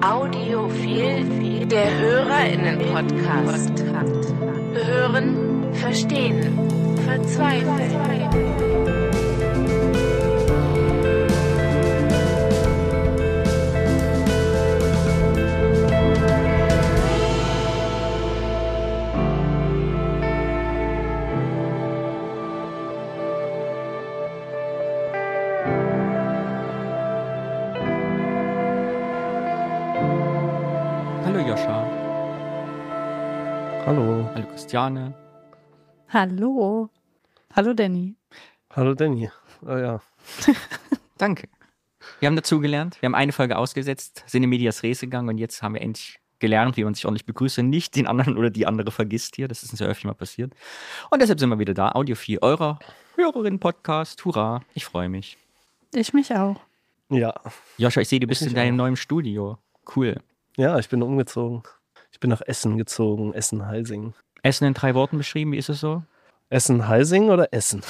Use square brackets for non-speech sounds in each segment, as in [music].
Audiophil, der HörerInnen-Podcast. Hören, verstehen, verzweifeln. Christiane. Hallo. Hallo Danny. Hallo Danny. Oh ja. [laughs] Danke. Wir haben dazugelernt. Wir haben eine Folge ausgesetzt, sind in Medias Res gegangen und jetzt haben wir endlich gelernt, wie man sich ordentlich begrüßt und nicht den anderen oder die andere vergisst hier. Das ist uns ja öfter mal passiert. Und deshalb sind wir wieder da. Audio 4, eurer Hörerinnen-Podcast. Hurra. Ich freue mich. Ich mich auch. Ja. Joscha, ich sehe, du bist Ich in deinem auch. neuen Studio. Cool. Ja, ich bin umgezogen. Ich bin nach Essen gezogen. Essen-Heising. Essen in drei Worten beschrieben, wie ist es so? Essen-Heising oder Essen?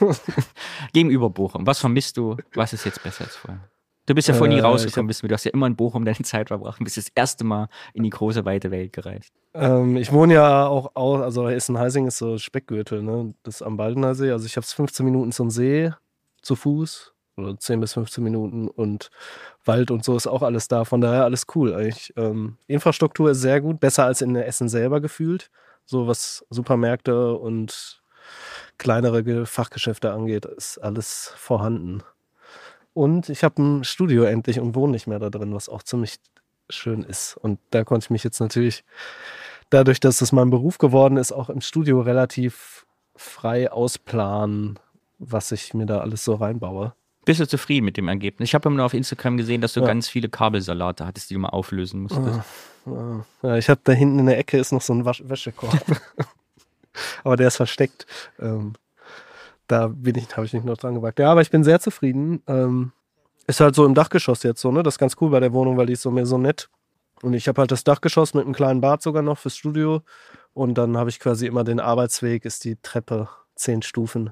[laughs] Gegenüber Bochum. Was vermisst du? Was ist jetzt besser als vorher? Du bist ja vorhin nie Äh, ich rausgekommen, bist du hast ja immer in Bochum deine Zeit verbracht und bist das erste Mal in die große, weite Welt gereist. ähm, ich wohne ja auch, au- also Essen-Heising ist so Speckgürtel, ne? Das ist am Baldener See. Also ich habe es 15 Minuten zum See, zu Fuß. Oder 10 bis 15 Minuten und Wald und so ist auch alles da. Von daher alles cool eigentlich. Ähm, Infrastruktur ist sehr gut, besser als in Essen selber gefühlt. So was Supermärkte und kleinere Ge- Fachgeschäfte angeht, ist alles vorhanden. Und ich habe ein Studio endlich und wohne nicht mehr da drin, was auch ziemlich schön ist. Und da konnte ich mich jetzt natürlich, dadurch, dass es mein Beruf geworden ist, auch im Studio relativ frei ausplanen, was ich mir da alles so reinbaue. Bist du zufrieden mit dem Ergebnis? Ich habe immer nur auf Instagram gesehen, dass du Ja. ganz viele Kabelsalate hattest, die du mal auflösen musstest. Ah, Ja, ich habe da hinten in der Ecke ist noch so ein Wasch Wäschekorb. [laughs] aber der ist versteckt. Ähm, da bin ich, habe ich nicht noch dran gewagt. Ja, aber ich bin sehr zufrieden. Ähm, ist halt so im Dachgeschoss jetzt so, ne? Das ist ganz cool bei der Wohnung, weil die ist so mir so nett. Und ich habe halt das Dachgeschoss mit einem kleinen Bad sogar noch fürs Studio. Und dann habe ich quasi immer den Arbeitsweg, ist die Treppe, zehn Stufen.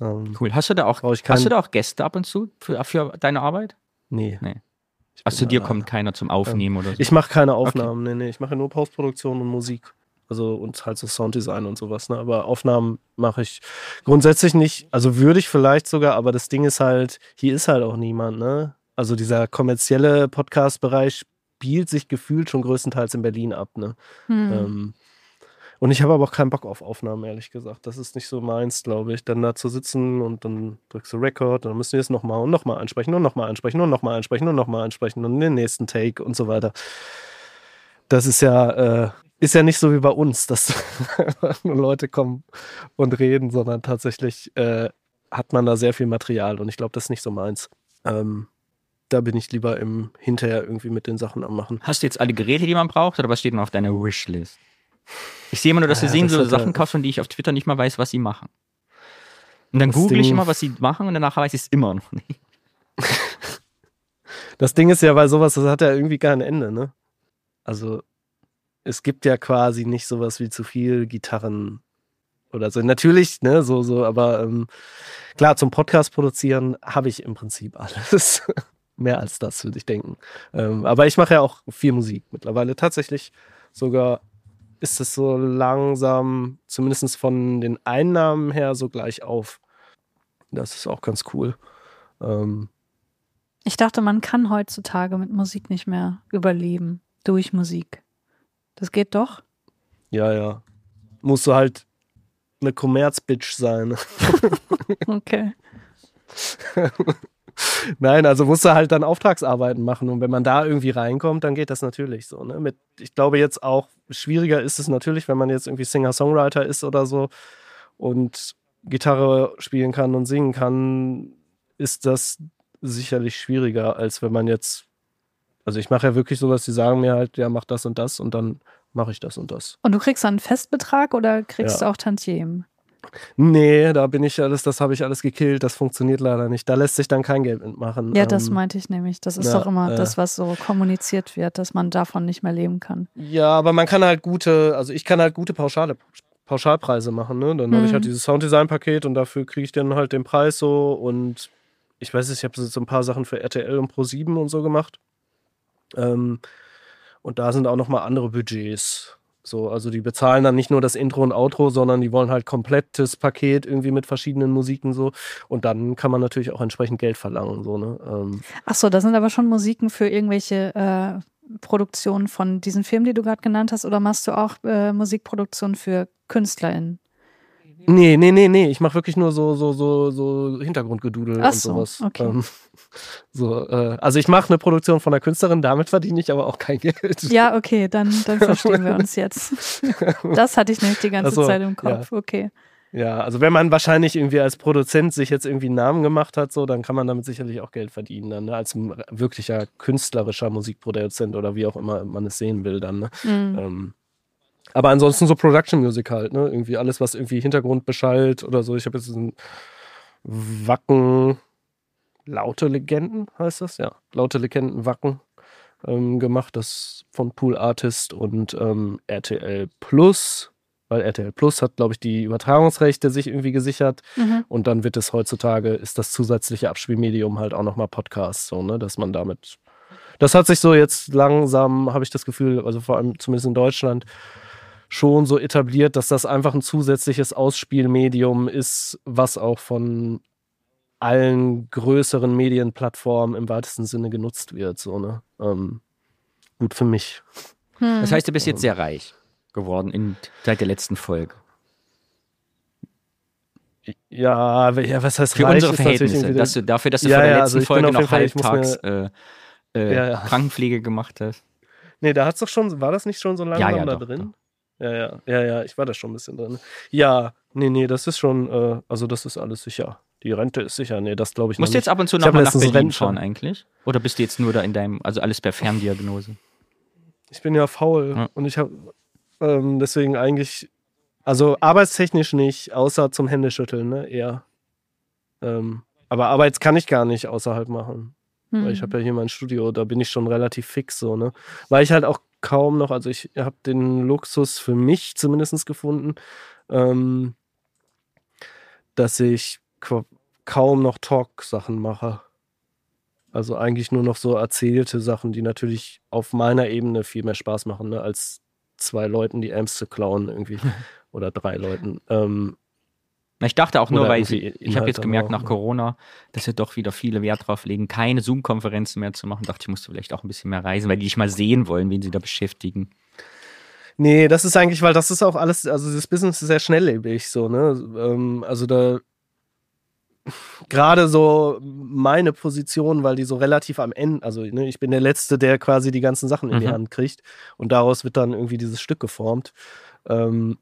Ähm, Cool. Hast du da auch, hast du da auch Gäste ab und zu für, für deine Arbeit? nee. Nee. Also bin dir alleine. kommt keiner zum Aufnehmen oder so. Ich mache keine Aufnahmen, nee, nee. Ich mache nur Postproduktion und Musik. Also und halt so Sounddesign und sowas, ne? Aber Aufnahmen mache ich grundsätzlich nicht. Also würde ich vielleicht sogar, aber das Ding ist halt, hier ist halt auch niemand, ne? Also dieser kommerzielle Podcast-Bereich spielt sich gefühlt schon größtenteils in Berlin ab, ne? Hm. Ähm, und ich habe aber auch keinen Bock auf Aufnahmen, ehrlich gesagt. Das ist nicht so meins, glaube ich. Dann da zu sitzen und dann drückst du Record und dann müssen wir es nochmal und nochmal ansprechen und nochmal ansprechen und nochmal ansprechen und nochmal ansprechen und den nächsten Take und so weiter. Das ist ja, äh, ist ja nicht so wie bei uns, dass nur [laughs] Leute kommen und reden, sondern tatsächlich äh, hat man da sehr viel Material und ich glaube, das ist nicht so meins. Ähm, da bin ich lieber im hinterher irgendwie mit den Sachen am machen. Hast du jetzt alle Geräte, die man braucht, oder was steht noch auf deiner Wishlist? Ich sehe immer nur, dass du Ja, sehen, das so Sachen kaufst, von die ich auf Twitter nicht mal weiß, was sie machen. Und dann google ich Ding- immer, was sie machen und danach weiß ich es immer noch nicht. [laughs] Das Ding ist ja bei sowas, das hat ja irgendwie kein Ende, ne? Also es gibt ja quasi nicht sowas wie zu viel Gitarren oder so. Natürlich, ne, so, so, aber ähm, klar, zum Podcast produzieren habe ich im Prinzip [laughs] alles. Mehr als das, würde ich denken. Ähm, aber ich mache ja auch viel Musik mittlerweile. Tatsächlich sogar ist es so langsam, zumindest von den Einnahmen her, so gleich auf. Das ist auch ganz cool. Ähm, Ich dachte, man kann heutzutage mit Musik nicht mehr überleben. Durch Musik. Das geht doch. Ja, ja. Musst du halt eine Kommerzbitch sein. [laughs] Okay. [laughs] [laughs] Nein, also musst du halt dann Auftragsarbeiten machen. Und wenn man da irgendwie reinkommt, dann geht das natürlich so. Ne? Mit, ich glaube jetzt auch, schwieriger ist es natürlich, wenn man jetzt irgendwie Singer-Songwriter ist oder so und Gitarre spielen kann und singen kann, ist das sicherlich schwieriger, als wenn man jetzt. Also ich mache ja wirklich so, dass die sagen mir halt, ja, mach das und das und dann mache ich das und das. Und du kriegst dann einen Festbetrag oder kriegst Ja. du auch Tantiemen? Nee, da bin ich alles, das habe ich alles gekillt, das funktioniert leider nicht. Da lässt sich dann kein Geld mitmachen. Ja, das Ähm, meinte ich nämlich. Das ist ja, doch immer äh. das, was so kommuniziert wird, dass man davon nicht mehr leben kann. Ja, aber man kann halt gute, also ich kann halt gute Pauschale, Pauschalpreise machen, ne? Dann habe ich Mhm. halt dieses Sounddesign-Paket und dafür kriege ich dann halt den Preis so und ich weiß nicht, ich habe so ein paar Sachen für RTL und Pro7 und so gemacht. Ähm, und da sind auch nochmal andere Budgets. So, also die bezahlen dann nicht nur das Intro und Outro, sondern die wollen halt komplettes Paket irgendwie mit verschiedenen Musiken so. Und dann kann man natürlich auch entsprechend Geld verlangen. So, ne? Ähm, Ach so, das sind aber schon Musiken für irgendwelche äh, Produktionen von diesen Filmen, die du gerade genannt hast, oder machst du auch äh, Musikproduktion für KünstlerInnen? Nee, nee, nee, nee. Ich mache wirklich nur so, so, so, so Hintergrundgedudel Ach und so, sowas. okay. Ähm, so, äh, also ich mache eine Produktion von einer Künstlerin, damit verdiene ich aber auch kein Geld. Ja, okay, dann, dann verstehen wir [laughs] uns jetzt. Das hatte ich nämlich die ganze so, Zeit im Kopf. Okay. Ja, also wenn man wahrscheinlich irgendwie als Produzent sich jetzt irgendwie einen Namen gemacht hat, so, dann kann man damit sicherlich auch Geld verdienen, dann, ne? als wirklicher künstlerischer Musikproduzent oder wie auch immer man es sehen will, dann. Ne? Mhm. Ähm, aber ansonsten so Production Music halt, ne? Irgendwie alles, was irgendwie Hintergrund beschallt oder so. Ich habe jetzt ein Wacken, laute Legenden heißt das, ja. Laute Legenden Wacken ähm, gemacht, das von Pool Artist und ähm, RTL Plus, weil RTL Plus hat, glaube ich, die Übertragungsrechte sich irgendwie gesichert. Mhm. Und dann wird es heutzutage, ist das zusätzliche Abspielmedium halt auch nochmal Podcast, so, ne, dass man damit. Das hat sich so jetzt langsam, habe ich das Gefühl, also vor allem zumindest in Deutschland, schon so etabliert, dass das einfach ein zusätzliches Ausspielmedium ist, was auch von allen größeren Medienplattformen im weitesten Sinne genutzt wird. So, ne? Ähm, gut für mich. Hm. Das heißt, du bist jetzt sehr reich geworden in, seit der letzten Folge. Ja, ja was heißt Für reich, unsere Verhältnisse. Dass du, dafür, dass du Ja, vor der ja, letzten also Folge noch Fall- halbtags äh, äh, Ja, ja. Krankenpflege gemacht hast. Nee, da hat's doch schon, war das nicht schon so langsam Ja, ja, da doch, drin? Ja, ja, ja, ja, ich war da schon ein bisschen drin. Ja, nee, nee, das ist schon, äh, also das ist alles sicher. Die Rente ist sicher. Nee, das glaube ich Musst du jetzt ab und zu nochmal nach Berlin Rennschein. fahren eigentlich? Oder bist du jetzt nur da in deinem, also alles per Ferndiagnose? Ich bin ja faul Ja. und ich habe ähm, deswegen eigentlich, also arbeitstechnisch nicht, außer zum Händeschütteln, ne, eher. Ähm, aber Arbeit kann ich gar nicht außerhalb machen. Hm. Weil ich habe ja hier mein Studio, da bin ich schon relativ fix so, ne? Weil ich halt auch kaum noch, also ich habe den Luxus für mich zumindest gefunden, ähm, dass ich kaum noch Talk-Sachen mache. Also eigentlich nur noch so erzählte Sachen, die natürlich auf meiner Ebene viel mehr Spaß machen, ne, als zwei Leuten die Amps zu klauen irgendwie. [laughs] Oder drei Leuten. Ähm, Ich dachte auch nur, Oder weil sie, ich habe jetzt gemerkt nach? Corona, dass sie doch wieder viele Wert drauf legen, keine Zoom-Konferenzen mehr zu machen. Dachte ich, musste vielleicht auch ein bisschen mehr reisen, weil die dich mal sehen wollen, wen sie da beschäftigen. Nee, das ist eigentlich, weil das ist auch alles, also das Business ist sehr schnelllebig, so, ne? Ähm, also da gerade so meine Position, weil die so relativ am Ende, also ne, ich bin der Letzte, der quasi die ganzen Sachen in die Mhm. Hand kriegt und daraus wird dann irgendwie dieses Stück geformt. Ähm,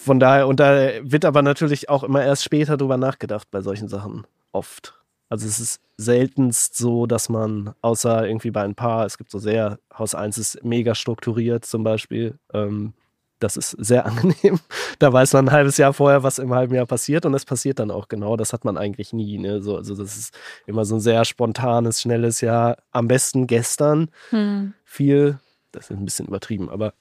von daher, und da wird aber natürlich auch immer erst später drüber nachgedacht bei solchen Sachen. Oft. Also es ist seltenst so, dass man, außer irgendwie bei ein paar, es gibt so sehr, Haus 1 ist mega strukturiert zum Beispiel. Ähm, das ist sehr [laughs] angenehm. Da weiß man ein halbes Jahr vorher, was im halben Jahr passiert und es passiert dann auch genau. Das hat man eigentlich nie. Ne? So, also das ist immer so ein sehr spontanes, schnelles Jahr. Am besten gestern Hm. viel, das ist ein bisschen übertrieben, aber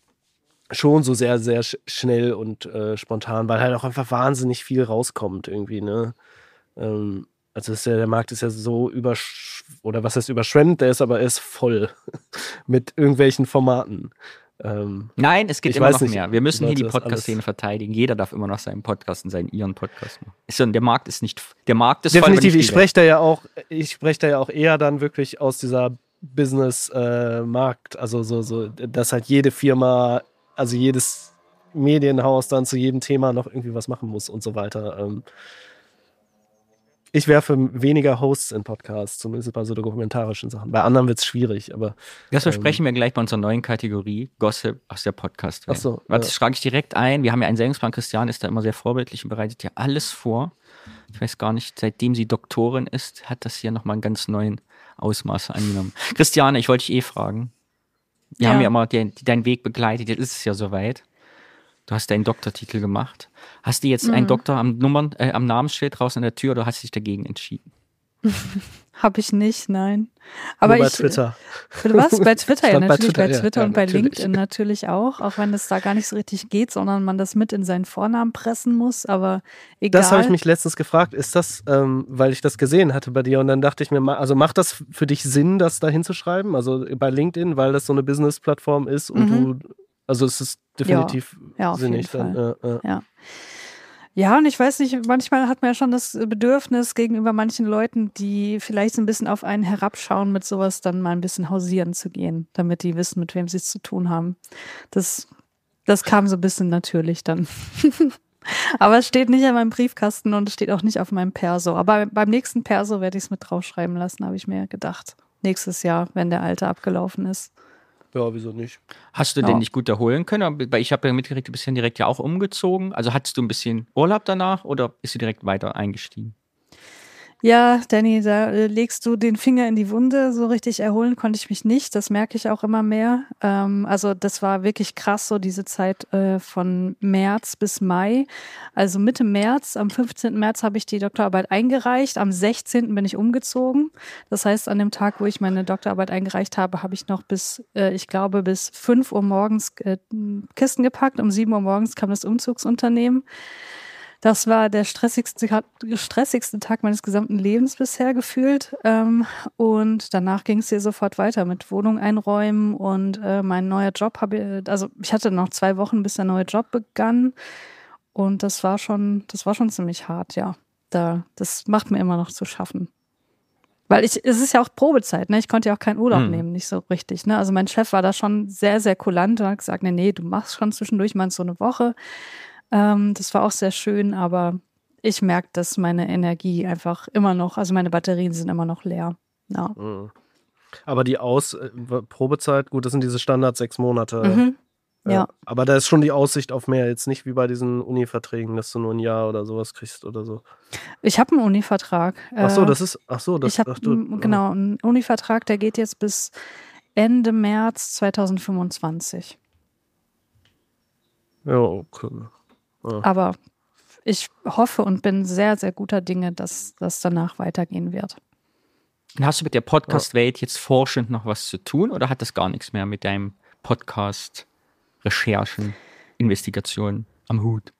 schon so sehr, sehr sch schnell und äh, spontan, weil halt auch einfach wahnsinnig viel rauskommt irgendwie, ne? Ähm, also ja, der Markt ist ja so übersch oder was heißt überschwemmt, der ist aber er ist voll [laughs] mit irgendwelchen Formaten. Ähm, Nein, es gibt immer noch nicht, mehr. Wir müssen hier die Podcast-Szene verteidigen. Jeder darf immer noch seinen Podcast und seinen ihren Podcast machen. Ist der Markt ist nicht, der Markt ist definitiv, ich spreche da ja auch, ich spreche da ja auch eher dann wirklich aus dieser Business-Markt, also so, so, dass halt jede Firma, also jedes Medienhaus dann zu jedem Thema noch irgendwie was machen muss und so weiter. Ähm, ich wäre für weniger Hosts in Podcasts, zumindest bei so dokumentarischen Sachen. Bei anderen wird es schwierig, aber Das Ähm, versprechen wir gleich bei unserer neuen Kategorie, Gossip aus der podcast Ach so, Warte, ja. das schlage ich direkt ein. Wir haben ja einen Sendungsplan. Christian ist da immer sehr vorbildlich und bereitet ja alles vor. Ich weiß gar nicht, seitdem sie Doktorin ist, hat das hier nochmal einen ganz neuen Ausmaß angenommen. Christiane, ich wollte dich eh fragen. Wir Ja. haben ja immer den, deinen Weg begleitet. Jetzt ist es ja soweit. Du hast deinen Doktortitel gemacht. Hast du jetzt einen Mhm. Doktor am Nummern, äh, am Namensschild draußen an der Tür oder hast du dich dagegen entschieden? [laughs] Habe ich nicht, nein. Aber Nur bei ich, Twitter. Was? Bei Twitter, [laughs] ja, Stand bei natürlich. Twitter, bei ja. Twitter Ja, und bei natürlich. LinkedIn natürlich auch, auch wenn es da gar nicht so richtig geht, sondern man das mit in seinen Vornamen pressen muss. Aber egal. Das habe ich mich letztens gefragt. Ist das, ähm, weil ich das gesehen hatte bei dir und dann dachte ich mir, also macht das für dich Sinn, das da hinzuschreiben? Also bei LinkedIn, weil das so eine Business-Plattform ist und Mhm. du, also es ist definitiv Ja, jeden sinnig. Dann, äh, äh. Ja. Ja, und ich weiß nicht, manchmal hat man ja schon das Bedürfnis gegenüber manchen Leuten, die vielleicht so ein bisschen auf einen herabschauen, mit sowas dann mal ein bisschen hausieren zu gehen, damit die wissen, mit wem sie es zu tun haben. Das, das kam so ein bisschen natürlich dann. [laughs] Aber es steht nicht in meinem Briefkasten und es steht auch nicht auf meinem Perso. Aber beim nächsten Perso werde ich es mit draufschreiben lassen, habe ich mir gedacht. Nächstes Jahr, wenn der alte abgelaufen ist. Ja, wieso nicht? Hast du Ja. denn nicht gut erholen können? Weil ich habe ja mitgekriegt, du bist ja direkt ja auch umgezogen. Also hattest du ein bisschen Urlaub danach oder bist du direkt weiter eingestiegen? Ja, Danny, da äh, legst du den Finger in die Wunde. So richtig erholen konnte ich mich nicht. Das merke ich auch immer mehr. Ähm, also das war wirklich krass, so diese Zeit äh, von März bis Mai. Also Mitte März, am 15. März habe ich die Doktorarbeit eingereicht. Am 16. bin ich umgezogen. Das heißt, an dem Tag, wo ich meine Doktorarbeit eingereicht habe, habe ich noch bis, äh, ich glaube, bis 5 Uhr morgens äh, Kisten gepackt. Um 7 Uhr morgens kam das Umzugsunternehmen. Das war der stressigste, stressigste Tag meines gesamten Lebens bisher gefühlt. Ähm, und danach ging es hier sofort weiter mit Wohnung einräumen und äh, mein neuer Job habe ich, also ich hatte noch zwei Wochen, bis der neue Job begann. Und das war schon, das war schon ziemlich hart, ja. Da, das macht mir immer noch zu schaffen. Weil ich, es ist ja auch Probezeit, ne? Ich konnte ja auch keinen Urlaub Hm. nehmen, nicht so richtig, ne? Also mein Chef war da schon sehr, sehr kulant und hat gesagt, nee, nee, du machst schon zwischendurch mal so eine Woche. Ähm, das war auch sehr schön, aber ich merke, dass meine Energie einfach immer noch, also meine Batterien sind immer noch leer. Ja. Mhm. Aber die Aus äh, Probezeit, gut, das sind diese Standard sechs Monate. Mhm. Ja. Aber da ist schon die Aussicht auf mehr. Jetzt nicht wie bei diesen Uni-Verträgen, dass du nur ein Jahr oder sowas kriegst oder so. Ich habe einen Univertrag. Ach so, Äh, das ist, ach so, das ich habe ach, du- genau einen Univertrag, der geht jetzt bis Ende März 2025. Ja, okay. Aber ich hoffe und bin sehr, sehr guter Dinge, dass das danach weitergehen wird. Und hast du mit der Podcast-Welt jetzt forschend noch was zu tun oder hat das gar nichts mehr mit deinem Podcast, Recherchen, Investigationen am Hut?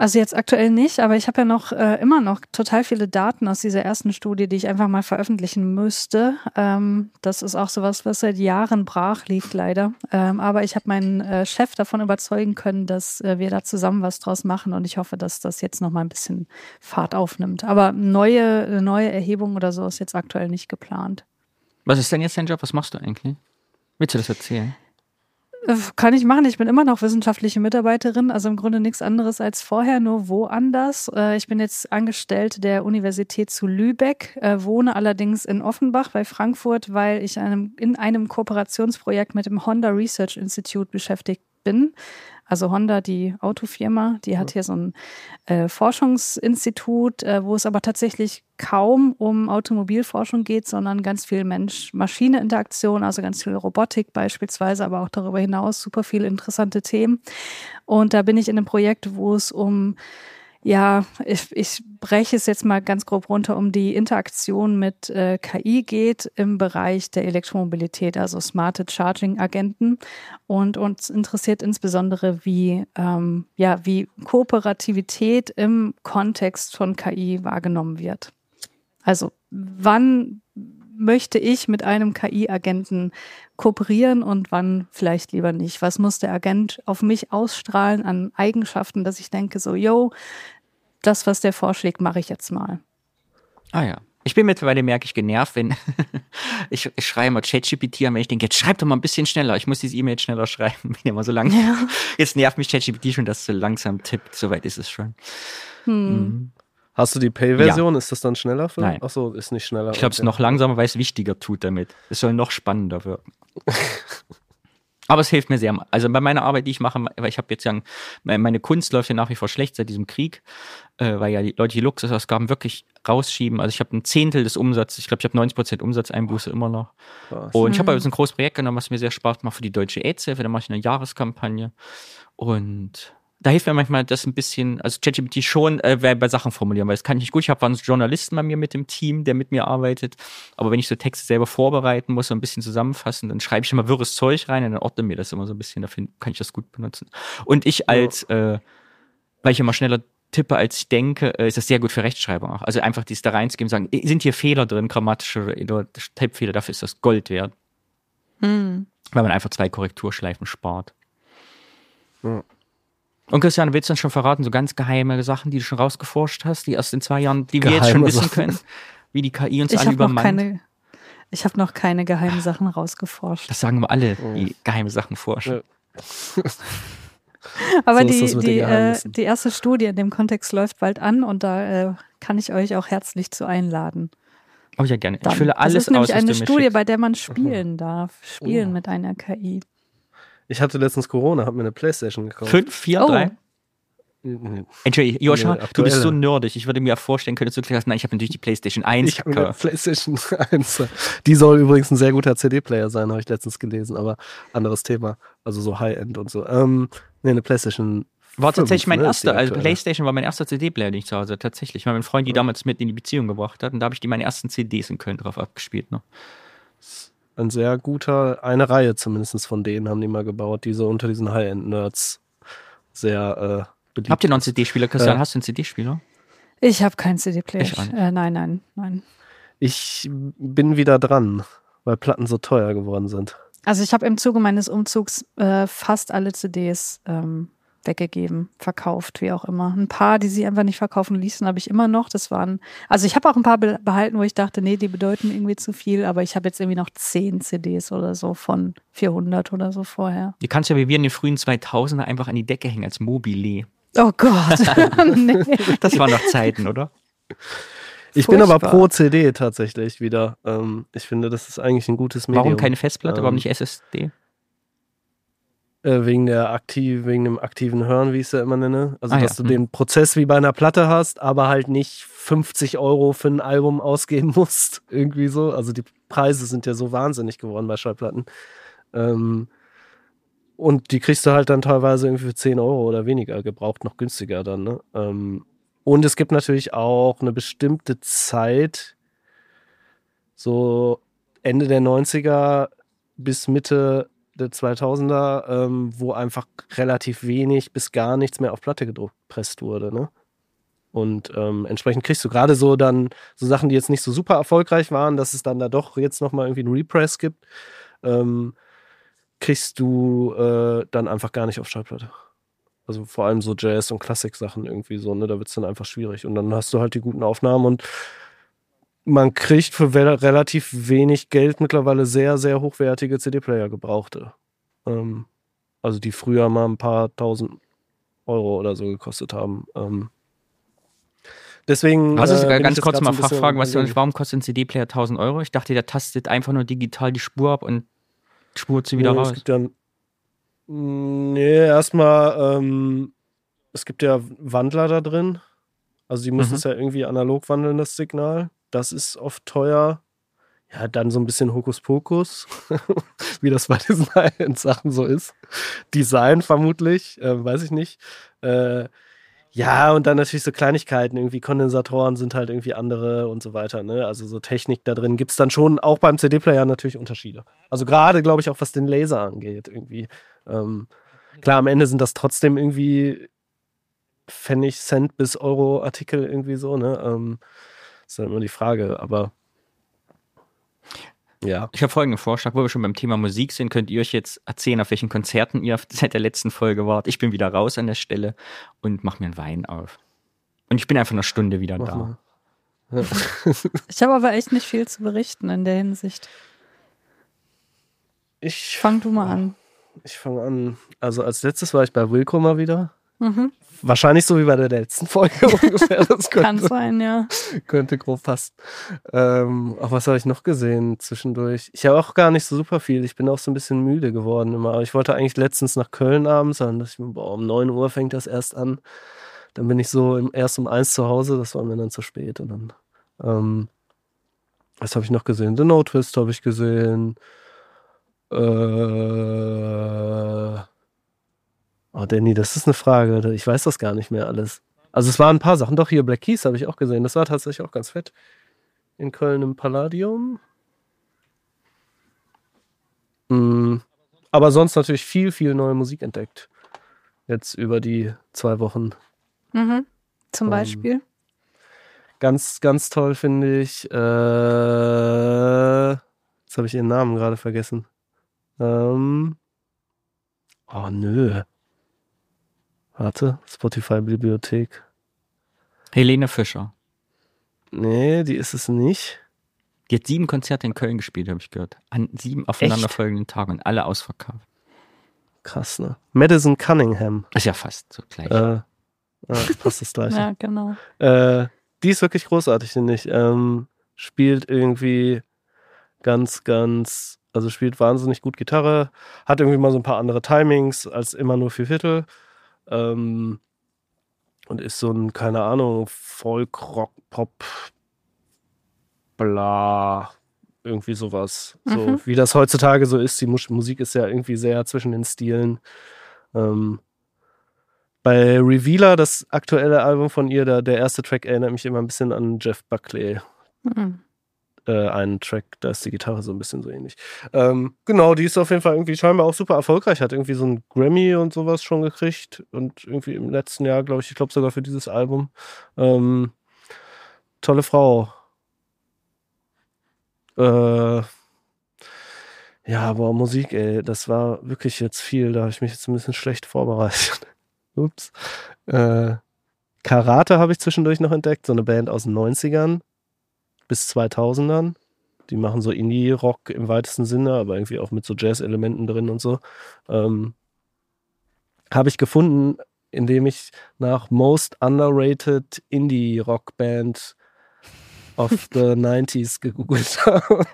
Also jetzt aktuell nicht, aber ich habe ja noch äh, immer noch total viele Daten aus dieser ersten Studie, die ich einfach mal veröffentlichen müsste. Ähm, das ist auch sowas, was seit Jahren brach liegt, leider. Ähm, aber ich habe meinen äh, Chef davon überzeugen können, dass äh, wir da zusammen was draus machen und ich hoffe, dass das jetzt noch mal ein bisschen Fahrt aufnimmt. Aber neue, neue Erhebung oder so ist jetzt aktuell nicht geplant. Was ist denn jetzt dein Job? Was machst du eigentlich? Willst du das erzählen? Äh, Kann ich machen. Ich bin immer noch wissenschaftliche Mitarbeiterin, also im Grunde nichts anderes als vorher, nur woanders. Äh, Ich bin jetzt Angestellte der Universität zu Lübeck, äh, wohne allerdings in Offenbach bei Frankfurt, weil ich in einem Kooperationsprojekt mit dem Honda Research Institute beschäftigt bin. Also Honda, die Autofirma, die hat hier so ein äh, Forschungsinstitut, äh, wo es aber tatsächlich kaum um Automobilforschung geht, sondern ganz viel Mensch-Maschine-Interaktion, also ganz viel Robotik beispielsweise, aber auch darüber hinaus super viele interessante Themen. Und da bin ich in einem Projekt, wo es um ja, ich, ich breche es jetzt mal ganz grob runter, um die Interaktion mit äh, KI geht im Bereich der Elektromobilität, also smarte Charging-Agenten. Und uns interessiert insbesondere, wie, ähm, ja, wie Kooperativität im Kontext von KI wahrgenommen wird. Also wann möchte ich mit einem KI-Agenten kooperieren und wann vielleicht lieber nicht? Was muss der Agent auf mich ausstrahlen an Eigenschaften, dass ich denke, so, yo, das, was der vorschlägt, mache ich jetzt mal. Ah ja. Ich bin mittlerweile, merke ich, genervt, wenn [laughs] ich, ich schreibe mal ChatGPT an, wenn ich denke, jetzt schreib doch mal ein bisschen schneller. Ich muss diese E-Mail schneller [laughs] schreiben, ja immer so lang. Ja. Jetzt nervt mich ChatGPT schon, dass es so langsam tippt. Soweit ist es schon. Hm. Hast du die Pay-Version? Ist das dann schneller für? Nein. Ach so, ist nicht schneller. Ich glaube, es ist okay. noch langsamer, weil es wichtiger tut damit. Es soll noch spannender wirken. [laughs] Aber es hilft mir sehr. Also bei meiner Arbeit, die ich mache, weil ich habe jetzt ja, meine Kunst läuft ja nach wie vor schlecht seit diesem Krieg, äh, weil ja die Leute die Luxusausgaben wirklich rausschieben. Also ich habe ein Zehntel des Umsatzes, ich glaube, ich habe 90 Prozent Umsatzeinbuße immer noch. Krass. Und ich habe Mhm. aber jetzt ein großes Projekt genommen, was mir sehr Spaß macht für die deutsche AIDS-Hilfe. Da mache ich eine Jahreskampagne. Und da hilft mir manchmal das ein bisschen, also ChatGPT schon äh, bei Sachen formulieren, weil das kann ich nicht gut. Ich habe einen Journalisten bei mir mit dem Team, der mit mir arbeitet. Aber wenn ich so Texte selber vorbereiten muss, so ein bisschen zusammenfassen, dann schreibe ich immer wirres Zeug rein und dann ordne mir das immer so ein bisschen. Dafür kann ich das gut benutzen. Und ich als, ja. äh, weil ich immer schneller tippe, als ich denke, äh, ist das sehr gut für Rechtschreibung auch. Also einfach dies da reinzugeben, sagen, sind hier Fehler drin, grammatische oder Tippfehler, dafür ist das Gold wert. Hm. Weil man einfach zwei Korrekturschleifen spart. Ja. Und Christian, willst du uns schon verraten, so ganz geheime Sachen, die du schon rausgeforscht hast, die erst in zwei Jahren, die wir jetzt schon wissen Sachen. können, wie die KI uns ich alle übermannt? Keine, ich habe noch keine geheimen Sachen rausgeforscht. Das sagen wir alle, die geheime Sachen forschen. Ja. [laughs] Aber so die, die, äh, die erste Studie in dem Kontext läuft bald an und da äh, kann ich euch auch herzlich zu einladen. Oh ja, gerne. Dann. Ich fülle alles das ist nämlich aus, eine Studie, bei der man spielen darf. Spielen oh. mit einer KI. Ich hatte letztens Corona, habe mir eine Playstation gekauft. Fünf, vier, oh. drei? Entschuldigung, Joscha, nee, du bist so nerdig. Ich würde mir vorstellen können, dass du gesagt hast, nein, ich habe natürlich die PlayStation 1. Ich habe eine PlayStation [laughs] 1. Die soll übrigens ein sehr guter CD-Player sein, habe ich letztens gelesen, aber anderes Thema. Also so High-End und so. Ähm, nee, eine PlayStation war tatsächlich mein ne, erster, also PlayStation war mein erster CD-Player, den ich zu Hause tatsächlich. Weil mein Freund die ja. damals mit in die Beziehung gebracht hat und da habe ich die meine ersten CDs in Köln drauf abgespielt. Ne? Ein sehr guter, eine Reihe zumindest von denen haben die mal gebaut, die so unter diesen High-End-Nerds sehr äh, beliebt Habt ihr noch einen CD-Spieler, Christian? Äh, Hast du einen CD-Spieler? Ich habe keinen CD-Player. Äh, nein, nein, nein. Ich bin wieder dran, weil Platten so teuer geworden sind. Also ich habe im Zuge meines Umzugs äh, fast alle CDs ähm, weggegeben, verkauft, wie auch immer. Ein paar, die sie einfach nicht verkaufen ließen, habe ich immer noch. Das waren, also ich habe auch ein paar behalten, wo ich dachte, nee, die bedeuten irgendwie zu viel, aber ich habe jetzt irgendwie noch zehn CDs oder so von 400 oder so vorher. Die kannst du ja wie wir in den frühen 2000er einfach an die Decke hängen als Mobile. Oh Gott. [laughs] nee. Das waren noch Zeiten, oder? Ich Furchtbar. bin aber pro CD tatsächlich wieder. Ähm, ich finde, das ist eigentlich ein gutes Medium. Warum keine Festplatte, ähm, warum nicht SSD? Äh, wegen der aktiv, wegen dem aktiven Hören, wie ich es ja immer nenne. Also, ah, dass ja. du hm. den Prozess wie bei einer Platte hast, aber halt nicht 50 Euro für ein Album ausgeben [laughs] musst. Irgendwie so. Also, die Preise sind ja so wahnsinnig geworden bei Schallplatten. Ähm, und die kriegst du halt dann teilweise irgendwie für 10 Euro oder weniger gebraucht, noch günstiger dann. Ne? Ähm, und es gibt natürlich auch eine bestimmte Zeit, so Ende der 90er bis Mitte der 2000er, ähm, wo einfach relativ wenig bis gar nichts mehr auf Platte gepresst wurde. Ne? Und ähm, entsprechend kriegst du gerade so dann so Sachen, die jetzt nicht so super erfolgreich waren, dass es dann da doch jetzt nochmal irgendwie einen Repress gibt, ähm, kriegst du äh, dann einfach gar nicht auf Schallplatte. Also vor allem so Jazz- und Klassik-Sachen irgendwie so, ne? Da wird es dann einfach schwierig. Und dann hast du halt die guten Aufnahmen und man kriegt für relativ wenig Geld mittlerweile sehr, sehr hochwertige CD-Player gebrauchte. Ähm, also die früher mal ein paar tausend Euro oder so gekostet haben. Ähm, deswegen. Ist äh, ganz kurz mal Fachfragen, was du, warum kostet ein CD-Player 1000 Euro? Ich dachte, der tastet einfach nur digital die Spur ab und spurt sie wieder nee, raus. Es gibt ja, nee, erstmal, ähm, es gibt ja Wandler da drin. Also die müssen mhm. es ja irgendwie analog wandeln, das Signal. Das ist oft teuer. Ja, dann so ein bisschen Hokuspokus, [laughs] wie das bei diesen [laughs] Sachen so ist. Design vermutlich, äh, weiß ich nicht. Äh, ja, und dann natürlich so Kleinigkeiten, irgendwie Kondensatoren sind halt irgendwie andere und so weiter. Ne? Also so Technik da drin gibt es dann schon auch beim CD-Player natürlich Unterschiede. Also gerade, glaube ich, auch was den Laser angeht, irgendwie. Ähm, klar, am Ende sind das trotzdem irgendwie Pfennig, Cent bis Euro Artikel irgendwie so, ne? Ähm, ist dann immer die Frage, aber ja. Ich habe folgenden Vorschlag, wo wir schon beim Thema Musik sind, könnt ihr euch jetzt erzählen, auf welchen Konzerten ihr [laughs] seit der letzten Folge wart. Ich bin wieder raus an der Stelle und mach mir einen Wein auf. Und ich bin einfach eine Stunde wieder mach da. Ja. ich habe aber echt nicht viel zu berichten in der Hinsicht. Ich fang du mal an. Ich fange an. Also als letztes war ich bei Wilco mal wieder. Mhm. Wahrscheinlich so wie bei der letzten Folge [laughs] ungefähr. Das könnte, Kann sein, ja. Könnte grob passen. Ähm, auch was habe ich noch gesehen zwischendurch? Ich habe auch gar nicht so super viel. Ich bin auch so ein bisschen müde geworden immer. Aber ich wollte eigentlich letztens nach Köln abends, dann dachte ich mir, boah, um 9 Uhr fängt das erst an. Dann bin ich so im, erst um eins zu Hause, das war mir dann zu spät. Und dann, ähm, was habe ich noch gesehen? The No Twist habe ich gesehen. Äh, Oh, Danny, das ist eine Frage. Ich weiß das gar nicht mehr alles. Also es waren ein paar Sachen. Doch, hier Black Keys habe ich auch gesehen. Das war tatsächlich auch ganz fett. In Köln im Palladium. Mm, Aber sonst natürlich viel, viel neue Musik entdeckt. Jetzt über die zwei Wochen. Mhm. Zum Ähm, Beispiel. Ganz, ganz toll finde ich. Äh, jetzt habe ich ihren Namen gerade vergessen. Ähm, oh, nö. Warte, Spotify-Bibliothek. Helene Fischer. Nee, die ist es nicht. Die hat sieben Konzerte in Köln gespielt, habe ich gehört. An sieben aufeinanderfolgenden Tagen und alle ausverkauft. Krass, ne? Madison Cunningham. Ist ja fast so gleich. Äh, ja, passt das gleiche. [laughs] Ja, genau. Äh, die ist wirklich großartig, finde ich. Ähm, spielt irgendwie ganz, ganz, also spielt wahnsinnig gut Gitarre, hat irgendwie mal so ein paar andere Timings als immer nur vier Viertel. Ähm, und ist so ein, keine Ahnung, Folk, Rock, Pop, bla, irgendwie sowas. So Mhm. wie das heutzutage so ist. Die Mus Musik ist ja irgendwie sehr zwischen den Stilen. Ähm, bei Revealer, das aktuelle Album von ihr, da, der erste Track erinnert mich immer ein bisschen an Jeff Buckley. Mhm. Äh, einen Track, da ist die Gitarre so ein bisschen so ähnlich. Ähm, genau, die ist auf jeden Fall irgendwie scheinbar auch super erfolgreich, hat irgendwie so einen Grammy und sowas schon gekriegt und irgendwie im letzten Jahr, glaube ich, ich glaube sogar für dieses Album. Ähm, tolle Frau. Äh, ja, boah, Musik, ey, das war wirklich jetzt viel, da habe ich mich jetzt ein bisschen schlecht vorbereitet. [laughs] Ups. Äh, Karate habe ich zwischendurch noch entdeckt, so eine Band aus den 90ern bis 2000ern. Die machen so Indie-Rock im weitesten Sinne, aber irgendwie auch mit so Jazz-Elementen drin und so. Ähm, habe ich gefunden, indem ich nach Most Underrated Indie-Rock Band of [laughs] the 90s gegoogelt habe.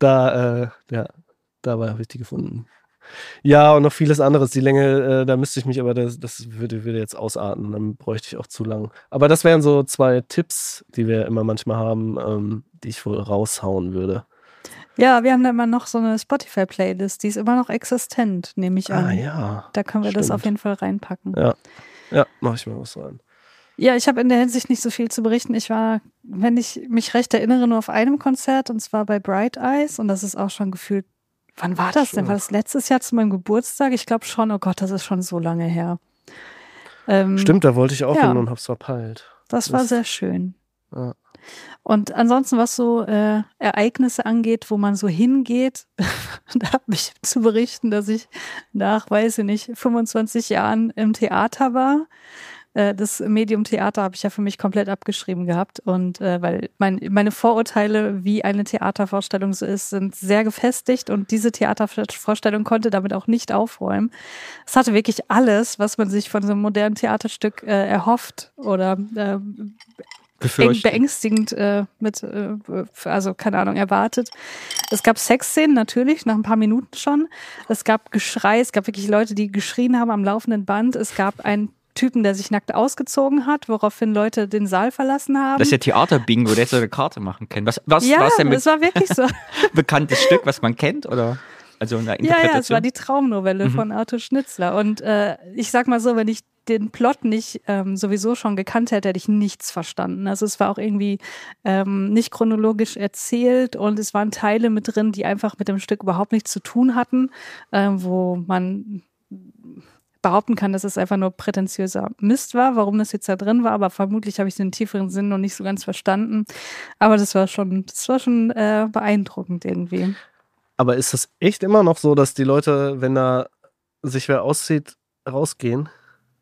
da, äh, ja, dabei habe ich die gefunden. Ja, und noch vieles anderes. Die Länge, äh, da müsste ich mich, aber das, das würde, würde jetzt ausarten, dann bräuchte ich auch zu lang. Aber das wären so zwei Tipps, die wir immer manchmal haben, ähm, die ich wohl raushauen würde. Ja, wir haben da immer noch so eine Spotify-Playlist, die ist immer noch existent, nehme ich an. Ah ja. Da können wir das Stimmt. auf jeden Fall reinpacken. Ja. Ja, mach ich mal was rein. Ja, ich habe in der Hinsicht nicht so viel zu berichten. Ich war, wenn ich mich recht erinnere, nur auf einem Konzert und zwar bei Bright Eyes und das ist auch schon gefühlt, wann war das denn? War das letztes Jahr zu meinem Geburtstag? Ich glaube schon, oh Gott, das ist schon so lange her. Ähm, Stimmt, da wollte ich auch ja. hin und hab's verpeilt. Das war Das- sehr schön. Ja. Und ansonsten, was so äh, Ereignisse angeht, wo man so hingeht, [laughs] da habe ich zu berichten, dass ich nach, weiß ich nicht, 25 Jahren im Theater war. Äh, das Medium Theater habe ich ja für mich komplett abgeschrieben gehabt. Und äh, weil mein, meine Vorurteile, wie eine Theatervorstellung so ist, sind sehr gefestigt und diese Theatervorstellung konnte damit auch nicht aufräumen. Es hatte wirklich alles, was man sich von so einem modernen Theaterstück äh, erhofft oder äh, beängstigend äh, mit, äh, also keine Ahnung, erwartet. Es gab Sexszenen natürlich, nach ein paar Minuten schon. Es gab Geschrei, es gab wirklich Leute, die geschrien haben am laufenden Band. Es gab einen Typen, der sich nackt ausgezogen hat, woraufhin Leute den Saal verlassen haben. Das ist ja Theater-Bingo, der hätte so eine Karte machen können. Was, was, ja, was denn mit es war wirklich so. [laughs] bekanntes Stück, was man kennt? Oder? Also eine Ja, Interpretation? ja, es war die Traumnovelle Mhm. von Arthur Schnitzler. Und äh, ich sag mal so, wenn ich den Plot nicht ähm, sowieso schon gekannt hätte, hätte ich nichts verstanden. Also es war auch irgendwie ähm, nicht chronologisch erzählt und es waren Teile mit drin, die einfach mit dem Stück überhaupt nichts zu tun hatten, ähm, wo man behaupten kann, dass es einfach nur prätentiöser Mist war, warum das jetzt da drin war, aber vermutlich habe ich den tieferen Sinn noch nicht so ganz verstanden. Aber das war schon, das war schon äh, beeindruckend irgendwie. Aber ist das echt immer noch so, dass die Leute, wenn da sich wer auszieht, rausgehen?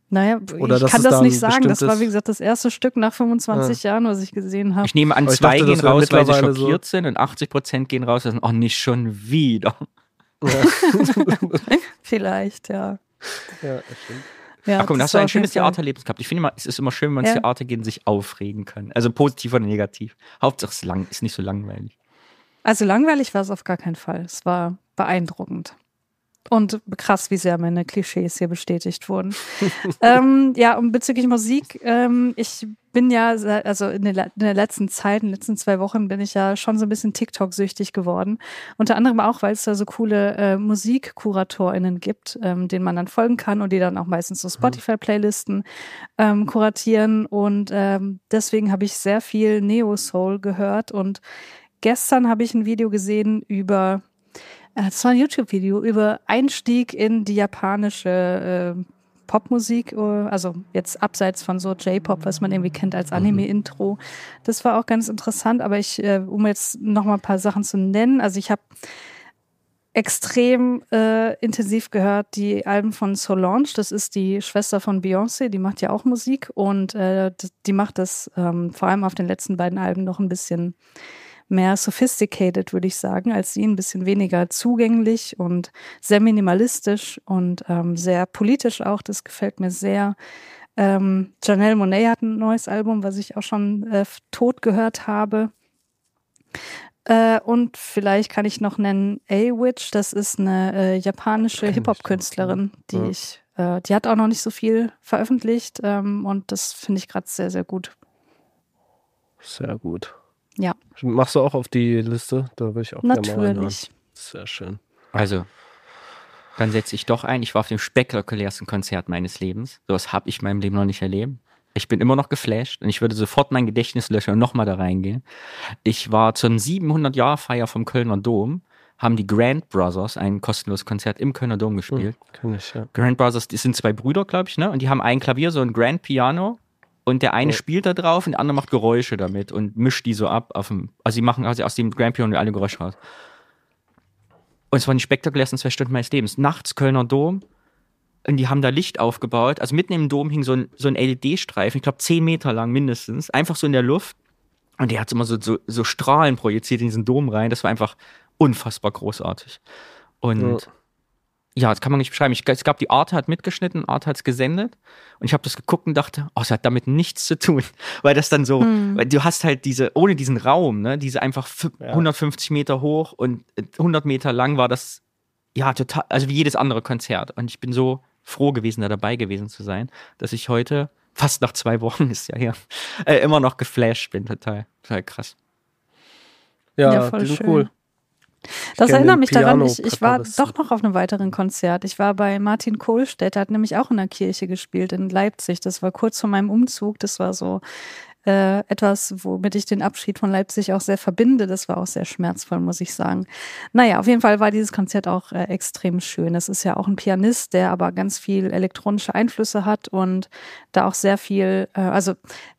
Naja, Oder ich kann das da nicht sagen. Das war, wie gesagt, das erste Stück nach 25 Jahren, was ich gesehen habe. Ich nehme an, ich zwei dachte, gehen raus, weil sie mittlerweile so- schockiert sind und 80 Prozent gehen raus und sagen, oh, nicht schon wieder. [laughs] [laughs] Vielleicht, ja. Ja, das stimmt. ja Ach komm, das hast du ein schönes Theaterlebnis gehabt. Ich finde immer, es ist immer schön, wenn man ins Ja. Theater gehen, sich aufregen kann. Also positiv oder negativ. Hauptsache es ist lang, ist nicht so langweilig. Also langweilig war es auf gar keinen Fall. Es war beeindruckend. Und krass, wie sehr meine Klischees hier bestätigt wurden. [laughs] ähm, ja, und bezüglich Musik, ähm, ich bin ja, also in der, in der, letzten Zeit, in den letzten zwei Wochen bin ich ja schon so ein bisschen TikTok-süchtig geworden. Unter anderem auch, weil es da so coole äh, MusikkuratorInnen gibt, ähm, denen man dann folgen kann und die dann auch meistens so mhm. Spotify-Playlisten ähm, kuratieren. Und ähm, deswegen habe ich sehr viel Neo-Soul gehört. Und gestern habe ich ein Video gesehen über es war ein YouTube-Video über Einstieg in die japanische äh, Popmusik, äh, also jetzt abseits von so J-Pop, was man irgendwie kennt als mhm. Anime-Intro. Das war auch ganz interessant, aber ich, äh, um jetzt noch mal ein paar Sachen zu nennen, also ich habe extrem äh, intensiv gehört die Alben von Solange. Das ist die Schwester von Beyoncé, die macht ja auch Musik und äh, die macht das ähm, vor allem auf den letzten beiden Alben noch ein bisschen mehr sophisticated, würde ich sagen, als sie, ein bisschen weniger zugänglich und sehr minimalistisch und ähm, sehr politisch auch. Das gefällt mir sehr. Ähm, Janelle Monet hat ein neues Album, was ich auch schon äh, tot gehört habe. Äh, und vielleicht kann ich noch nennen A-Witch, das ist eine äh, japanische Hip-Hop-Künstlerin, die ja. ich, äh, die hat auch noch nicht so viel veröffentlicht ähm, und das finde ich gerade sehr, sehr gut. Sehr gut. Ja. Machst du auch auf die Liste? Da will ich auch Natürlich. Sehr schön. Also, dann setze ich doch ein. Ich war auf dem spektakulärsten Konzert meines Lebens. Sowas habe ich in meinem Leben noch nicht erlebt. Ich bin immer noch geflasht und ich würde sofort mein Gedächtnis löschen und nochmal da reingehen. Ich war zur 700-Jahr-Feier vom Kölner Dom, haben die Grand Brothers ein kostenloses Konzert im Kölner Dom gespielt. Hm, ich, ja. Grand Brothers, die sind zwei Brüder, glaube ich, ne? Und die haben ein Klavier, so ein Grand Piano und der eine oh. spielt da drauf und der andere macht Geräusche damit und mischt die so ab. Auf dem, also sie machen also aus dem Grand Piano alle Geräusche raus. Und es waren die spektakulärsten zwei Stunden meines Lebens. Nachts Kölner Dom und die haben da Licht aufgebaut. Also mitten im Dom hing so ein, so ein LED-Streifen, ich glaube zehn Meter lang mindestens, einfach so in der Luft. Und der hat immer so, so, so Strahlen projiziert in diesen Dom rein. Das war einfach unfassbar großartig. Und ja ja, das kann man nicht beschreiben. Ich, es gab die Arte hat mitgeschnitten, Arte hat es gesendet und ich habe das geguckt und dachte, oh, es hat damit nichts zu tun, [laughs] weil das dann so, hm. weil du hast halt diese, ohne diesen Raum, ne, diese einfach ja. 150 Meter hoch und 100 Meter lang war das, ja, total, also wie jedes andere Konzert und ich bin so froh gewesen, da dabei gewesen zu sein, dass ich heute, fast nach zwei Wochen [laughs] ist ja her, äh, immer noch geflasht bin, total, total krass. Ja, ja voll die sind cool. Das erinnert mich daran, ich, ich war doch noch auf einem weiteren Konzert. Ich war bei Martin Kohlstedt, der hat nämlich auch in der Kirche gespielt in Leipzig. Das war kurz vor meinem Umzug. Das war so äh, etwas, womit ich den Abschied von Leipzig auch sehr verbinde. Das war auch sehr schmerzvoll, muss ich sagen. Naja, auf jeden Fall war dieses Konzert auch äh, extrem schön. Es ist ja auch ein Pianist, der aber ganz viel elektronische Einflüsse hat und da auch sehr viel, äh, also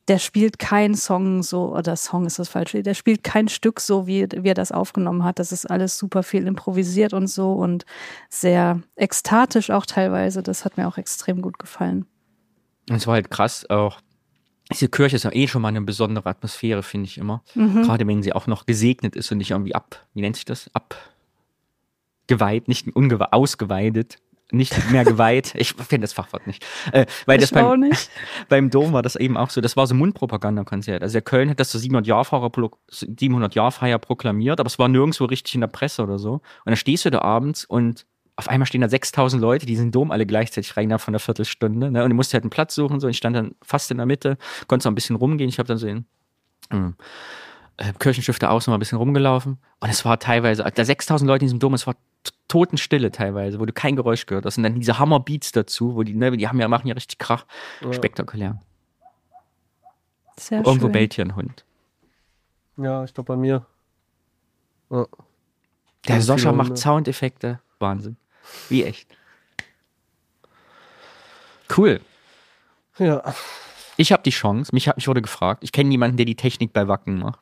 der spielt kein Song so, oder Song ist das falsche, der spielt kein Stück so, wie, wie er das aufgenommen hat. Das ist alles super viel improvisiert und so und sehr ekstatisch auch teilweise. Das hat mir auch extrem gut gefallen. Es war halt krass, auch diese Kirche ist ja eh schon mal eine besondere Atmosphäre, finde ich immer. Mhm. Gerade wenn sie auch noch gesegnet ist und nicht irgendwie ab, wie nennt sich das? Abgeweiht, nicht ausgeweidet, nicht mehr geweiht. Ich finde das Fachwort nicht. Äh, weil ich das beim, nicht. [laughs] beim Dom war das eben auch so. Das war so ein Mundpropagandakonzert. Also der Köln hat das zur 700-Jahr-Feier proklamiert, aber es war nirgendwo richtig in der Presse oder so. Und dann stehst du da abends und auf einmal stehen da 6000 Leute, die sind Dom alle gleichzeitig rein von einer Viertelstunde. Ne? Und du musst halt einen Platz suchen. So. Ich stand dann fast in der Mitte, konnte so ein bisschen rumgehen. Ich habe dann so in ähm, äh, Kirchenschiff da außen mal ein bisschen rumgelaufen. Und es war teilweise, da 6000 Leute in diesem Dom, es war Totenstille teilweise, wo du kein Geräusch gehört hast. Und dann diese Hammerbeats dazu, wo die, ne, die haben ja, machen ja richtig Krach. Ja. Spektakulär. Sehr Irgendwo schön. bellt hier ein Hund. Ja, ich glaube bei mir. Ja. Der Soscha macht Soundeffekte. Wahnsinn. Wie echt. Cool. Ja. Ich habe die Chance, mich, mich wurde gefragt, ich kenne jemanden, der die Technik bei Wacken macht.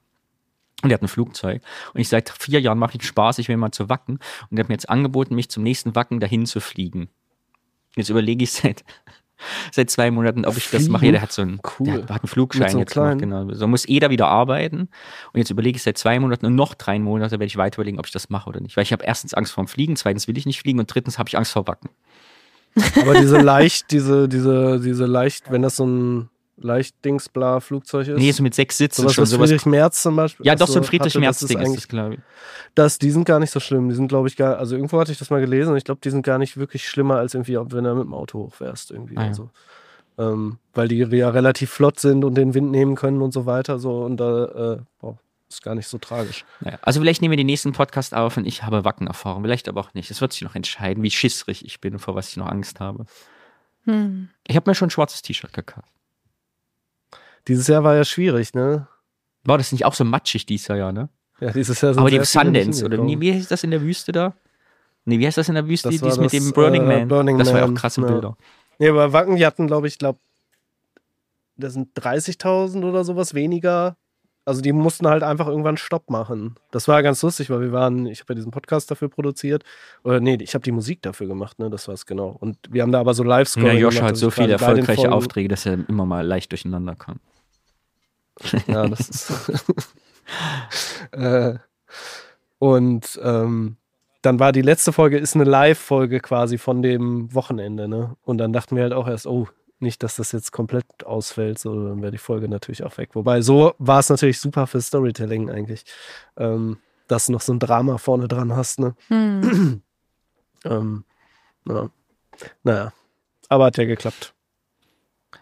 Und der hat ein Flugzeug. Und ich seit vier Jahren mache ich Spaß, ich will mal zu Wacken. Und der hat mir jetzt angeboten, mich zum nächsten Wacken dahin zu fliegen. Jetzt überlege ich seit, seit zwei Monaten, ob ich das mache. Ja, der hat so einen, cool. der hat einen Flugschein so jetzt gemacht, genau. So muss jeder wieder arbeiten. Und jetzt überlege ich seit zwei Monaten und noch drei Monate werde ich weiter überlegen, ob ich das mache oder nicht. Weil ich habe erstens Angst vorm Fliegen, zweitens will ich nicht fliegen und drittens habe ich Angst vor Wacken. Aber diese leicht, diese, diese, diese leicht, wenn das so ein Leichtdings, bla, Flugzeug ist. Nee, so mit sechs Sitzen sowas, schon. was Sowas. Friedrich Merz zum Beispiel. Ja, doch, so ein Friedrich hatte, Merz das Ding ist eigentlich- das, glaube ich. Das, die sind gar nicht so schlimm. Die sind, glaube ich, gar, also irgendwo hatte ich das mal gelesen und ich glaube, die sind gar nicht wirklich schlimmer als irgendwie, ob wenn du mit dem Auto hochfährst irgendwie Ah, ja. so. Ähm, weil die ja relativ flott sind und den Wind nehmen können und so weiter. So und da äh, boah, ist gar nicht so tragisch. Naja, also vielleicht nehmen wir den nächsten Podcast auf und ich habe Wackenerfahrung. Vielleicht aber auch nicht. Es wird sich noch entscheiden, wie schissrig ich bin und vor was ich noch Angst habe. Hm. Ich habe mir schon ein schwarzes T-Shirt gekauft. Dieses Jahr war ja schwierig, ne? War das nicht auch so matschig dieses Jahr, ne? Ja, dieses Jahr sind aber die Sundance, oder nee, wie heißt das in der Wüste da? Nee, wie heißt das in der Wüste? Das Dies mit das, dem Burning äh, Man. Burning das war ja auch krasse ja. Bilder. Nee, aber Wacken, die hatten, glaube ich, glaube, das sind 30.000 oder sowas weniger. Also die mussten halt einfach irgendwann Stopp machen. Das war ganz lustig, weil wir waren, ich habe ja diesen Podcast dafür produziert. Oder nee, ich habe die Musik dafür gemacht, ne? Das war es genau. Und wir haben da aber so live Ja, Josh hat dass so viele erfolgreiche Aufträge, dass er immer mal leicht durcheinander kam. Ja, das ist. [laughs] äh, und ähm, dann war die letzte Folge ist eine Live-Folge quasi von dem Wochenende, ne? Und dann dachten wir halt auch erst, oh, nicht, dass das jetzt komplett ausfällt, so dann wäre die Folge natürlich auch weg. Wobei so war es natürlich super für Storytelling eigentlich, ähm, dass du noch so ein Drama vorne dran hast, ne? Hm. [clears throat] Ähm, ja. Naja, aber hat ja geklappt.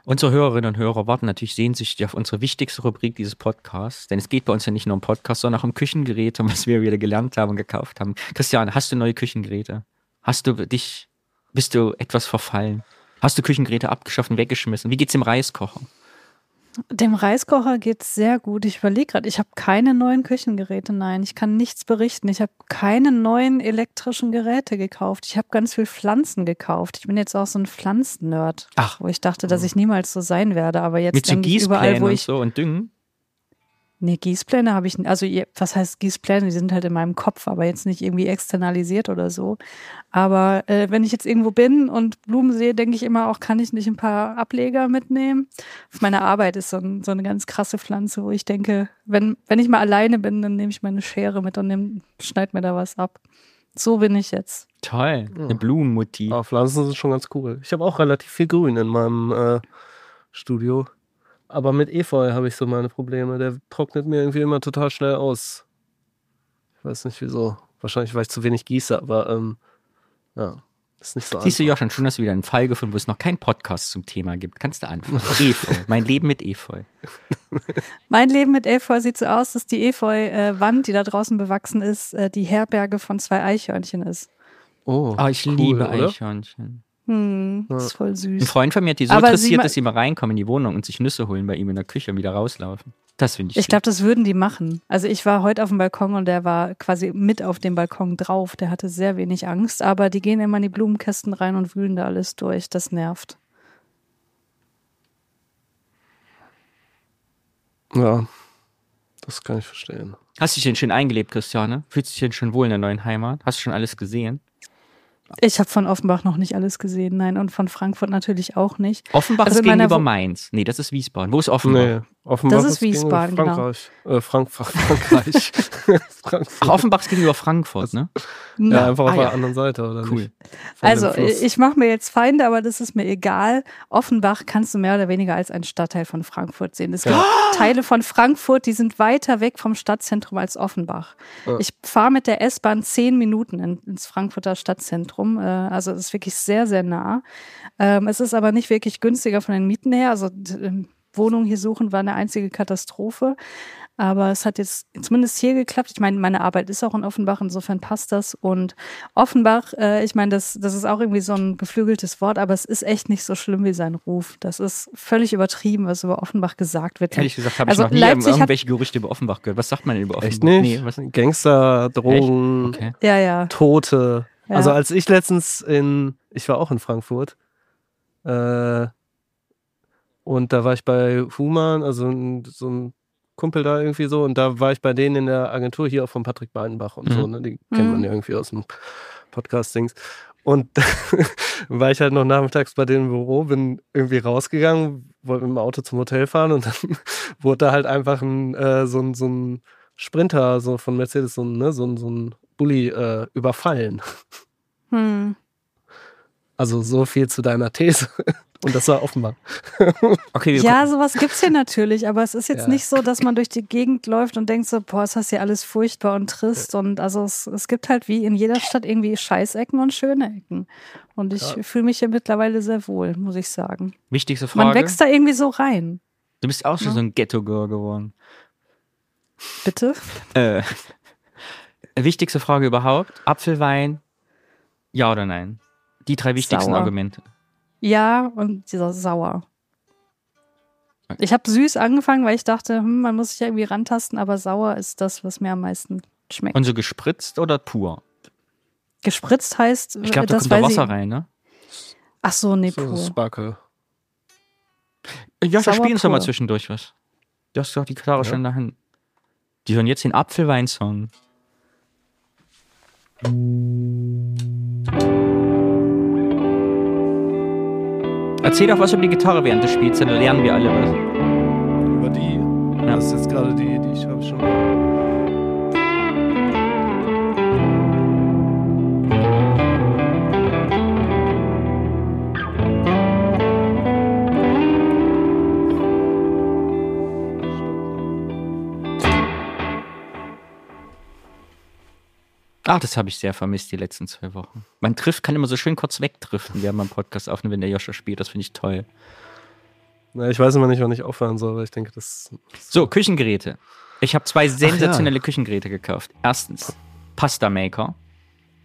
Unsere Hörerinnen und Hörer warten natürlich sehnsüchtig auf unsere wichtigste Rubrik dieses Podcasts, denn es geht bei uns ja nicht nur um Podcast, sondern auch um Küchengeräte, [laughs] was wir wieder gelernt haben und gekauft haben. Christian, hast du neue Küchengeräte? Hast du dich, bist du etwas verfallen? Hast du Küchengeräte abgeschafft und weggeschmissen? Wie geht's dem Reiskocher? Dem Reiskocher geht's sehr gut. Ich überlege gerade, ich habe keine neuen Küchengeräte. Nein, ich kann nichts berichten. Ich habe keine neuen elektrischen Geräte gekauft. Ich habe ganz viel Pflanzen gekauft. Ich bin jetzt auch so ein Pflanzennerd, Ach. wo ich dachte, dass ich niemals so sein werde. Aber jetzt Mit so denke ich überall, wo und ich so und Düngen? Nee, Gießpläne habe ich nicht. Also, was heißt Gießpläne? Die sind halt in meinem Kopf, aber jetzt nicht irgendwie externalisiert oder so. Aber äh, wenn ich jetzt irgendwo bin und Blumen sehe, denke ich immer auch, kann ich nicht ein paar Ableger mitnehmen? Auf meiner Arbeit ist so, ein, so eine ganz krasse Pflanze, wo ich denke, wenn, wenn ich mal alleine bin, dann nehme ich meine Schere mit und nehm, schneid mir da was ab. So bin ich jetzt. Toll, Ja. eine Blumenmutti. Aber Pflanzen sind schon ganz cool. Ich habe auch relativ viel Grün in meinem äh, Studio. Aber mit Efeu habe ich so meine Probleme. Der trocknet mir irgendwie immer total schnell aus. Ich weiß nicht wieso. Wahrscheinlich, weil ich zu wenig gieße, aber ähm, ja, ist nicht so Siehst du. Jochen, schon hast du wieder einen Fall gefunden, wo es noch keinen Podcast zum Thema gibt. Kannst du anfangen. [laughs] Efeu. Mein Leben mit Efeu. [laughs] Mein Leben mit Efeu sieht so aus, dass die Efeu-Wand, die da draußen bewachsen ist, äh, die Herberge von zwei Eichhörnchen ist. Oh, Oh, ich cool, liebe oder? Eichhörnchen. Hm, Ja. das ist voll Ein süß. Freund von mir hat die so Aber interessiert, mal- dass sie mal reinkommen in die Wohnung und sich Nüsse holen bei ihm in der Küche und wieder rauslaufen. Das finde ich. Ich glaube, das würden die machen. Also ich war heute auf dem Balkon und der war quasi mit auf dem Balkon drauf. Der hatte sehr wenig Angst, aber die gehen immer in die Blumenkästen rein und wühlen da alles durch. Das nervt. Ja, das kann ich verstehen. Hast du dich denn schön eingelebt, Christiane? Fühlst du dich denn schon wohl in der neuen Heimat? Hast du schon alles gesehen? Ich habe von Offenbach noch nicht alles gesehen, nein, und von Frankfurt natürlich auch nicht. Offenbach Also ist gegenüber Mainz. Nee, das ist Wiesbaden. Wo ist Offenbach? Nee, Offenbach Das ist Wiesbaden, genau. Frankreich. Äh, Frank Frank Frankreich. [laughs] [laughs] Frankfurt. Ach, Offenbach ist gegenüber Frankfurt, ne? Ja, einfach auf Ah, der ja. anderen Seite, oder Cool. nicht? Von Also, Fluss. ich mache mir jetzt Feinde, aber das ist mir egal. Offenbach kannst du mehr oder weniger als einen Stadtteil von Frankfurt sehen. Es gibt Teile von Frankfurt, die sind weiter weg vom Stadtzentrum als Offenbach. Ja. Ich fahre mit der S-Bahn zehn Minuten in, ins Frankfurter Stadtzentrum. Äh, also, es ist wirklich sehr, sehr nah. Ähm, es ist aber nicht wirklich günstiger von den Mieten her. Also, d- Wohnung hier suchen war eine einzige Katastrophe. Aber es hat jetzt zumindest hier geklappt. Ich meine, meine Arbeit ist auch in Offenbach, insofern passt das. Und Offenbach, äh, ich meine, das, das ist auch irgendwie so ein geflügeltes Wort, aber es ist echt nicht so schlimm wie sein Ruf. Das ist völlig übertrieben, was über Offenbach gesagt wird. Ehrlich gesagt habe Also ich noch nie Leipzig irgendwelche Gerüchte über Offenbach gehört. Was sagt man denn über Offenbach? Echt nicht? Nee, was? Gangster, Drogen, Okay. Ja, ja. Tote. Ja. Also als ich letztens in, ich war auch in Frankfurt, äh, und da war ich bei Human, also so ein Kumpel da irgendwie so, und da war ich bei denen in der Agentur hier auch von Patrick Beidenbach und so, Mhm. ne? Die kennt man Mhm. ja irgendwie aus dem Podcast-Dings. Und [laughs] war ich halt noch nachmittags bei denen im Büro, bin irgendwie rausgegangen, wollte mit dem Auto zum Hotel fahren und [laughs] dann wurde da halt einfach ein, äh, so, ein, so ein Sprinter so von Mercedes, so ein, ne, so ein, so ein Bulli äh, überfallen. Hm. Also so viel zu deiner These. Und das war offenbar. [laughs] Okay, Ja, sowas gibt's hier natürlich, aber es ist jetzt Ja. nicht so, dass man durch die Gegend läuft und denkt so, boah, ist das hier alles furchtbar und trist. Und also es, es gibt halt wie in jeder Stadt irgendwie Scheißecken und schöne Ecken. Und ich fühle mich hier mittlerweile sehr wohl, muss ich sagen. wichtigste Frage. Man wächst da irgendwie so rein. Du bist auch schon so ein Ghetto-Girl geworden. Bitte? Äh, wichtigste Frage überhaupt. Apfelwein, ja oder nein? Die drei wichtigsten Sauer. Argumente. Ja, und dieser sauer. Ich habe süß angefangen, weil ich dachte, hm, man muss sich ja irgendwie rantasten, aber sauer ist das, was mir am meisten schmeckt. Und so gespritzt oder pur? Gespritzt heißt, Ich glaube, da das kommt da Wasser ich. rein, ne? Ach so, nee, So pur. Sparkle. Ja, spielen uns doch mal zwischendurch was. Du hast doch die Gitarre Ja. schon dahin. Die hören jetzt den Apfelwein-Song. Erzähl doch was über die Gitarre während des Spiels, dann lernen wir alle was. Über die. Ja. Das ist jetzt gerade die, die ich habe schon. Ach, das habe ich sehr vermisst die letzten zwei Wochen. Man trifft, kann immer so schön kurz wegdriften, während man einen Podcast aufnimmt, wenn der Joscha spielt. Das finde ich toll. Na, ich weiß immer nicht, wann ich aufhören soll, weil ich denke, das. So, Küchengeräte. Ich habe zwei sensationelle Küchengeräte gekauft. Erstens, Pasta Maker.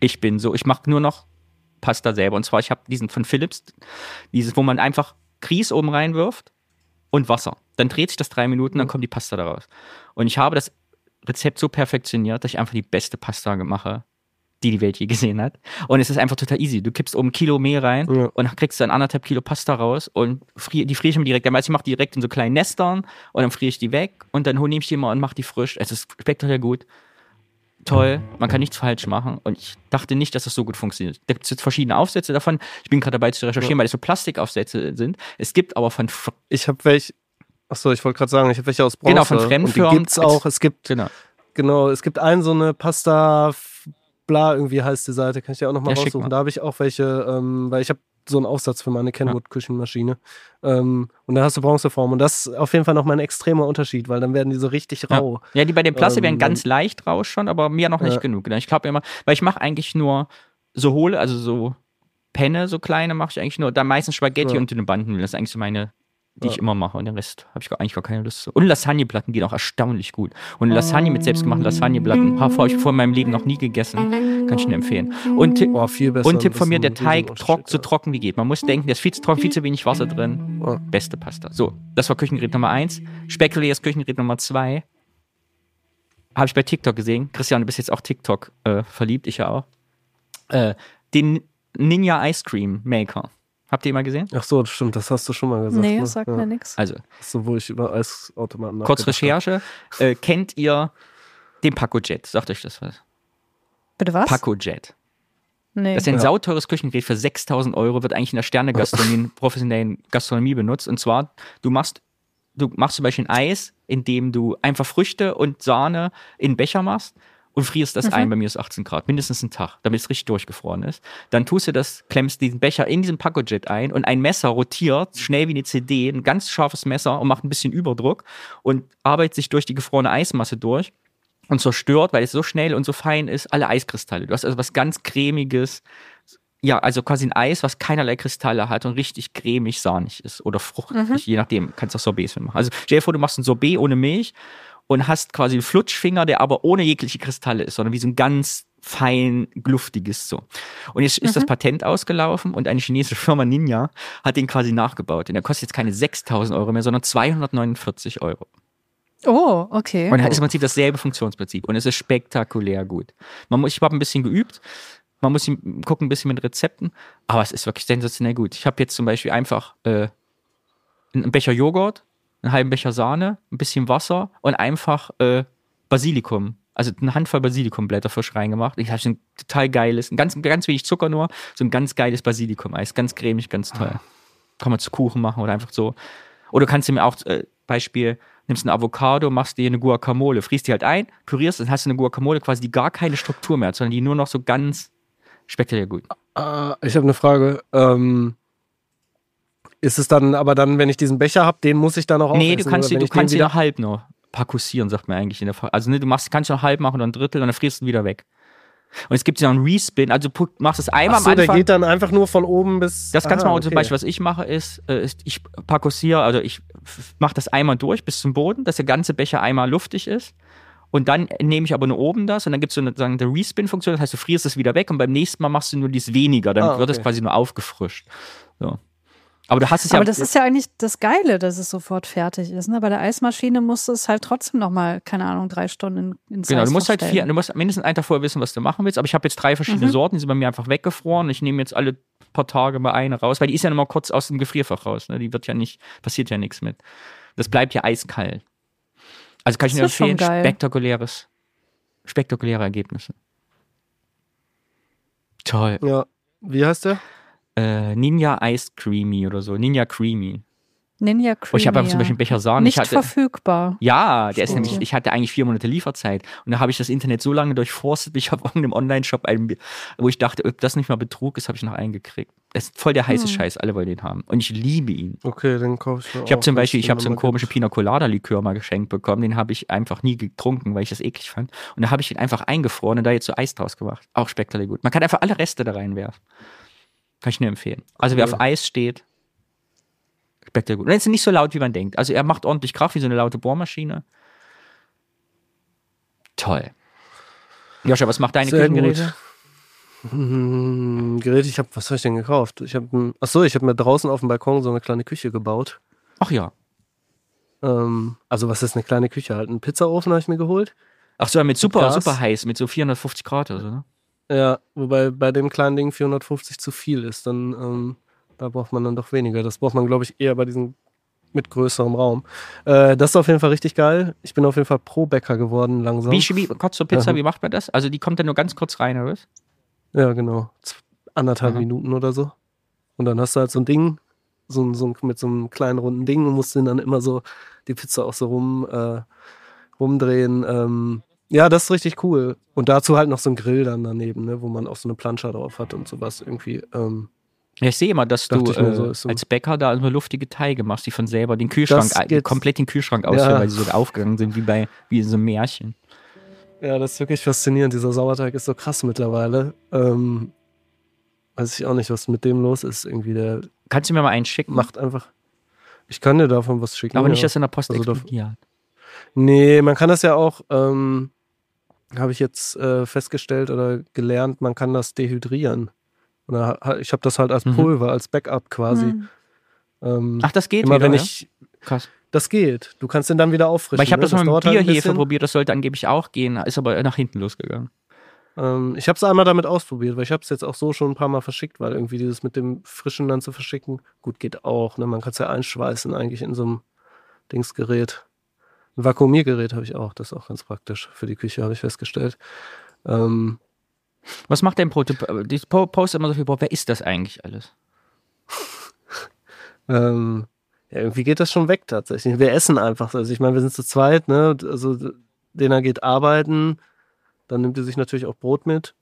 Ich bin so, ich mache nur noch Pasta selber. Und zwar, ich habe diesen von Philips, dieses, wo man einfach Grieß oben reinwirft und Wasser. Dann dreht sich das drei Minuten, dann kommt die Pasta daraus. Und ich habe das Rezept so perfektioniert, dass ich einfach die beste Pasta mache, die die Welt je gesehen hat. Und es ist einfach total easy. Du kippst oben ein Kilo Mehl rein Ja. und dann kriegst dann anderthalb Kilo Pasta raus und frier, die friere ich mir direkt. Also ich mache die direkt in so kleinen Nestern und dann friere ich die weg und dann nehme ich die mal und mache die frisch. Es ist spektakulär gut. Toll, man kann nichts falsch machen. Und ich dachte nicht, dass das so gut funktioniert. Da gibt es jetzt verschiedene Aufsätze davon. Ich bin gerade dabei zu recherchieren, weil das so Plastikaufsätze sind. Es gibt aber von, Fr- Ich habe welche. Achso, ich wollte gerade sagen, ich habe welche aus Bronze. Genau, von Und Fremdfirmen. die gibt's auch. Es gibt, genau, genau, es gibt einen so eine Pasta, bla, irgendwie heißt die Seite, kann ich dir auch nochmal Ja, raussuchen. mal. Da habe ich auch welche, ähm, weil ich habe so einen Aufsatz für meine Kenwood-Küchenmaschine. Ähm, und da hast du Bronzeform. Und das ist auf jeden Fall nochmal ein extremer Unterschied, weil dann werden die so richtig rau. Ja, die bei den Plastik Ähm, werden ganz leicht raus schon, aber mir noch nicht Ja. genug. Ich glaube immer, weil ich mache eigentlich nur so hohle, also so Penne, so kleine mache ich eigentlich nur. Da meistens Spaghetti Ja. und dünne Bandennudeln. Das ist eigentlich so meine, die ich Ja. immer mache. Und den Rest habe ich gar, eigentlich gar keine Lust zu. Und Lasagneplatten gehen auch erstaunlich gut. Und Lasagne mit selbstgemachten Lasagneplatten [laughs] habe ich vor in meinem Leben noch nie gegessen. Kann ich nur empfehlen. Und, besser. und Tipp von mir, der Teig trock, so trocken wie geht. Man muss denken, der ist viel zu trocken, viel zu wenig Wasser drin. Ja. Beste Pasta. So, das war Küchengerät Nummer eins. Spektakuläres Küchengerät Nummer zwei. Habe ich bei TikTok gesehen. Christian, du bist jetzt auch TikTok äh, verliebt, ich ja auch. Äh, den Ninja Ice Cream Maker. Habt ihr mal gesehen? Ach so, das stimmt, das hast du schon mal gesagt. nee, ne? sagt ja. mir nichts. Also, So, wo ich über Eisautomaten kurz Recherche. Äh, kennt ihr den Paco Jet? Sagt euch das was? Bitte was? Paco Jet. Nee. Das ist ein Ja. sauteures Küchengerät für 6000 Euro, wird eigentlich in der Sterne-Gastronomie, [laughs] in professionellen Gastronomie benutzt. Und zwar, du machst, du machst zum Beispiel ein Eis, indem du einfach Früchte und Sahne in Becher machst und frierst das ein. Bei mir ist 18 Grad, mindestens einen Tag, damit es richtig durchgefroren ist. Dann tust du das, klemmst diesen Becher in diesen Pacojet ein und ein Messer rotiert schnell wie eine CD, ein ganz scharfes Messer und macht ein bisschen Überdruck und arbeitet sich durch die gefrorene Eismasse durch und zerstört, weil es so schnell und so fein ist, alle Eiskristalle. Du hast also was ganz cremiges, ja, also quasi ein Eis, was keinerlei Kristalle hat und richtig cremig, sahnig ist oder fruchtig, je nachdem, kannst du auch Sorbets mitmachen. Also stell dir vor, du machst ein Sorbet ohne Milch und hast quasi einen Flutschfinger, der aber ohne jegliche Kristalle ist, sondern wie so ein ganz fein, gluftiges so. Und jetzt ist das Patent ausgelaufen und eine chinesische Firma Ninja hat den quasi nachgebaut. Und der kostet jetzt keine 6000 Euro mehr, sondern 249 Euro. Oh, okay. Und er hat im Prinzip dasselbe Funktionsprinzip und es ist spektakulär gut. Man muss, ich habe ein bisschen geübt, man muss gucken ein bisschen mit Rezepten, aber es ist wirklich sensationell gut. Ich habe jetzt zum Beispiel einfach äh, einen Becher Joghurt, einen halben Becher Sahne, ein bisschen Wasser und einfach äh, Basilikum. Also eine Handvoll Basilikumblätter frisch reingemacht. Ich habe so ein total geiles, ein ganz, ganz wenig Zucker nur, so ein ganz geiles Basilikum-Eis. Ganz cremig, ganz toll. Kann man zu Kuchen machen oder einfach so. Oder kannst du mir auch, äh, Beispiel, nimmst eine Avocado, machst dir eine Guacamole, friest die halt ein, pürierst, dann hast du eine Guacamole quasi, die gar keine Struktur mehr hat, sondern die nur noch so ganz spektakulär gut. Ah, ich habe eine Frage. Ähm, Ist es dann, aber dann, wenn ich diesen Becher habe, den muss ich dann auch Nee, aufessen, du kannst, du den kannst ihn wieder halb nur parkussieren, sagt man eigentlich in der Fa Also ne, du machst, kannst nur halb machen oder ein Drittel und dann frierst du ihn wieder weg. Und es gibt ja einen Respin, also du machst es einmal Ach so, am der Anfang. geht dann einfach nur von oben bis. Das kannst du Ah, mal zum okay. Beispiel, was ich mache, ist, äh, ist ich parkussiere, also ich mache das einmal durch bis zum Boden, dass der ganze Becher einmal luftig ist. Und dann nehme ich aber nur oben das und dann gibt es so eine, Respin-Funktion, das heißt, du frierst es wieder weg und beim nächsten Mal machst du nur dies weniger, dann Ah, wird es okay. quasi nur aufgefrischt. So. Aber du hast es ja. Aber das ist ja eigentlich das Geile, dass es sofort fertig ist. Ne? Bei der Eismaschine musst du es halt trotzdem nochmal, keine Ahnung, drei Stunden in, ins Genau, Eis du musst halt vier, du musst mindestens einen Tag vorher wissen, was du machen willst. Aber ich habe jetzt drei verschiedene Mhm. Sorten, die sind bei mir einfach weggefroren. Ich nehme jetzt alle paar Tage mal eine raus, weil die ist ja immer kurz aus dem Gefrierfach raus. Ne? Die wird ja nicht, passiert ja nichts mit. Das bleibt ja eiskalt. Also kann ich Das nur ist schon empfehlen, spektakuläres, spektakuläre Ergebnisse. Toll. Ja. Wie heißt der? Äh, Ninja Ice Creamy oder so. Ninja Creamy. Ninja Creamy. Oh, ich habe einfach zum ja. Beispiel einen Becher Sahne. Nicht ich hatte, verfügbar. Ja, der ist Stimmt. nämlich, ich hatte eigentlich vier Monate Lieferzeit und da habe ich das Internet so lange durchforstet, bis ich auf irgendeinem Online-Shop, einen- wo ich dachte, ob das nicht mal Betrug ist, habe ich noch einen gekriegt. Das ist voll der heiße Hm. Scheiß, alle wollen den haben. Und ich liebe ihn. Okay, den kaufe ich mir Ich habe zum Beispiel, ich habe so einen komischen Pina Colada Likör mal geschenkt bekommen, den habe ich einfach nie getrunken, weil ich das eklig fand. Und da habe ich ihn einfach eingefroren und da jetzt so Eis draus gemacht. Auch spektakulär gut. Man kann einfach alle Reste da reinwerfen. Kann ich nur empfehlen. Also wer Cool. auf Eis steht, spektakulär gut. Und es ist nicht so laut, wie man denkt. Also er macht ordentlich Kraft wie so eine laute Bohrmaschine. Toll. Joscha, was macht deine Sehr Küchengeräte? Hm, Gerät, ich habe, was habe ich denn gekauft? Ich habe, ach so, ich habe mir draußen auf dem Balkon so eine kleine Küche gebaut. Ach ja. Ähm, also was ist eine kleine Küche? Halt einen Pizzaofen habe ich mir geholt. Ach so, mit super, Gas. super heiß, mit so 450 Grad oder so, ne? Ja, wobei bei dem kleinen Ding 450 zu viel ist, dann ähm, da braucht man dann doch weniger. Das braucht man, glaube ich, eher bei diesem mit größerem Raum. Äh, das ist auf jeden Fall richtig geil. Ich bin auf jeden Fall Pro-Bäcker geworden langsam. Wie, wie, kurz zur Pizza, Ja. wie macht man das? Also die kommt dann nur ganz kurz rein, oder was? Ja, genau. Anderthalb Aha. Minuten oder so. Und dann hast du halt so ein Ding, so, ein- so ein, mit so einem kleinen runden Ding und musst den dann immer so die Pizza auch so rum, äh, rumdrehen. Ähm, ja, das ist richtig cool. Und dazu halt noch so ein Grill dann daneben, ne, wo man auch so eine Plansche drauf hat und sowas irgendwie. Ähm, Ja, ich sehe immer, dass du äh, so so. als Bäcker da so luftige Teige machst, die von selber den Kühlschrank, äh, komplett den Kühlschrank ausfüllen, Ja. weil sie so aufgegangen sind, wie bei wie in so einem Märchen. ja, das ist wirklich faszinierend. Dieser Sauerteig ist so krass mittlerweile. Ähm, weiß ich auch nicht, was mit dem los ist. Irgendwie, der Kannst du mir mal einen schicken? macht einfach. Ich kann dir davon was schicken. aber nicht, ja. dass in der Post Also explodiert. Nee, man kann das ja auch, ähm, habe ich jetzt äh, festgestellt oder gelernt, man kann das dehydrieren. Und da, ha- ich habe das halt als Mhm. Pulver, als Backup quasi. Hm. Ähm, Ach, das geht immer wieder, wenn ja? ich, Krass. das geht. Du kannst den dann wieder auffrischen. Weil ich habe ne? das mal mit halt Bierhefe bisschen. probiert, das sollte angeblich auch gehen, ist aber nach hinten losgegangen. Ähm, ich habe es einmal damit ausprobiert, weil ich habe es jetzt auch so schon ein paar Mal verschickt, weil irgendwie dieses mit dem Frischen dann zu verschicken, gut geht auch. Ne? Man kann es ja einschweißen eigentlich in so einem Dingsgerät. Ein Vakuumiergerät habe ich auch, das ist auch ganz praktisch für die Küche, habe ich festgestellt. Ähm, Was macht dein Brot? Du- Die Po- postet immer so viel Brot. Wer ist das eigentlich alles? [laughs] Ähm, ja, irgendwie geht das schon weg tatsächlich. Wir essen einfach. Also ich meine, wir sind zu zweit, ne? Also Dena geht arbeiten, dann nimmt er sich natürlich auch Brot mit.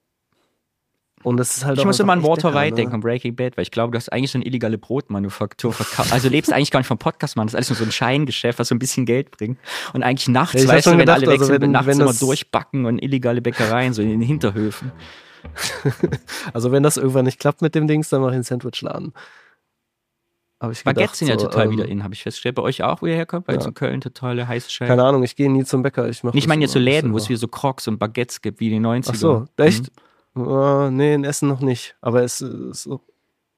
Und das ist halt Ich auch muss immer an Walter White ne? denken, an Breaking Bad, weil ich glaube, du hast eigentlich so eine illegale Brotmanufaktur verkauft. Also lebst eigentlich gar nicht vom Podcast, Mann. Das ist alles nur so ein Scheingeschäft, was so ein bisschen Geld bringt. Und eigentlich nachts, Ja, weißt du, wenn gedacht, alle weg also wenn- nachts wenn immer durchbacken und illegale Bäckereien, so in den Hinterhöfen. [laughs] Also wenn das irgendwann nicht klappt mit dem Dings, dann mache ich einen Sandwichladen. Ich gedacht, Baguettes sind ja so, total ähm, wieder in, habe ich festgestellt. Bei euch auch, wo ihr herkommt? Weil Ja. in Köln totale heiße Scheibe. Keine Ahnung, ich gehe nie zum Bäcker. Ich mach Ich meine jetzt so Läden, wo es hier so Crocs und Baguettes gibt, wie in den 90ern. Ach so, echt? Mhm. Äh, nee, in Essen noch nicht. Aber es ist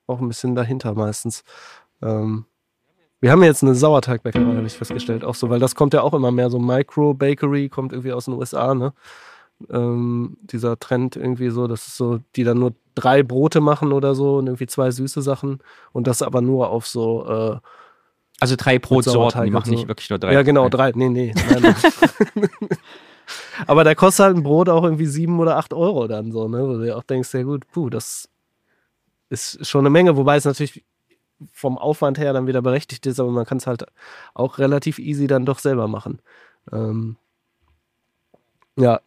auch- ein bisschen dahinter meistens. Ähm, wir haben jetzt eine Sauerteigbäckerei, habe ich festgestellt, auch so, weil das kommt ja auch immer mehr so Micro-Bakery, kommt irgendwie aus den USA, ne? Ähm, dieser Trend irgendwie so, das ist so, die dann nur drei Brote machen oder so und irgendwie zwei süße Sachen und das aber nur auf so, äh, Also drei Brotsorten, die machen nicht so. wirklich nur drei. ja genau, drei, nee, nee. Nein, [laughs] nein. Aber da kostet halt ein Brot auch irgendwie sieben oder acht Euro dann so, ne? Wo du dir auch denkst, ja gut, puh, das ist schon eine Menge, wobei es natürlich vom Aufwand her dann wieder berechtigt ist, aber man kann es halt auch relativ easy dann doch selber machen. Ähm, ja,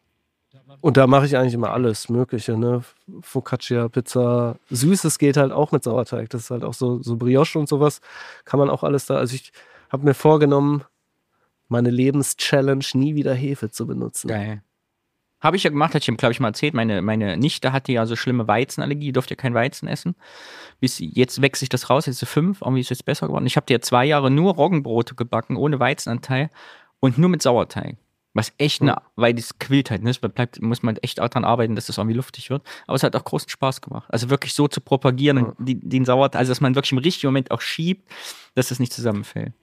Und da mache ich eigentlich immer alles Mögliche, ne? Focaccia, Pizza, Süßes geht halt auch mit Sauerteig. Das ist halt auch so, so Brioche und sowas. Kann man auch alles da. Also ich habe mir vorgenommen, meine Lebenschallenge nie wieder Hefe zu benutzen. Geil. Habe ich ja gemacht, hatte ich glaube ich mal erzählt. Meine, meine Nichte hatte ja so schlimme Weizenallergie, durfte ja kein Weizen essen. Bis jetzt wächst sich das raus, jetzt ist sie fünf, irgendwie ist es jetzt besser geworden. Ich habe dir zwei Jahre nur Roggenbrote gebacken, ohne Weizenanteil und nur mit Sauerteig. Was echt, ne, weil das quillt halt, ne? Das bleibt, muss man echt auch dran arbeiten, dass das irgendwie luftig wird. Aber es hat auch großen Spaß gemacht. Also wirklich so zu propagieren und die, den Sauerteig, also dass man wirklich im richtigen Moment auch schiebt, dass das nicht zusammenfällt.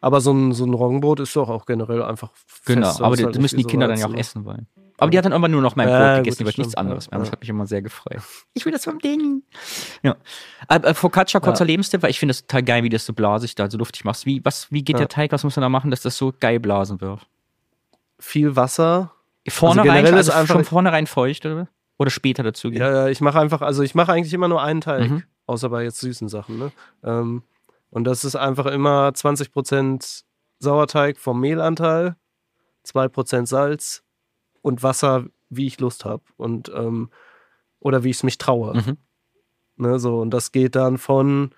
Aber so ein, so ein Roggenbrot ist doch auch generell einfach fest. Genau, das aber die, halt das müssen die Kinder so dann ja auch essen wollen. Aber die hat dann irgendwann nur noch mein Brot Ja, gut, gegessen, die das wollte nichts anderes ja, mehr. Das ja. hat mich immer sehr gefreut. Ich will das vom Ding. Ja. Aber, äh, Focaccia, kurzer Lebenstipp, weil ich finde das total geil, wie das so blasig da so luftig machst. Wie, was, wie geht Ja. der Teig? Was muss man da machen, dass das so geil blasen wird? Viel Wasser. Vorne generell rein, ist also einfach- schon vornherein feucht oder, oder später dazu gehen? Ja, ja, ich mache einfach, also ich mache eigentlich immer nur einen Teig, Mhm. außer bei jetzt süßen Sachen. Ne? Ähm, und das ist einfach immer 20% Sauerteig vom Mehlanteil, 2% Salz und Wasser, wie ich Lust habe. Und ähm, oder wie ich es mich traue. Mhm. Ne, so, und das geht dann von,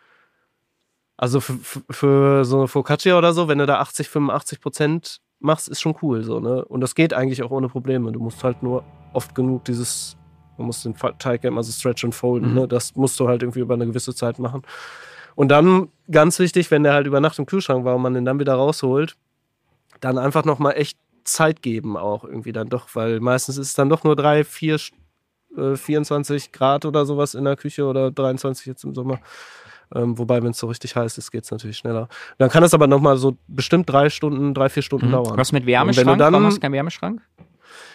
also für, für- so eine Focaccia oder so, wenn du da 80, 85 Prozent machst, ist schon cool. So, ne? Und das geht eigentlich auch ohne Probleme. Du musst halt nur oft genug dieses, man muss den Teig ja immer so stretch und folden. Mhm. Ne? Das musst du halt irgendwie über eine gewisse Zeit machen. Und dann, ganz wichtig, wenn der halt über Nacht im Kühlschrank war und man den dann wieder rausholt, dann einfach nochmal echt Zeit geben auch irgendwie dann doch, weil meistens ist es dann doch nur drei, vier, äh, 24 Grad oder sowas in der Küche oder 23 jetzt im Sommer. Ähm, wobei, wenn es so richtig heiß ist, geht es natürlich schneller. Dann kann es aber nochmal so bestimmt drei Stunden, drei, vier Stunden Mhm. dauern. Was mit Wärmeschrank? du dann- Warum hast du keinen Wärmeschrank?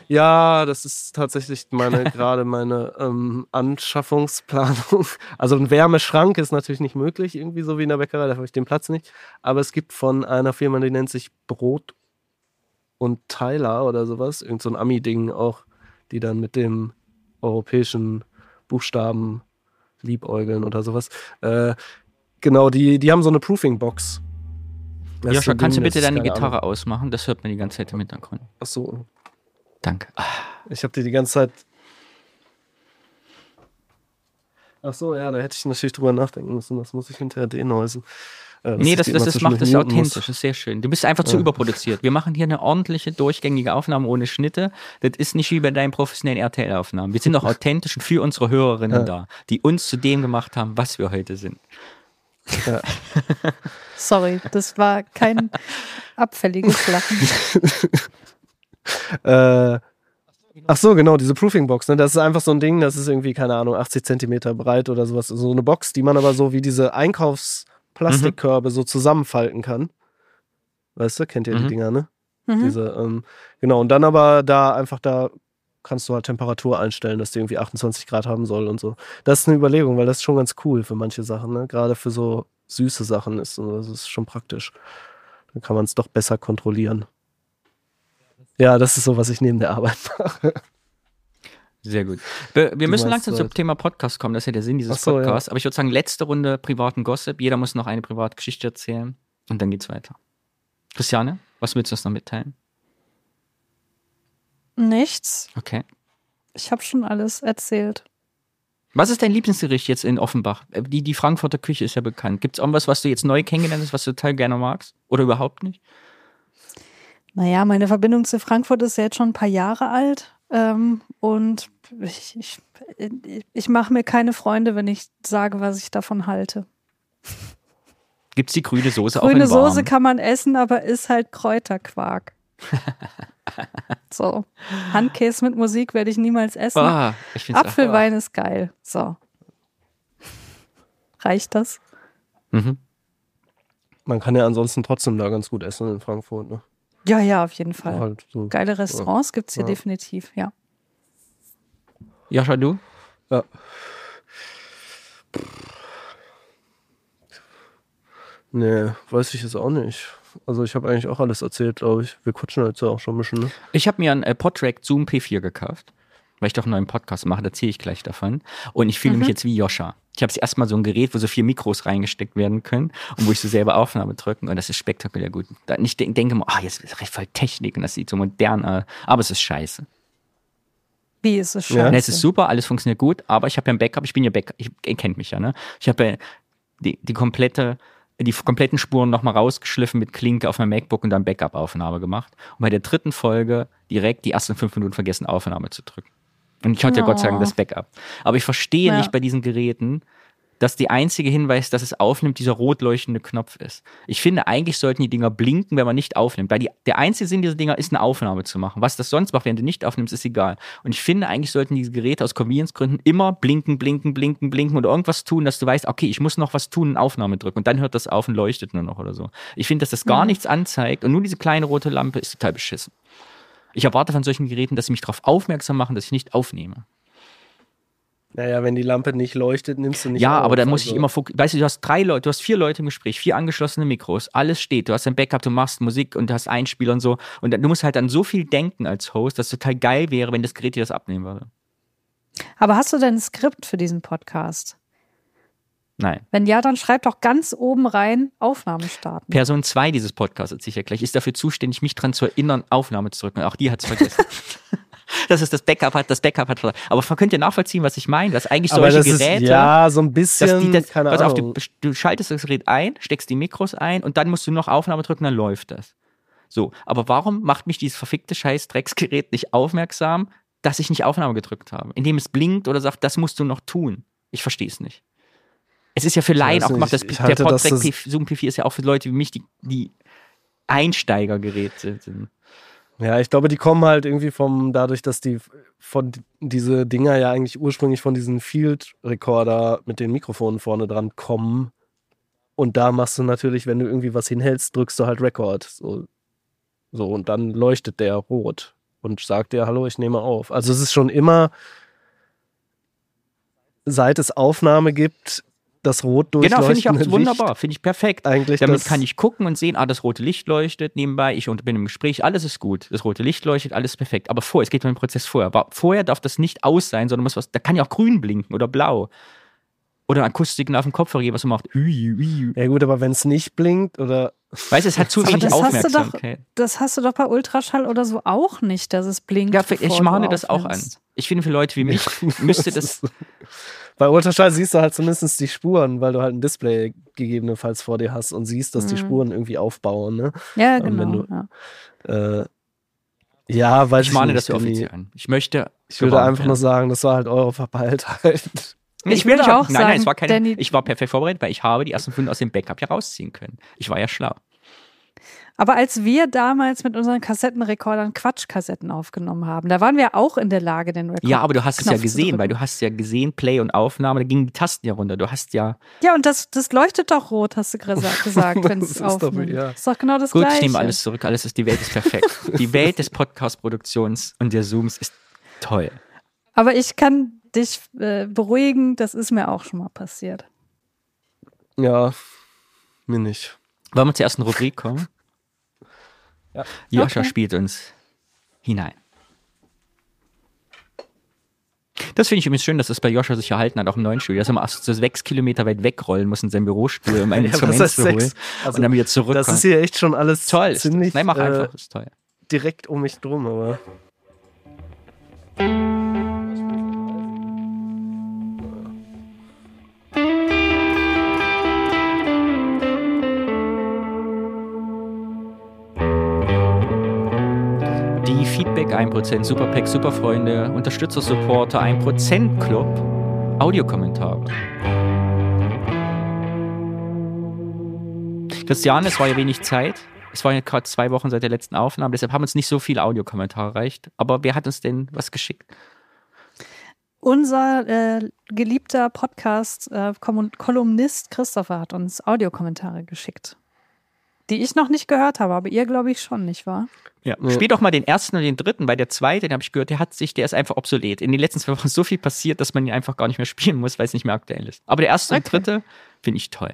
Ja, das ist tatsächlich meine [laughs] gerade meine ähm, Anschaffungsplanung. [laughs] Also ein Wärmeschrank ist natürlich nicht möglich, irgendwie so wie in der Bäckerei, da habe ich den Platz nicht. Aber es gibt von einer Firma, die nennt sich Brot und Tyler oder sowas, irgend so ein Ami-Ding auch, die dann mit dem europäischen Buchstaben liebäugeln oder sowas. Äh, genau, die, die haben so eine Proofing-Box. Joscha, kannst du bitte deine Gitarre Ahnung. ausmachen? Das hört man die ganze Zeit im Hintergrund. Ach so, Danke. Ich habe dir die ganze Zeit. Ach so, ja, da hätte ich natürlich drüber nachdenken müssen. Das muss ich hinterher deneusen. Äh, nee, das, das, das macht es muss. authentisch. Das ist sehr schön. Du bist einfach zu Ja. überproduziert. Wir machen hier eine ordentliche, durchgängige Aufnahme ohne Schnitte. Das ist nicht wie bei deinen professionellen RTL-Aufnahmen. Wir sind auch [laughs] authentisch und für unsere Hörerinnen Ja. da, die uns zu dem gemacht haben, was wir heute sind. [laughs] Sorry, das war kein [laughs] abfälliges Lachen. Äh, ach so, genau, diese Proofing-Box. Ne? Das ist einfach so ein Ding, das ist irgendwie, keine Ahnung, 80 Zentimeter breit oder sowas. So eine Box, die man aber so wie diese Einkaufsplastikkörbe so zusammenfalten kann. Weißt du, kennt ihr die Mhm. Dinger, ne? Mhm. Diese, ähm, genau, und dann aber da einfach da kannst du halt Temperatur einstellen, dass die irgendwie 28 Grad haben soll und so. Das ist eine Überlegung, weil das ist schon ganz cool für manche Sachen, ne? Gerade für so süße Sachen ist so- das ist schon praktisch. Dann kann man es doch besser kontrollieren. Ja, das ist so, was ich neben der Arbeit mache. Sehr gut. Wir, wir müssen langsam zum. Thema Podcast kommen. Das ist ja der Sinn dieses so, ja. Podcasts. Aber ich würde sagen, letzte Runde privaten Gossip. Jeder muss noch eine private Geschichte erzählen. Und dann geht's weiter. Christiane, was willst du uns noch mitteilen? Nichts. Okay. Ich habe schon alles erzählt. Was ist dein Lieblingsgericht jetzt in Offenbach? Äh, Die, die Frankfurter Küche ist ja bekannt. Gibt es irgendwas, was du jetzt neu kennengelernt hast, was du total gerne magst? Oder überhaupt nicht? Naja, meine Verbindung zu Frankfurt ist ja jetzt schon ein paar Jahre alt. Ähm, und ich, ich, ich mache mir keine Freunde, wenn ich sage, was ich davon halte. Gibt es die grüne Soße auch Grüne in warm? Soße kann man essen, aber ist halt Kräuterquark. [laughs] so. Handkäse mit Musik werde ich niemals essen. Ah, ich find's auch- Apfelwein ist geil. So. Reicht das? Mhm. Man kann ja ansonsten trotzdem da ganz gut essen in Frankfurt, ne? Ja, ja, auf jeden Fall. Halt so. Geile Restaurants gibt es hier Ja. definitiv, ja. Joscha, du? Ja. Nee, weiß ich jetzt auch nicht. Also ich habe eigentlich auch alles erzählt, glaube ich. Wir quatschen jetzt ja auch schon ein bisschen, ne? Ich habe mir einen äh, Podtrack Zoom P4 gekauft, weil ich doch einen neuen Podcast mache, da erzähle ich gleich davon. Und ich fühle mich jetzt wie Joscha. Ich habe erstmal so ein Gerät, wo so vier Mikros reingesteckt werden können und wo ich so selber Aufnahme drücken und das ist spektakulär gut. Da, ich denk, denke mal, ah, jetzt ist recht voll Technik und das sieht so modern aus, aber es ist scheiße. Wie ist es Ja. scheiße? Ne, es ist super, alles funktioniert gut, aber ich habe ja ein Backup, ich bin ja Backup, ich, ihr kennt mich ja, ne? Ich habe ja die, die komplette, die kompletten Spuren nochmal rausgeschliffen mit Klinke auf mein MacBook und dann Backup-Aufnahme gemacht. Und bei der dritten Folge direkt die ersten fünf Minuten vergessen, Aufnahme zu drücken. Und ich hatte ja Gott sei Dank Oh. das Backup. Aber ich verstehe Ja. nicht bei diesen Geräten, dass die einzige Hinweis, dass es aufnimmt, dieser rot leuchtende Knopf ist. Ich finde, eigentlich sollten die Dinger blinken, wenn man nicht aufnimmt. Weil die, der einzige Sinn dieser Dinger ist, eine Aufnahme zu machen. Was das sonst macht, wenn du nicht aufnimmst, ist egal. Und ich finde, eigentlich sollten diese Geräte aus Convenience-Gründen immer blinken, blinken, blinken, blinken oder irgendwas tun, dass du weißt, okay, ich muss noch was tun, eine Aufnahme drücken. Und dann hört das auf und leuchtet nur noch oder so. Ich finde, dass das gar nichts anzeigt und nur diese kleine rote Lampe ist total beschissen. Ich erwarte von solchen Geräten, dass sie mich darauf aufmerksam machen, dass ich nicht aufnehme. Naja, wenn die Lampe nicht leuchtet, nimmst du nicht Ja, auf. aber da muss also. ich immer fok- Weißt du, du hast drei Leute, du hast vier Leute im Gespräch, vier angeschlossene Mikros, alles steht, du hast ein Backup, du machst Musik und du hast Einspieler und so. Und dann, du musst halt an so viel denken als Host, dass es total geil wäre, wenn das Gerät dir das abnehmen würde. Aber hast du denn ein Skript für diesen Podcast? Nein. Wenn ja, dann schreib doch ganz oben rein Aufnahme starten. Person 2 dieses Podcasts, ich ja gleich, ist dafür zuständig, mich dran zu erinnern, Aufnahme zu drücken. Auch die hat es vergessen. [laughs] dass es das Backup hat, das Backup hat. Aber könnt ihr nachvollziehen, was ich meine? Dass eigentlich aber solche das Geräte. ist, ja, so ein bisschen, dass die das, keine pass auf, du, du schaltest das Gerät ein, steckst die Mikros ein und dann musst du noch Aufnahme drücken, dann läuft das. So, aber warum macht mich dieses verfickte scheiß Drecksgerät nicht aufmerksam, dass ich nicht Aufnahme gedrückt habe? Indem es blinkt oder sagt, das musst du noch tun. Ich verstehe es nicht. Es ist ja für Laien auch gemacht, das, ich der halte, dass Podtrack Zoom P4 ist ja auch für Leute wie mich, die, die Einsteigergeräte sind. Ja, ich glaube, die kommen halt irgendwie vom, dadurch, dass die von diese Dinger ja eigentlich ursprünglich von diesen Field Recorder mit den Mikrofonen vorne dran kommen. Und da machst du natürlich, wenn du irgendwie was hinhältst, drückst du halt Record. So, so und dann leuchtet der rot und sagt dir, hallo, ich nehme auf. Also es ist schon immer, seit es Aufnahme gibt, das Rot Genau, finde ich auch durchleuchtende wunderbar, finde ich perfekt. Eigentlich Damit kann ich gucken und sehen, ah, das rote Licht leuchtet nebenbei, ich bin im Gespräch, alles ist gut. Das rote Licht leuchtet, alles perfekt. Aber vorher, es geht um den Prozess vorher. Aber vorher darf das nicht aus sein, sondern muss was, da kann ja auch grün blinken oder blau. Oder ein Akustiken auf dem Kopfhörer, geben, was so macht. Ui, ui. Ja gut, aber wenn es nicht blinkt oder Weißt du, es hat zu wenig das hast du doch- Aufmerksamkeit. Das hast du doch bei Ultraschall oder so auch nicht, dass es blinkt. Ja, ich mahne das auch an. Ich finde, für Leute wie mich [laughs] müsste das. Bei Ultraschall siehst du halt zumindest die Spuren, weil du halt ein Display gegebenenfalls vor dir hast und siehst, dass die Mhm. Spuren irgendwie aufbauen. Ne? Ja, wenn genau. du- ja. Äh, ja, weiß Ich ich, mahne das für offiziell an. Ich möchte. Ich würde einfach werden. nur sagen, das war halt eure Verpeiltheit. Ich will würde nicht- auch nein, nein, es sagen, war keine, Danny- ich war perfekt vorbereitet, weil ich habe die ersten fünf aus dem Backup ja rausziehen können. Ich war ja schlau. Aber als wir damals mit unseren Kassettenrekordern Quatschkassetten aufgenommen haben, da waren wir auch in der Lage, den Rekord. Ja, aber du hast es ja Knopf gesehen, weil du hast ja gesehen, Play und Aufnahme, da gingen die Tasten ja runter. Du hast ja. Ja, und das, das leuchtet doch rot, hast du gesa- [laughs] gesagt, wenn Das es ist doch- aufnimmt. ja. Ist doch genau das Gut, Gleiche. ich nehme alles zurück, alles ist, die Welt ist perfekt. [laughs] die Welt des Podcast-Produktions und der Zooms ist toll. Aber ich kann dich äh, beruhigen, das ist mir auch schon mal passiert. ja, mir nicht. Wollen wir zur ersten Rubrik kommen? [laughs] Ja. Joscha Okay. spielt uns hinein. Das finde ich übrigens schön, dass das bei Joscha sich erhalten hat, auch im neuen Studio, dass er mal erst so sechs Kilometer weit wegrollen muss in sein Bürostuhl, um [laughs] ein Ja, Instrument zu holen sechs? Also, und dann wieder zurückkommt. Das ist hier echt schon alles toll. Ist ziemlich Nein, mach äh, einfach, ist toll. direkt um mich drum, aber. 1%, Superpack, Superfreunde, Unterstützer, Supporter, 1% Club, Audiokommentare. Christian, es war ja wenig Zeit. Es waren ja gerade zwei Wochen seit der letzten Aufnahme, deshalb haben uns nicht so viele Audiokommentare erreicht. Aber wer hat uns denn was geschickt? Unser äh, geliebter Podcast-Kolumnist Christopher hat uns Audiokommentare geschickt. Die ich noch nicht gehört habe, aber ihr glaube ich schon, nicht wahr? Ja. Ja. Spiel doch mal den ersten und den dritten, weil der zweite, den habe ich gehört, der hat sich, der ist einfach obsolet. In den letzten zwei Wochen ist so viel passiert, dass man ihn einfach gar nicht mehr spielen muss, weil es nicht mehr aktuell ist. Aber der erste und Okay. dritte finde ich toll.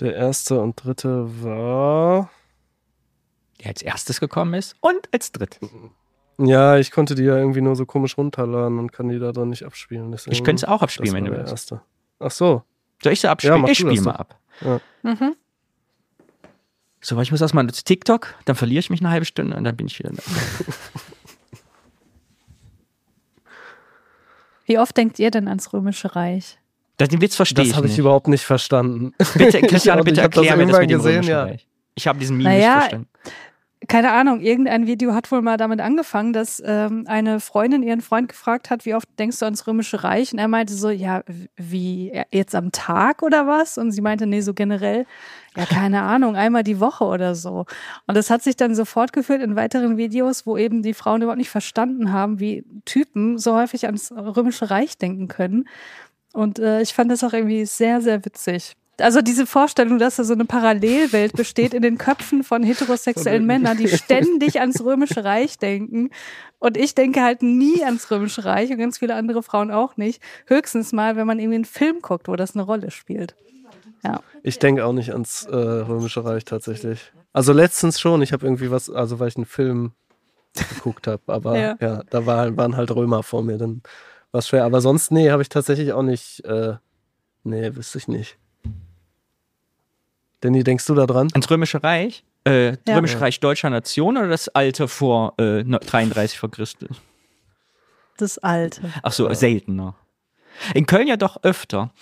Der erste und dritte war. Der als erstes gekommen ist und als drittes. Ja, ich konnte die ja irgendwie nur so komisch runterladen und kann die da dann nicht abspielen. Deswegen, Ich könnte es auch das abspielen, wenn du der willst. erste. Ach so. Soll ich sie Ja, abspielen? mach ich spiele mal ab. Mhm. So, weil ich muss erstmal zu TikTok, dann verliere ich mich eine halbe Stunde und dann bin ich wieder da. [laughs] Wie oft denkt ihr denn ans Römische Reich? Das, den Witz verstehe das ich. Das habe ich überhaupt nicht verstanden. Bitte, Christiane, bitte erklär das mir das mit dem gesehen, Römischen ja. Reich. Ich habe diesen Meme naja, nicht verstanden keine Ahnung, irgendein Video hat wohl mal damit angefangen, dass ähm, eine Freundin ihren Freund gefragt hat, wie oft denkst du ans Römische Reich? Und er meinte so, ja, wie äh, jetzt am Tag oder was? Und sie meinte, nee, so generell, ja, keine [laughs] Ahnung, einmal die Woche oder so. Und das hat sich dann so fortgeführt in weiteren Videos, wo eben die Frauen überhaupt nicht verstanden haben, wie Typen so häufig ans Römische Reich denken können. Und äh, ich fand das auch irgendwie sehr, sehr witzig. Also diese Vorstellung, dass da so eine Parallelwelt besteht in den Köpfen von heterosexuellen Männern, die ständig ans Römische Reich denken. Und ich denke halt nie ans Römische Reich und ganz viele andere Frauen auch nicht. Höchstens mal, wenn man irgendwie einen Film guckt, wo das eine Rolle spielt. Ich denke auch nicht ans äh, Römische Reich tatsächlich. Also letztens schon, ich habe irgendwie was, also weil ich einen Film geguckt habe, aber [laughs] Ja. ja, da war, waren halt Römer vor mir, dann war es schwer. Aber sonst, nee, habe ich tatsächlich auch nicht, äh, nee, wüsste ich nicht. Danny, denkst du da dran? Ans Römische Reich? Äh, Ja. Römische Reich deutscher Nation oder das Alte vor äh, 33 vor Christus? Das Alte. Ach so, seltener. In Köln ja doch öfter.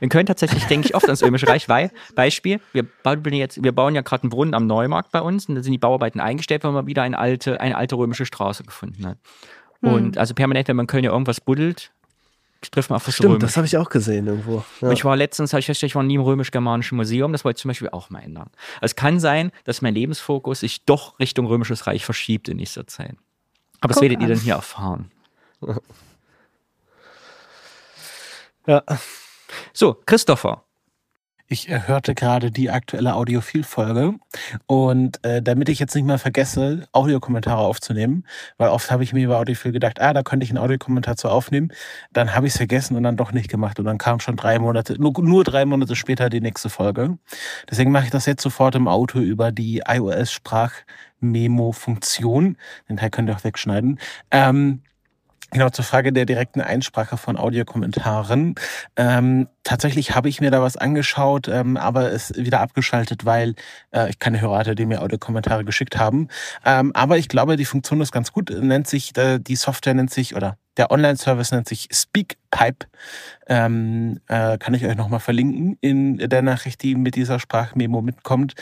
In Köln tatsächlich denke ich oft ans Römische Reich, weil, Beispiel, wir bauen, jetzt, wir bauen ja gerade einen Brunnen am Neumarkt bei uns und da sind die Bauarbeiten eingestellt, weil man wieder eine alte, eine alte römische Straße gefunden hat. Hm. Und also permanent, wenn man in Köln ja irgendwas buddelt, trifft man auf was Stimmt, Römisch. das habe ich auch gesehen irgendwo. Ja. Ich war letztens, habe ich festgestellt, ich war nie im römisch-germanischen Museum, das wollte ich zum Beispiel auch mal ändern. Also es kann sein, dass mein Lebensfokus sich doch Richtung römisches Reich verschiebt in nächster Zeit. Aber das werdet ihr an. dann hier erfahren. ja. So, Christopher. Ich äh, hörte gerade die aktuelle Audiophil-Folge und äh, damit ich jetzt nicht mehr vergesse, Audiokommentare aufzunehmen, weil oft habe ich mir über Audiophil gedacht, ah, da könnte ich einen Audiokommentar zu aufnehmen, dann habe ich es vergessen und dann doch nicht gemacht und dann kam schon drei Monate, nur, nur drei Monate später die nächste Folge. Deswegen mache ich das jetzt sofort im Auto über die iOS-Sprachmemo-Funktion. Den Teil könnt ihr auch wegschneiden. Ähm, Genau, zur Frage der direkten Einsprache von Audiokommentaren. Ähm, tatsächlich habe ich mir da was angeschaut, ähm, aber es wieder abgeschaltet, weil äh, ich keine Hörer hatte, die mir Audiokommentare geschickt haben. Ähm, aber ich glaube, die Funktion ist ganz gut. Nennt sich, äh, die Software nennt sich, oder der Online-Service nennt sich SpeakPipe. Ähm, äh, kann ich euch nochmal verlinken in der Nachricht, die mit dieser Sprachmemo mitkommt.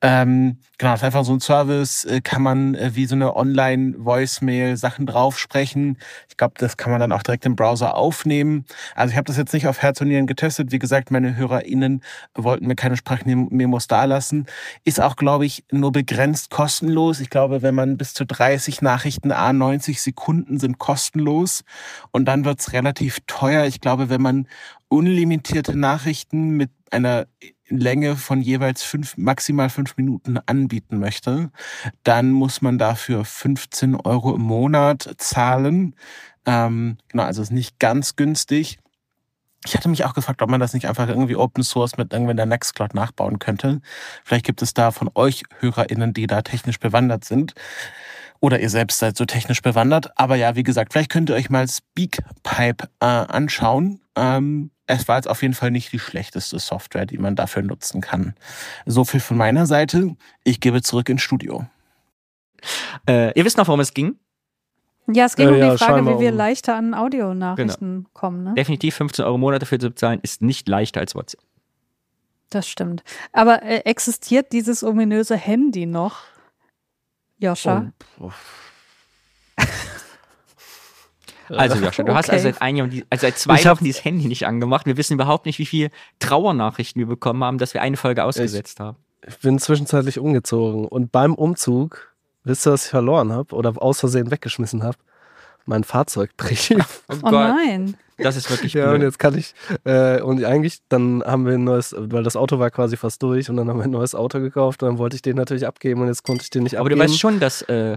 Ähm, genau, das ist einfach so ein Service, äh, kann man äh, wie so eine Online-Voicemail Sachen draufsprechen. Ich glaube, das kann man dann auch direkt im Browser aufnehmen. Also ich habe das jetzt nicht auf Herz und Nieren getestet. Wie gesagt, meine HörerInnen wollten mir keine Sprachmemos dalassen. Ist auch, glaube ich, nur begrenzt kostenlos. Ich glaube, wenn man bis zu 30 Nachrichten, a 90 Sekunden sind kostenlos. Und dann wird's relativ teuer. Ich glaube, wenn man unlimitierte Nachrichten mit einer Länge von jeweils fünf, maximal fünf Minuten anbieten möchte, dann muss man dafür 15 Euro im Monat zahlen. Ähm, genau, also ist nicht ganz günstig. Ich hatte mich auch gefragt, ob man das nicht einfach irgendwie Open Source mit irgendwie der Nextcloud nachbauen könnte. Vielleicht gibt es da von euch HörerInnen, die da technisch bewandert sind. Oder ihr selbst seid so technisch bewandert. Aber ja, wie gesagt, vielleicht könnt ihr euch mal Speakpipe äh, anschauen. Ähm, es war jetzt auf jeden Fall nicht die schlechteste Software, die man dafür nutzen kann. So viel von meiner Seite. Ich gebe zurück ins Studio. Äh, ihr wisst noch, worum es ging? Ja, es ging Ja, um ja, die Frage, wie wir um- leichter an Audionachrichten kommen. Ne? Definitiv 15 Euro im Monat dafür zu bezahlen, ist nicht leichter als WhatsApp. Das stimmt. Aber äh, existiert dieses ominöse Handy noch? Joscha? Oh, Also, [laughs] Joscha, du hast Okay. also seit einem Jahr, also seit zwei Ich Wochen dieses Handy nicht angemacht. Wir wissen überhaupt nicht, wie viele Trauernachrichten wir bekommen haben, dass wir eine Folge ausgesetzt haben. Ich bin zwischenzeitlich umgezogen und beim Umzug, wisst ihr, was ich verloren habe oder aus Versehen weggeschmissen habe? Mein Fahrzeugbrief. [laughs] Oh, Oh nein. das ist wirklich Ja, und blöd. jetzt kann ich, äh, und eigentlich, dann haben wir ein neues, weil das Auto war quasi fast durch und dann haben wir ein neues Auto gekauft und dann wollte ich den natürlich abgeben und jetzt konnte ich den nicht Aber du abgeben. weißt schon, dass äh,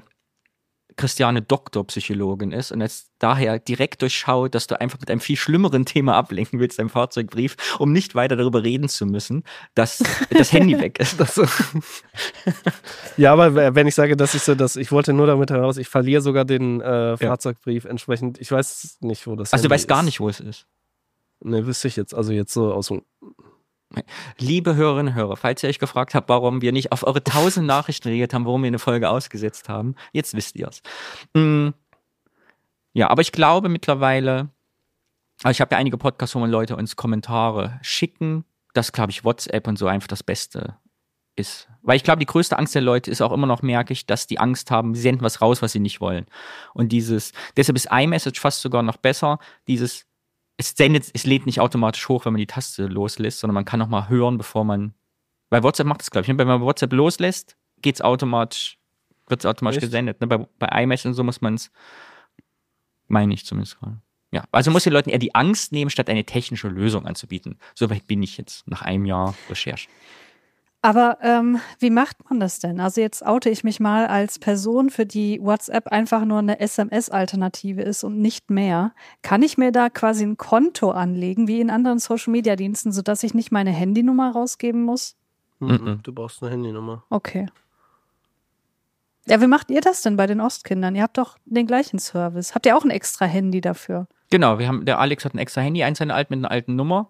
Christiane Doktorpsychologin ist und jetzt daher direkt durchschaut, dass du einfach mit einem viel schlimmeren Thema ablenken willst, deinem Fahrzeugbrief, um nicht weiter darüber reden zu müssen, dass [laughs] das Handy weg ist. Das, [laughs] ja, aber wenn ich sage, dass ich so, dass ich wollte nur damit heraus, ich verliere sogar den äh, Fahrzeugbrief entsprechend. Ich weiß nicht, wo das Also du weißt gar ist. nicht, wo es ist. Ne, wüsste ich jetzt. Also jetzt so aus dem. Liebe Hörerinnen und Hörer, falls ihr euch gefragt habt, warum wir nicht auf eure tausend Nachrichten reagiert haben, warum wir eine Folge ausgesetzt haben, jetzt wisst ihr es. Mm. Ja, aber ich glaube mittlerweile, ich habe ja einige Podcasts, wo man Leute uns Kommentare schicken, dass, glaube ich, WhatsApp und so einfach das Beste ist. Weil ich glaube, die größte Angst der Leute ist auch immer noch, merke ich, dass die Angst haben, sie senden was raus, was sie nicht wollen. Und dieses, deshalb ist iMessage fast sogar noch besser, dieses, es sendet, es lädt nicht automatisch hoch, wenn man die Taste loslässt, sondern man kann noch mal hören, bevor man, weil WhatsApp macht das, glaube ich, ne? wenn man WhatsApp loslässt, geht's automatisch, wird's automatisch Echt? gesendet. Ne? Bei, bei iMessage und so muss man es, meine ich zumindest gerade. Ja, also muss den Leuten eher die Angst nehmen, statt eine technische Lösung anzubieten. Soweit bin ich jetzt nach einem Jahr Recherche. Aber ähm, wie macht man das denn? Also jetzt oute ich mich mal als Person, für die WhatsApp einfach nur eine SMS-Alternative ist und nicht mehr. Kann ich mir da quasi ein Konto anlegen, wie in anderen Social-Media-Diensten, sodass ich nicht meine Handynummer rausgeben muss? Mhm. Du brauchst eine Handynummer. Okay. Ja, wie macht ihr das denn bei den Ostkindern? Ihr habt doch den gleichen Service. Habt ihr auch ein extra Handy dafür? Genau, wir haben, der Alex hat ein extra Handy, eins seiner alten mit einer alten Nummer.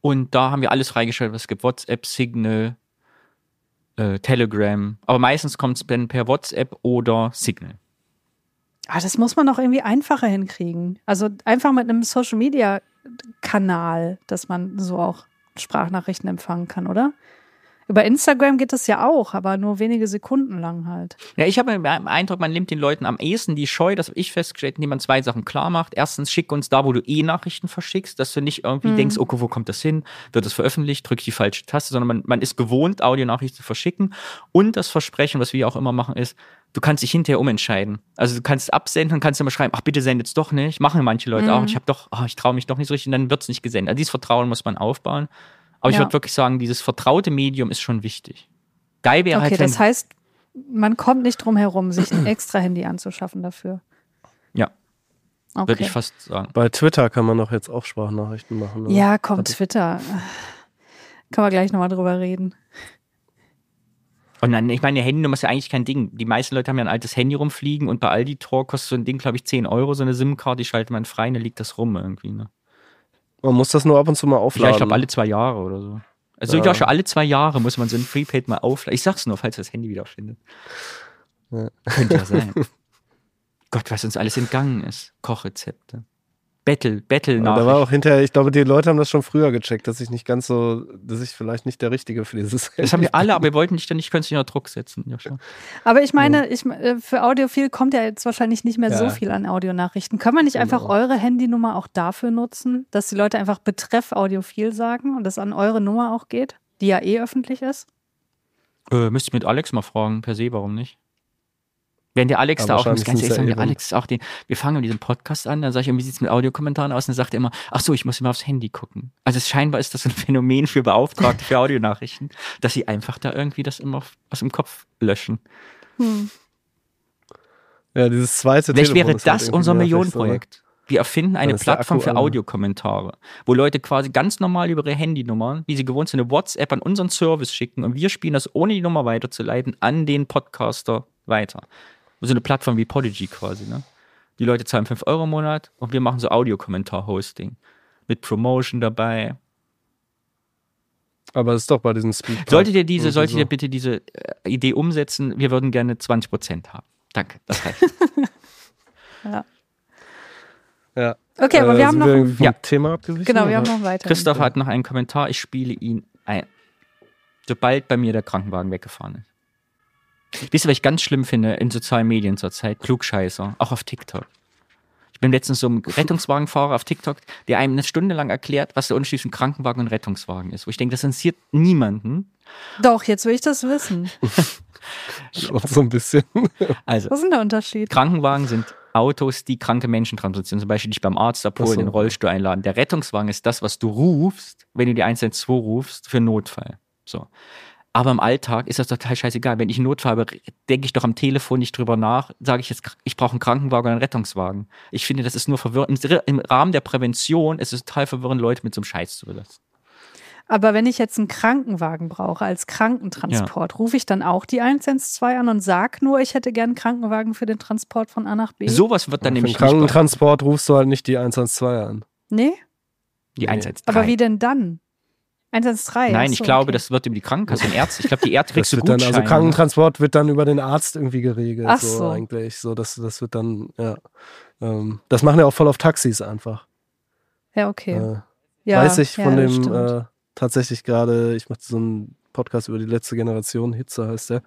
Und da haben wir alles freigeschaltet, was es gibt. WhatsApp, Signal, äh, Telegram. Aber meistens kommt es dann per WhatsApp oder Signal. Ah, das muss man doch irgendwie einfacher hinkriegen. Also einfach mit einem Social-Media-Kanal, dass man so auch Sprachnachrichten empfangen kann, oder? Über Instagram geht das ja auch, aber nur wenige Sekunden lang halt. Ja, ich habe den Eindruck, man nimmt den Leuten am ehesten die Scheu, das habe ich festgestellt, indem man zwei Sachen klar macht. Erstens, schick uns da, wo du eh Nachrichten verschickst, dass du nicht irgendwie Mhm. denkst, okay, wo kommt das hin? Wird das veröffentlicht? Drück die falsche Taste, sondern man, man ist gewohnt, Audionachrichten zu verschicken. Und das Versprechen, was wir auch immer machen, ist, du kannst dich hinterher umentscheiden. Also du kannst absenden und kannst immer schreiben, ach bitte sendet's doch nicht. Machen manche Leute Mhm. auch. Ich habe doch, oh, ich traue mich doch nicht so richtig, und dann wird's nicht gesendet. Also dieses Vertrauen muss man aufbauen. Aber ich Ja. würde wirklich sagen, dieses vertraute Medium ist schon wichtig. Geil wäre Okay, halt, wenn, das heißt, man kommt nicht drum herum, sich ein extra Handy anzuschaffen dafür. Ja. Okay. würde ich fast sagen. Bei Twitter kann man doch jetzt auch Sprachnachrichten machen. oder? Ja, komm, Hat- Twitter. Können wir gleich nochmal drüber reden. Und dann, ich meine, eine Handynummer ist ja eigentlich kein Ding. Die meisten Leute haben ja ein altes Handy rumfliegen und bei Aldi Tor kostet so ein Ding, glaube ich, 10 Euro, so eine SIM-Card, die schaltet man frei und dann liegt das rum irgendwie. Ne? Man muss das nur ab und zu mal Ja, aufladen. ich glaube, alle zwei Jahre oder so. Also Ja. ich schon alle zwei Jahre muss man so ein Prepaid mal aufladen. Ich sag's nur, falls das Handy wieder findet. Ja. Könnte ja [laughs] sein. Gott, was uns alles entgangen ist. Kochrezepte. Battle, Battle Aber da war nach. auch hinterher, ich glaube, die Leute haben das schon früher gecheckt, dass ich nicht ganz so, dass ich vielleicht nicht der Richtige für dieses Das haben wir alle, aber wir wollten dich dann nicht künstlich unter Druck setzen. Ja, schon. Aber ich meine, ich, äh, für Audiophil kommt ja jetzt wahrscheinlich nicht mehr so Ja. viel an Audionachrichten. Können wir nicht einfach Genau. eure Handynummer auch dafür nutzen, dass die Leute einfach Betreff Audiophil sagen und das an eure Nummer auch geht, die ja eh öffentlich ist? Äh, müsste ich mit Alex mal fragen, per se, warum nicht? Wenn der Alex Aber da auch, muss ganz ehrlich sagen, der Alex ist auch den, wir fangen mit diesem Podcast an, dann sage ich, wie sieht's mit Audiokommentaren aus? Und dann sagt er immer, ach so, ich muss immer aufs Handy gucken. Also es, scheinbar ist das ein [laughs] Phänomen für Beauftragte für Audionachrichten, dass sie einfach da irgendwie das immer aus dem Kopf löschen. Hm. Ja, dieses zweite Vielleicht Telefon wäre halt das irgendwie unser Millionenprojekt. Wir erfinden eine Plattform für. Audiokommentare, wo Leute quasi ganz normal über ihre Handynummern, wie sie gewohnt sind, eine WhatsApp an unseren Service schicken und wir spielen das, ohne die Nummer weiterzuleiten, an den Podcaster weiter. So eine Plattform wie Podigy quasi, ne? Die Leute zahlen 5 Euro im Monat und wir machen so Audiokommentar-Hosting. Mit Promotion dabei. Aber es ist doch bei diesem Speed. Solltet ihr diese, solltet so. ihr bitte diese äh, Idee umsetzen, wir würden gerne 20% haben. Danke, das reicht. [laughs] Ja. Okay, aber Äh, wir haben noch. ein- Ja. Thema abgewichen? Genau, wir haben oder? noch weiter. Christoph hat noch einen Kommentar, ich spiele ihn ein. Sobald bei mir der Krankenwagen weggefahren ist. Wisst ihr, was ich ganz schlimm finde in sozialen Medien zurzeit? Klugscheißer, auch auf TikTok. Ich bin letztens so ein Rettungswagenfahrer auf TikTok, der einem eine Stunde lang erklärt, was der Unterschied zwischen Krankenwagen und Rettungswagen ist. Wo ich denke, das interessiert niemanden. Doch, jetzt will ich das wissen. [laughs] Schon so ein bisschen. Also, Was ist denn der Unterschied? Krankenwagen sind Autos, die kranke Menschen transportieren. Zum Beispiel dich beim Arzt abholen, so. den Rollstuhl einladen. Der Rettungswagen ist das, was du rufst, wenn du die 112 rufst, für Notfall. So. Aber im Alltag ist das total scheißegal. Wenn ich einen Notfall habe, denke ich doch am Telefon nicht drüber nach, sage ich jetzt, ich brauche einen Krankenwagen oder einen Rettungswagen. Ich finde, das ist nur verwirrend. Im- Im Rahmen der Prävention ist es total verwirrend, Leute mit so einem Scheiß zu belasten. Aber wenn ich jetzt einen Krankenwagen brauche als Krankentransport, rufe ich dann auch die 112 an und sag nur, ich hätte gern einen Krankenwagen für den Transport von A nach B? Sowas wird dann Für den nämlich nicht bei- Krankentransport rufst du halt nicht die 112 an. Nee? die 113. Aber wie denn dann? 113. Nein, ach ich so, glaube, okay. das wird über die Krankenkasse und Ärzte. Ich glaube, die [laughs] Ärzte Das kriegst du wird dann, also Krankentransport wird dann über den Arzt irgendwie geregelt. Ach so, so. eigentlich. So, das, das wird dann, ja. Ähm, das machen ja auch voll auf Taxis einfach. Ja, okay. Äh, ja, weiß ich ja, von dem äh, tatsächlich gerade, ich mache so einen Podcast über die letzte Generation, Hitze heißt der.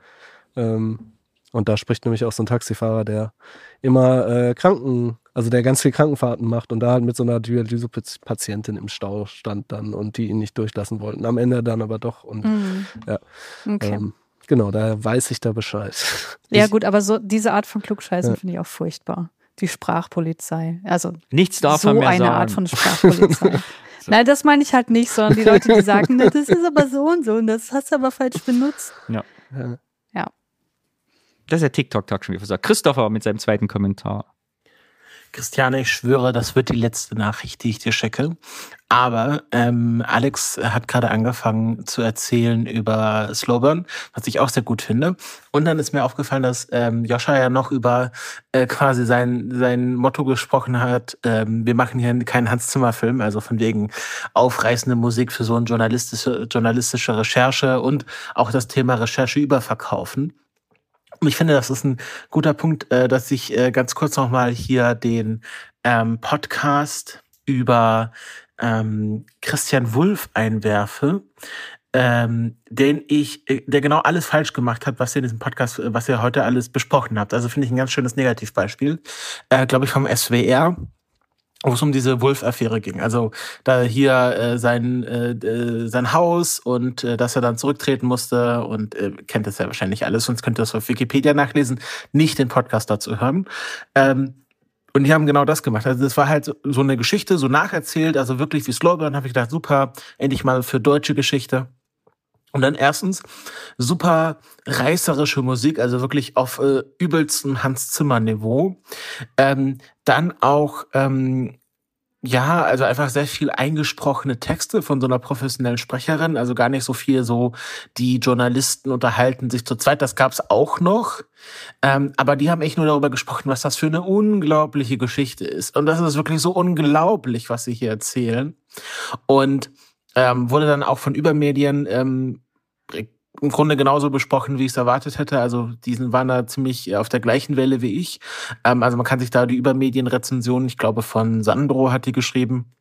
Ähm, und da spricht nämlich auch so ein Taxifahrer, der immer äh, Kranken, also der ganz viel Krankenfahrten macht und da halt mit so einer Dialyse-Patientin im Stau stand dann und die ihn nicht durchlassen wollten. Am Ende dann aber doch. Und Mhm. Ja. Okay. ähm, genau, da weiß ich da Bescheid. ja, Ich- gut, aber so diese Art von Klugscheißen Ja. finde ich auch furchtbar. Die Sprachpolizei. Also Nichts darf so man mehr eine sagen. Art von Sprachpolizei. [laughs] Nein, das meine ich halt nicht, sondern die [laughs] Leute, die sagen, "Na, das ist aber so und so und das hast du aber falsch benutzt. Ja. Das ist der TikTok-Tag schon wieder versagt. Christopher mit seinem zweiten Kommentar. Christiane, ich schwöre, das wird die letzte Nachricht, die ich dir schicke. Aber ähm, Alex hat gerade angefangen zu erzählen über Slowburn, was ich auch sehr gut finde. Und dann ist mir aufgefallen, dass ähm, Joscha ja noch über äh, quasi sein, sein Motto gesprochen hat, ähm, wir machen hier keinen Hans-Zimmer-Film, also von wegen aufreißende Musik für so eine journalistische, journalistische Recherche und auch das Thema Recherche überverkaufen. Ich finde, das ist ein guter Punkt, äh, dass ich äh, ganz kurz nochmal hier den ähm, Podcast über ähm, Christian Wulff einwerfe, ähm, den ich, äh, der genau alles falsch gemacht hat, was ihr in diesem Podcast, äh, was ihr heute alles besprochen habt. Also finde ich ein ganz schönes Negativbeispiel, äh, glaube ich, vom SWR wo es um diese Wolf-Affäre ging. Also da hier äh, sein, äh, äh, sein Haus und äh, dass er dann zurücktreten musste und äh, kennt das ja wahrscheinlich alles, sonst könnt ihr das auf Wikipedia nachlesen, nicht den Podcast dazu hören. Ähm, und die haben genau das gemacht. Also das war halt so- eine Geschichte, so nacherzählt, also wirklich wie Slowburn, habe ich gedacht, super, endlich mal für deutsche Geschichte. Und dann erstens super reißerische Musik, also wirklich auf äh, übelstem Hans Zimmer Niveau. Ähm, dann auch ähm, ja, also einfach sehr viel eingesprochene Texte von so einer professionellen Sprecherin, also gar nicht so viel so, die Journalisten unterhalten sich zu zweit, das gab's auch noch. Ähm, aber die haben echt nur darüber gesprochen, was das für eine unglaubliche Geschichte ist. Und das ist wirklich so unglaublich, was sie hier erzählen. Und ähm, wurde dann auch von Übermedien ähm, im Grunde genauso besprochen, wie ich es erwartet hätte. Also diesen waren da ziemlich auf der gleichen Welle wie ich. Ähm, also man kann sich da die Übermedienrezension, ich glaube von Sandro hat die geschrieben,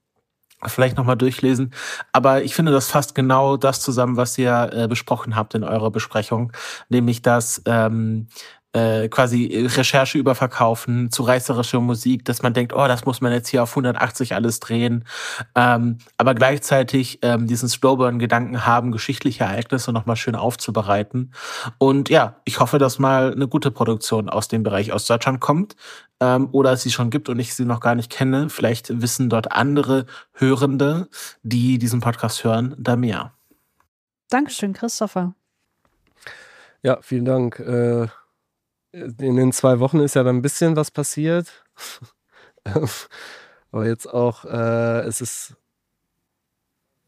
vielleicht nochmal durchlesen. Aber ich finde, das fasst genau das zusammen, was ihr äh, besprochen habt in eurer Besprechung, nämlich dass ähm, äh, quasi Recherche überverkaufen, zu reißerische Musik, dass man denkt, oh, das muss man jetzt hier auf 180 alles drehen, ähm, aber gleichzeitig ähm, diesen Slowburn-Gedanken haben, geschichtliche Ereignisse nochmal schön aufzubereiten. Und ja, ich hoffe, dass mal eine gute Produktion aus dem Bereich aus Deutschland kommt ähm, oder es sie schon gibt und ich sie noch gar nicht kenne. Vielleicht wissen dort andere Hörende, die diesen Podcast hören, da mehr. Dankeschön, Christopher. Ja, vielen Dank. Äh, in den zwei Wochen ist ja dann ein bisschen was passiert. [laughs] Aber jetzt auch, äh, es ist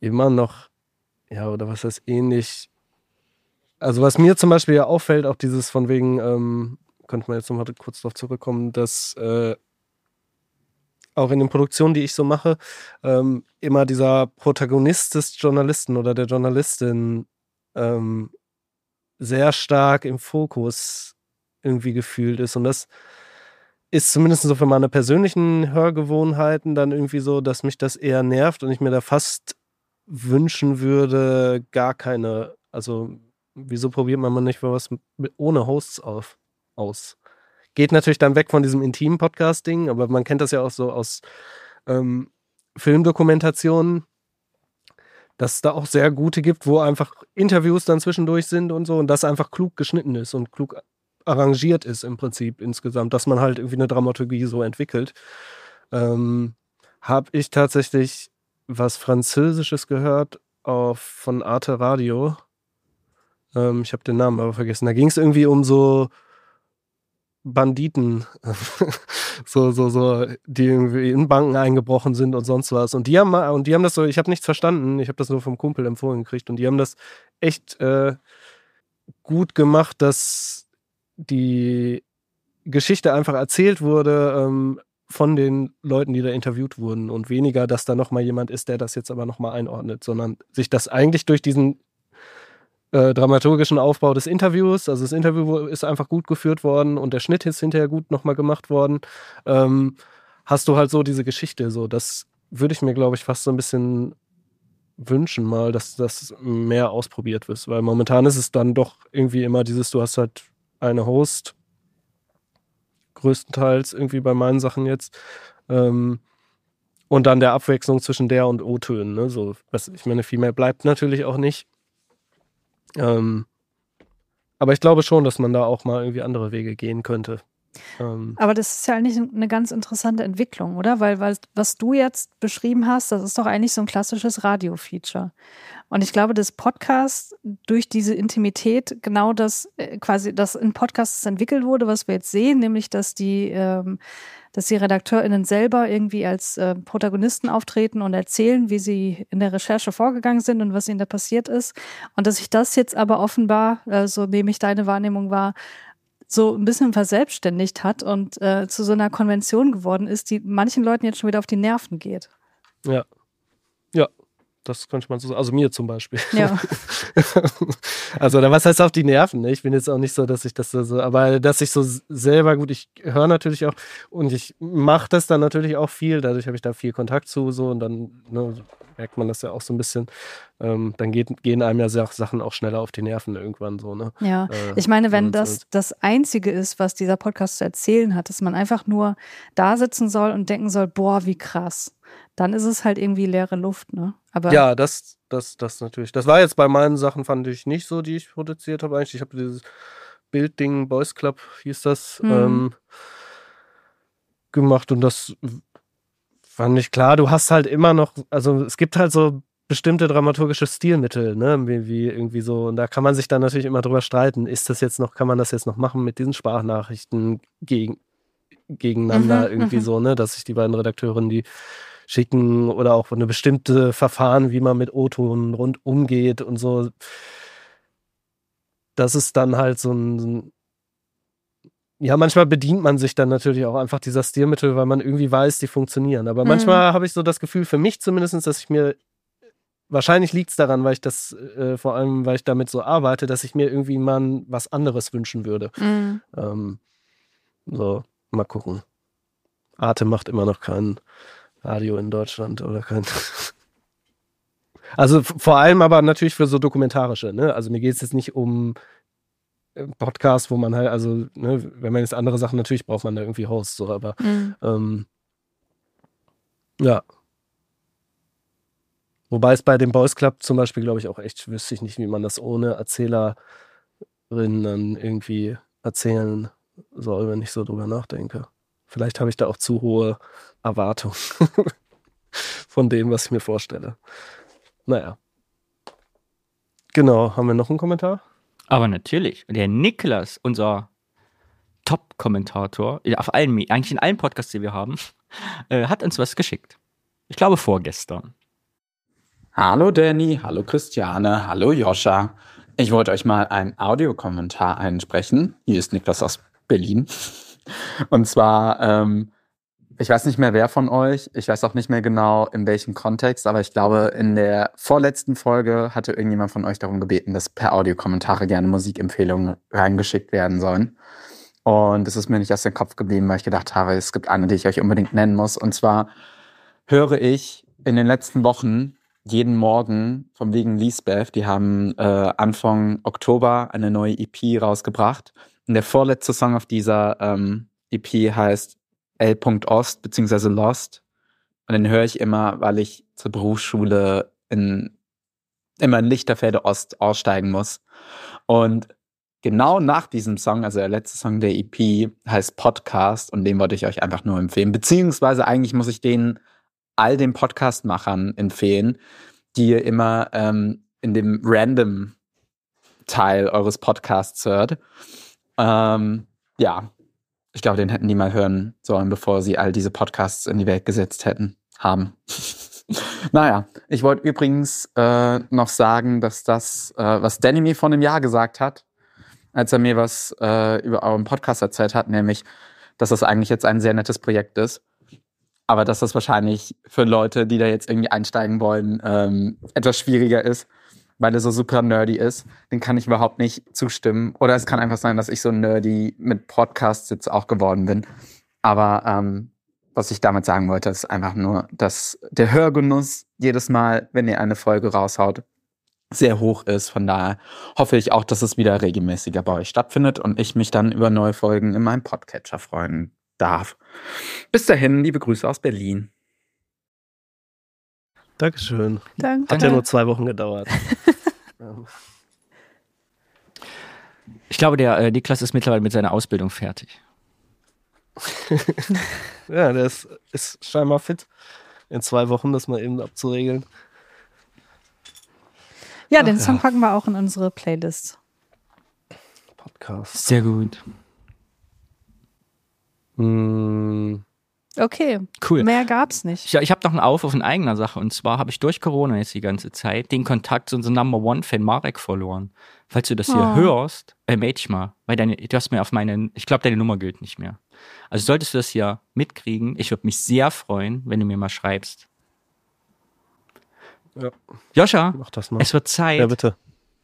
immer noch, ja, oder was heißt ähnlich. Also, was mir zum Beispiel ja auffällt, auch dieses von wegen, ähm, könnte man jetzt nochmal kurz darauf zurückkommen, dass äh, auch in den Produktionen, die ich so mache, ähm, immer dieser Protagonist des Journalisten oder der Journalistin ähm, sehr stark im Fokus irgendwie gefühlt ist. Und das ist zumindest so für meine persönlichen Hörgewohnheiten dann irgendwie so, dass mich das eher nervt und ich mir da fast wünschen würde, gar keine, also wieso probiert man mal nicht was ohne Hosts auf, aus? Geht natürlich dann weg von diesem intimen Podcast-Ding, aber man kennt das ja auch so aus ähm, Filmdokumentationen, dass es da auch sehr gute gibt, wo einfach Interviews dann zwischendurch sind und so und das einfach klug geschnitten ist und klug arrangiert ist im Prinzip insgesamt, dass man halt irgendwie eine Dramaturgie so entwickelt. Ähm, Habe ich tatsächlich was Französisches gehört auf, von Arte Radio. Ähm, ich habe den Namen aber vergessen. Da ging es irgendwie um so Banditen, [laughs] so, so, so, die irgendwie in Banken eingebrochen sind und sonst was. Und die haben und die haben das so, ich habe nichts verstanden, ich habe das nur vom Kumpel empfohlen gekriegt und die haben das echt äh, gut gemacht, dass die Geschichte einfach erzählt wurde ähm, von den Leuten, die da interviewt wurden und weniger, dass da nochmal jemand ist, der das jetzt aber nochmal einordnet, sondern sich das eigentlich durch diesen äh, dramaturgischen Aufbau des Interviews, also das Interview ist einfach gut geführt worden und der Schnitt ist hinterher gut nochmal gemacht worden, ähm, hast du halt so diese Geschichte, so das würde ich mir, glaube ich, fast so ein bisschen wünschen mal, dass das mehr ausprobiert wird. Weil momentan ist es dann doch irgendwie immer dieses, du hast halt eine Host, größtenteils irgendwie bei meinen Sachen jetzt. Ähm, und dann der Abwechslung zwischen der und O-Tönen. Ne? So, was, ich meine, viel mehr bleibt natürlich auch nicht. Ähm, aber ich glaube schon, dass man da auch mal irgendwie andere Wege gehen könnte. Ähm, Aber das ist ja eigentlich eine ganz interessante Entwicklung, oder? Weil, weil was du jetzt beschrieben hast, das ist doch eigentlich so ein klassisches Radio-Feature. Und ich glaube, dass Podcast durch diese Intimität genau das äh, quasi, das in Podcasts entwickelt wurde, was wir jetzt sehen, nämlich dass die, ähm, dass die RedakteurInnen selber irgendwie als äh, Protagonisten auftreten und erzählen, wie sie in der Recherche vorgegangen sind und was ihnen da passiert ist. Und dass sich das jetzt aber offenbar, äh, so nehme ich deine Wahrnehmung wahr, so ein bisschen verselbstständigt hat und äh, zu so einer Konvention geworden ist, die manchen Leuten jetzt schon wieder auf die Nerven geht. Ja. Ja, das könnte man so sagen. Also mir zum Beispiel. Ja. [laughs] also, was heißt auf die Nerven? Ne? Ich bin jetzt auch nicht so, dass ich das so, aber dass ich so selber gut, ich höre natürlich auch und ich mache das dann natürlich auch viel. Dadurch habe ich da viel Kontakt zu, so und dann ne, merkt man das ja auch so ein bisschen. Ähm, dann geht, gehen einem ja Sachen auch schneller auf die Nerven irgendwann so. Ne? Ja, äh, ich meine, wenn das das Einzige ist, was dieser Podcast zu erzählen hat, dass man einfach nur da sitzen soll und denken soll, boah, wie krass dann ist es halt irgendwie leere Luft, ne? Aber ja, das, das, das natürlich. Das war jetzt bei meinen Sachen, fand ich nicht so, die ich produziert habe eigentlich. Ich habe dieses Bildding, Boys Club hieß das, mhm. ähm, gemacht und das fand ich klar. Du hast halt immer noch, also es gibt halt so bestimmte dramaturgische Stilmittel, ne, wie, wie, irgendwie so. Und da kann man sich dann natürlich immer drüber streiten. Ist das jetzt noch, kann man das jetzt noch machen mit diesen Sprachnachrichten gegen, gegeneinander mhm, irgendwie mhm. so, ne, dass sich die beiden Redakteurinnen die schicken oder auch eine bestimmte Verfahren, wie man mit O-Ton rund umgeht und so. Das ist dann halt so ein, ja, manchmal bedient man sich dann natürlich auch einfach dieser Stilmittel, weil man irgendwie weiß, die funktionieren. Aber mhm. manchmal habe ich so das Gefühl, für mich zumindest, dass ich mir, wahrscheinlich liegt es daran, weil ich das, äh, vor allem, weil ich damit so arbeite, dass ich mir irgendwie mal was anderes wünschen würde. Mhm. Ähm, so, mal gucken. Arte macht immer noch keinen Radio in Deutschland oder kein. [laughs] Also vor allem aber natürlich für so dokumentarische, ne? Also mir geht es jetzt nicht um Podcast, wo man halt, also, ne, wenn man jetzt andere Sachen, natürlich braucht man da irgendwie Hosts, so, aber mhm. ähm, ja. Wobei es bei dem Boys Club zum Beispiel, glaube ich, auch echt wüsste ich nicht, wie man das ohne Erzählerin dann irgendwie erzählen soll, wenn ich so drüber nachdenke. Vielleicht habe ich da auch zu hohe Erwartungen [laughs] von dem, was ich mir vorstelle. Naja. Genau, haben wir noch einen Kommentar? Aber natürlich. Der Niklas, unser Top-Kommentator, auf allen, eigentlich in allen Podcasts, die wir haben, [laughs] äh, hat uns was geschickt. Ich glaube vorgestern. Hallo Danny, hallo Christiane, hallo Joscha. Ich wollte euch mal einen Audiokommentar einsprechen. Hier ist Niklas aus Berlin. [laughs] Und zwar, ähm, ich weiß nicht mehr wer von euch, ich weiß auch nicht mehr genau in welchem Kontext, aber ich glaube, in der vorletzten Folge hatte irgendjemand von euch darum gebeten, dass per Audiokommentare gerne Musikempfehlungen reingeschickt werden sollen. Und es ist mir nicht aus dem Kopf geblieben, weil ich gedacht habe, es gibt eine, die ich euch unbedingt nennen muss. Und zwar höre ich in den letzten Wochen jeden Morgen vom wegen Lisbeth, die haben äh, Anfang Oktober eine neue EP rausgebracht und der vorletzte Song auf dieser ähm, EP heißt L. Ost beziehungsweise Lost. Und den höre ich immer, weil ich zur Berufsschule in immer in Lichterfelde Ost aussteigen muss. Und genau nach diesem Song, also der letzte Song der EP, heißt Podcast und den wollte ich euch einfach nur empfehlen. Beziehungsweise eigentlich muss ich den all den Podcast-Machern empfehlen, die ihr immer ähm, in dem Random Teil eures Podcasts hört. Ähm, ja, ich glaube, den hätten die mal hören sollen, bevor sie all diese Podcasts in die Welt gesetzt hätten, haben. [laughs] naja, ich wollte übrigens äh, noch sagen, dass das, äh, was Danny mir vor einem Jahr gesagt hat, als er mir was äh, über euren Podcast erzählt hat, nämlich, dass das eigentlich jetzt ein sehr nettes Projekt ist. Aber dass das wahrscheinlich für Leute, die da jetzt irgendwie einsteigen wollen, ähm, etwas schwieriger ist weil er so super nerdy ist, den kann ich überhaupt nicht zustimmen. Oder es kann einfach sein, dass ich so nerdy mit Podcasts jetzt auch geworden bin. Aber ähm, was ich damit sagen wollte, ist einfach nur, dass der Hörgenuss jedes Mal, wenn ihr eine Folge raushaut, sehr hoch ist. Von daher hoffe ich auch, dass es wieder regelmäßiger bei euch stattfindet und ich mich dann über neue Folgen in meinem Podcatcher freuen darf. Bis dahin, liebe Grüße aus Berlin. Dankeschön. Danke. Hat ja nur zwei Wochen gedauert. [laughs] Ich glaube, der äh, Niklas ist mittlerweile mit seiner Ausbildung fertig. [laughs] ja, der ist, ist scheinbar fit. In zwei Wochen das mal eben abzuregeln. Ja, den Ach, Song ja. packen wir auch in unsere Playlist. Podcast. Sehr gut. Hm, Okay, Cool. mehr gab's nicht. Ich, ich habe noch einen Aufruf in eigener Sache. Und zwar habe ich durch Corona jetzt die ganze Zeit den Kontakt zu unserem Number One-Fan Marek verloren. Falls du das hier Oh. hörst, äh, melde dich mal. Weil deine, du hast mir auf meine, ich glaube, deine Nummer gilt nicht mehr. Also solltest du das hier mitkriegen, ich würde mich sehr freuen, wenn du mir mal schreibst. Ja. Joscha, mach das mal. es wird Zeit. Ja, bitte.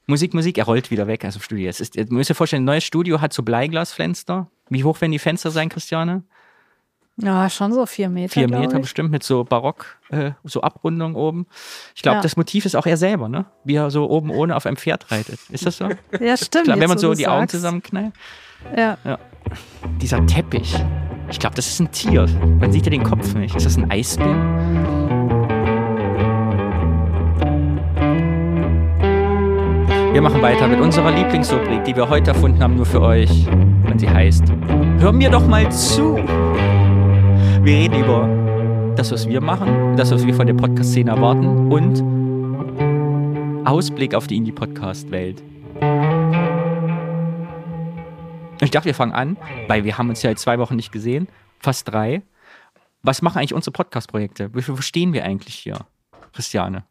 Musik, Musik, er rollt wieder weg aus dem Studio. Es ist, ihr müsst dir vorstellen, ein neues Studio hat so Bleiglasfenster. Wie hoch werden die Fenster sein, Christiane? Ja, schon so vier Meter. Vier Meter bestimmt mit so Barock, äh, so Abrundung oben. Ich glaube, Ja. das Motiv ist auch er selber, ne? Wie er so oben ohne auf einem Pferd reitet. Ist das so? [laughs] Ja, stimmt. Klar, wenn man so die Augen sagst. zusammenknallt. Ja. Dieser Teppich. Ich glaube, das ist ein Tier. Man sieht ja den Kopf nicht. Ist das ein Eisbär? Wir machen weiter mit unserer Lieblingsrubrik, die wir heute erfunden haben, nur für euch. Und sie heißt: Hör mir doch mal zu! Wir reden über das, was wir machen, das, was wir von der Podcast-Szene erwarten und Ausblick auf die Indie-Podcast-Welt. Ich dachte, wir fangen an, weil wir haben uns ja jetzt zwei Wochen nicht gesehen, fast drei. Was machen eigentlich unsere Podcast-Projekte? Wo wo stehen wir eigentlich hier, Christiane?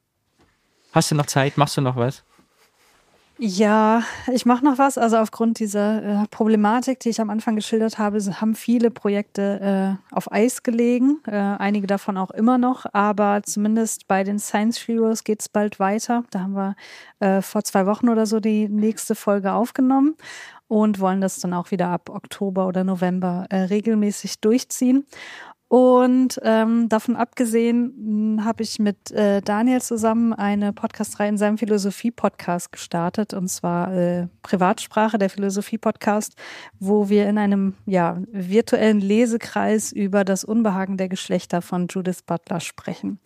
Hast du noch Zeit? Machst du noch was? Ja, ich mache noch was. Also aufgrund dieser äh, Problematik, die ich am Anfang geschildert habe, haben viele Projekte äh, auf Eis gelegen. Äh, einige davon auch immer noch. Aber zumindest bei den Science Heroes geht es bald weiter. Da haben wir äh, vor zwei Wochen oder so die nächste Folge aufgenommen und wollen das dann auch wieder ab Oktober oder November äh, regelmäßig durchziehen. Und ähm, davon abgesehen habe ich mit äh, Daniel zusammen eine Podcast-Reihe in seinem Philosophie-Podcast gestartet, und zwar äh, Privatsprache, der Philosophie-Podcast, wo wir in einem ja, virtuellen Lesekreis über das Unbehagen der Geschlechter von Judith Butler sprechen.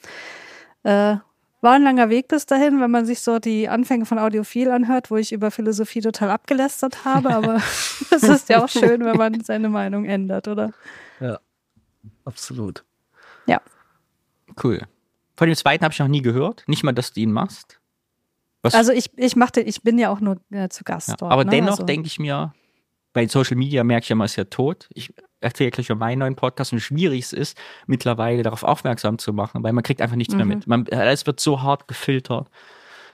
Äh, war ein langer Weg bis dahin, wenn man sich so die Anfänge von Audiophil anhört, wo ich über Philosophie total abgelästert habe, aber [laughs] [laughs] es ist ja auch schön, wenn man seine Meinung ändert, oder? Absolut. Cool. Von dem zweiten habe ich noch nie gehört. Nicht mal, dass du ihn machst. Was, Also ich, ich machte, ich bin ja auch nur äh, zu Gast ja. dort. Aber ne? dennoch also, denke ich mir, bei Social Media merke ich ja mal, ist ja tot. Ich erzähle gleich über meinen neuen Podcast und wie schwierig es ist, mittlerweile darauf aufmerksam zu machen, weil man kriegt einfach nichts mehr Mhm. mit. Man, alles wird so hart gefiltert,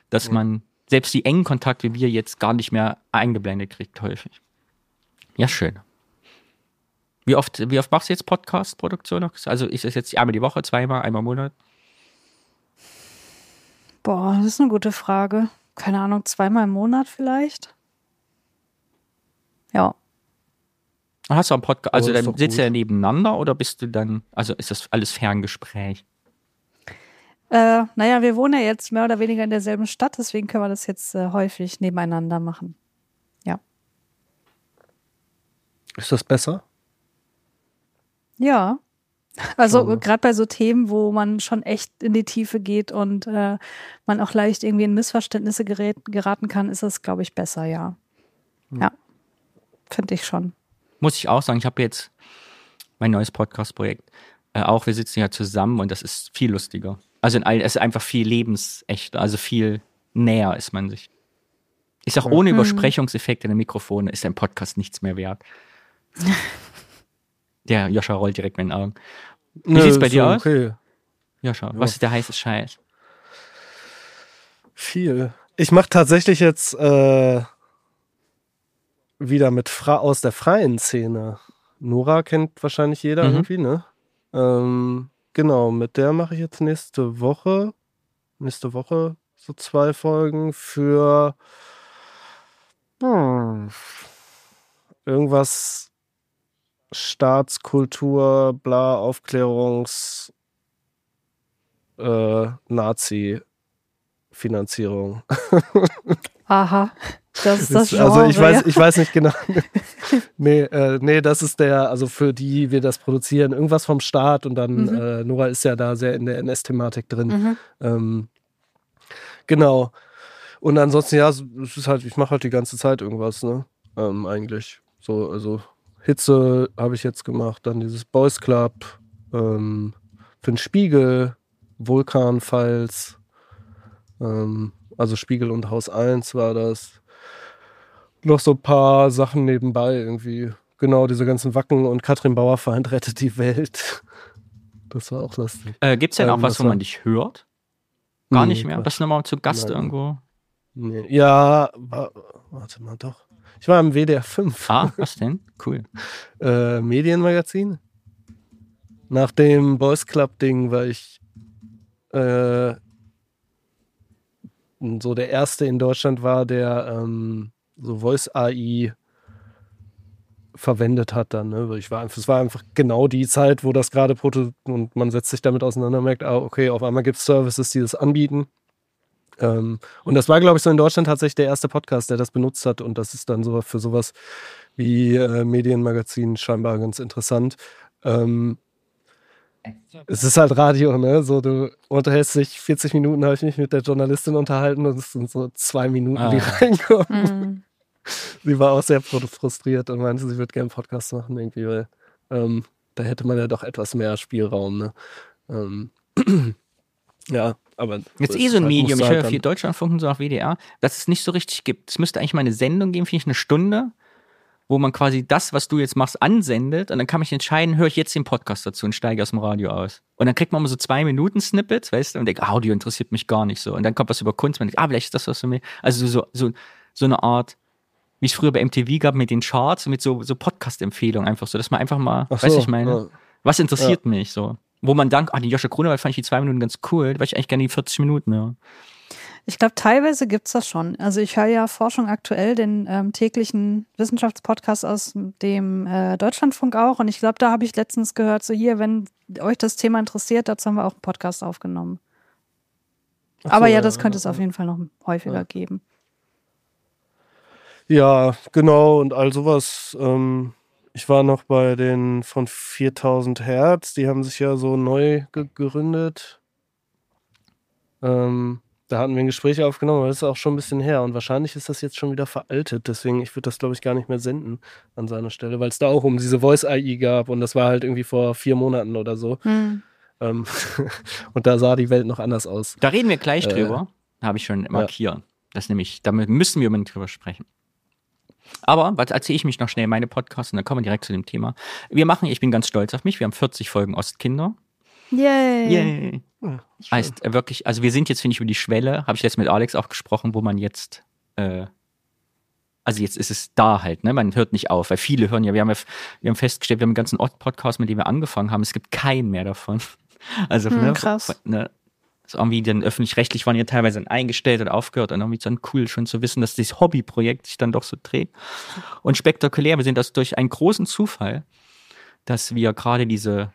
dass man selbst die engen Kontakte wie wir jetzt gar nicht mehr eingeblendet kriegt, häufig. Ja, schön. Wie oft, wie oft machst du jetzt Podcast-Produktion noch? Also ist es jetzt einmal die Woche, zweimal, einmal im Monat? Boah, das ist eine gute Frage. Keine Ahnung, zweimal im Monat vielleicht? Ja. Hast du einen Podcast, also Aber ist dann sitzt ihr nebeneinander oder bist du dann, also ist das alles Ferngespräch? Äh, naja, wir wohnen ja jetzt mehr oder weniger in derselben Stadt, deswegen können wir das jetzt äh, häufig nebeneinander machen. Ist das besser? Ja. Also gerade bei so Themen, wo man schon echt in die Tiefe geht und äh, man auch leicht irgendwie in Missverständnisse gerät, geraten kann, ist das, glaube ich, besser, ja. Ja. Finde ich schon. Muss ich auch sagen, ich habe jetzt mein neues Podcast-Projekt. Äh, auch wir sitzen ja zusammen und das ist viel lustiger. Also in all, es ist einfach viel lebensechter, also viel näher ist man sich. Ich sag, ohne Mhm. Übersprechungseffekte in den Mikrofonen ist ein Podcast nichts mehr wert. [laughs] Der Joscha rollt direkt mit den Augen. Wie sieht's bei dir aus? Okay. Joscha, was ist der heiße Scheiß? Viel. Ich mache tatsächlich jetzt äh, wieder mit Fra aus der freien Szene. Nora kennt wahrscheinlich jeder Mhm. irgendwie, ne? Ähm, genau, mit der mache ich jetzt nächste Woche, nächste Woche so zwei Folgen für hm, irgendwas Staatskultur, bla, Aufklärungs, äh, Nazi-Finanzierung. [laughs] Aha. Das ist das Genre. also ich weiß, ja. ich weiß nicht genau. [laughs] nee, äh, nee, das ist der, also für die wir das produzieren, irgendwas vom Staat und dann, Mhm. äh, Nora ist ja da sehr in der NS-Thematik drin. Mhm. Ähm, genau. Und ansonsten, ja, es ist halt, ich mache halt die ganze Zeit irgendwas, ne? Ähm, eigentlich. So, also Hitze habe ich jetzt gemacht, dann dieses Boys Club, ähm, für den Spiegel, Vulkan-Files, ähm, also Spiegel und Haus 1 war das. Noch so ein paar Sachen nebenbei irgendwie. Genau, diese ganzen Wacken und Katrin Bauerfeind rettet die Welt. Das war auch lustig. Äh, Gibt es denn auch Ähm, was, wo man dich hört? Gar Nee, nicht mehr? Bist du nochmal zu Gast Nein. irgendwo? Nee. Ja, wa- warte mal, doch. Ich war im WDR 5. Ah, was denn? Cool. [laughs] äh, Medienmagazin. Nach dem Boys Club Ding war ich äh, so der erste in Deutschland war, der ähm, so Voice AI verwendet hat dann. Ne? Ich war einfach, es war einfach genau die Zeit, wo das gerade proto und man setzt sich damit auseinander und merkt, ah, okay, auf einmal gibt es Services, die das anbieten. Ähm, und das war, glaube ich, so in Deutschland tatsächlich der erste Podcast, der das benutzt hat. Und das ist dann so für sowas wie äh, Medienmagazin scheinbar ganz interessant. Ähm, es ist halt Radio, ne? So, du unterhältst dich 40 Minuten, habe ich mich mit der Journalistin unterhalten und es sind so zwei Minuten, die Ah. reinkommen. Mhm. [laughs] Sie war auch sehr fru- frustriert und meinte, sie würde gerne einen Podcast machen, irgendwie, weil ähm, da hätte man ja doch etwas mehr Spielraum, ne? Ähm, [clears throat] ja, aber. Jetzt eh ist so ein halt, Medium, ich höre halt viel Deutschlandfunk und so auf WDR, dass es nicht so richtig gibt. Es müsste eigentlich mal eine Sendung geben, finde ich, eine Stunde, wo man quasi das, was du jetzt machst, ansendet und dann kann ich entscheiden, höre ich jetzt den Podcast dazu und steige aus dem Radio aus. Und dann kriegt man mal so zwei Minuten Snippets, weißt du, und denkt, Audio interessiert mich gar nicht so. Und dann kommt was über Kunst, man denkt, ah, vielleicht ist das was für mich. Also so, so, so eine Art, wie es früher bei MTV gab mit den Charts mit so, so Podcast-Empfehlungen einfach so, dass man einfach mal, Ach weißt du, so, ich meine, ja. was interessiert mich so? Wo man dank, ah, die Joscha Grunewald fand ich die zwei Minuten ganz cool, weil ich eigentlich gerne die 40 Minuten höre. Ich glaube, teilweise gibt's das schon. Also ich höre ja Forschung aktuell, den ähm, täglichen Wissenschaftspodcast aus dem äh, Deutschlandfunk auch. Und ich glaube, da habe ich letztens gehört, so hier, wenn euch das Thema interessiert, dazu haben wir auch einen Podcast aufgenommen. Ach Aber so, ja, das könnte es ja. auf jeden Fall noch häufiger Ja. geben. Ja, genau, und all sowas. Ähm, ich war noch bei den von 4000 Hertz, die haben sich ja so neu ge gegründet. Ähm, da hatten wir ein Gespräch aufgenommen, aber das ist auch schon ein bisschen her und wahrscheinlich ist das jetzt schon wieder veraltet. Deswegen, ich würde das, glaube ich, gar nicht mehr senden an seiner Stelle, weil es da auch um diese Voice AI gab und das war halt irgendwie vor vier Monaten oder so. Hm. Ähm, [laughs] und da sah die Welt noch anders aus. Da reden wir gleich Äh, drüber. Habe ich schon markiert. Das nämlich, damit müssen wir unbedingt drüber sprechen. Aber, was erzähle ich mich noch schnell meine Podcasts und dann kommen wir direkt zu dem Thema. Wir machen, ich bin ganz stolz auf mich, wir haben 40 Folgen Ostkinder. Yay. Yay. Heißt äh, wirklich, also wir sind jetzt, finde ich, über die Schwelle, habe ich jetzt mit Alex auch gesprochen, wo man jetzt, äh, also jetzt ist es da halt, ne? Man hört nicht auf, weil viele hören ja, wir haben ja, wir haben festgestellt, wir haben einen ganzen Podcast, mit dem wir angefangen haben, es gibt keinen mehr davon. [laughs] Also, Hm, ne, krass. ne, so irgendwie dann öffentlich-rechtlich waren ja teilweise dann eingestellt oder aufgehört und irgendwie dann cool schon zu wissen, dass dieses Hobbyprojekt sich dann doch so dreht. Und spektakulär, wir sind das durch einen großen Zufall, dass wir gerade diese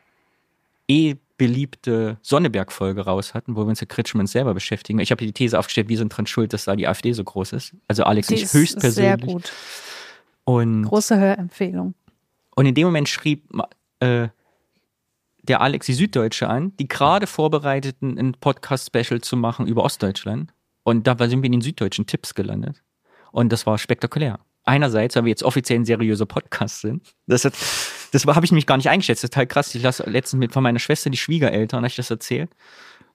eh beliebte Sonneberg-Folge raus hatten, wo wir uns mit uns selber beschäftigen. Ich habe die These aufgestellt, wir sind dran schuld, dass da die AfD so groß ist. Also Alex Die ist, ist sehr höchstpersönlich. gut. Und, Große Hörempfehlung. und in dem Moment schrieb äh, der Alex die Süddeutsche an, die gerade vorbereiteten, ein Podcast-Special zu machen über Ostdeutschland. Und da sind wir in den süddeutschen Tipps gelandet. Und das war spektakulär. Einerseits, weil wir jetzt offiziell ein seriöser Podcast sind. Das, das habe ich mich gar nicht eingeschätzt. Das ist total krass. Ich lasse letztens mit von meiner Schwester die Schwiegereltern, habe ich das erzählt.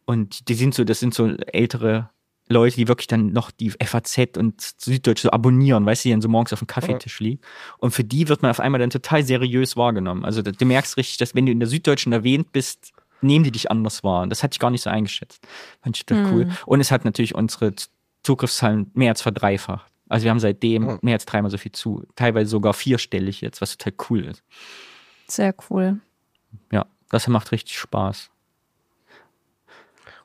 Und die sind so, das sind so ältere Leute, die wirklich dann noch die FAZ und Süddeutsche so abonnieren, weißt du, die dann so morgens auf dem Kaffeetisch liegen. Und für die wird man auf einmal dann total seriös wahrgenommen. Also du merkst richtig, dass wenn du in der Süddeutschen erwähnt bist, nehmen die dich anders wahr. Und das hatte ich gar nicht so eingeschätzt. Fand ich total cool. Und es hat natürlich unsere Zugriffszahlen mehr als verdreifacht. Also wir haben seitdem mehr als dreimal so viel zu. Teilweise sogar vierstellig jetzt, was total cool ist. Sehr cool. Ja, das macht richtig Spaß.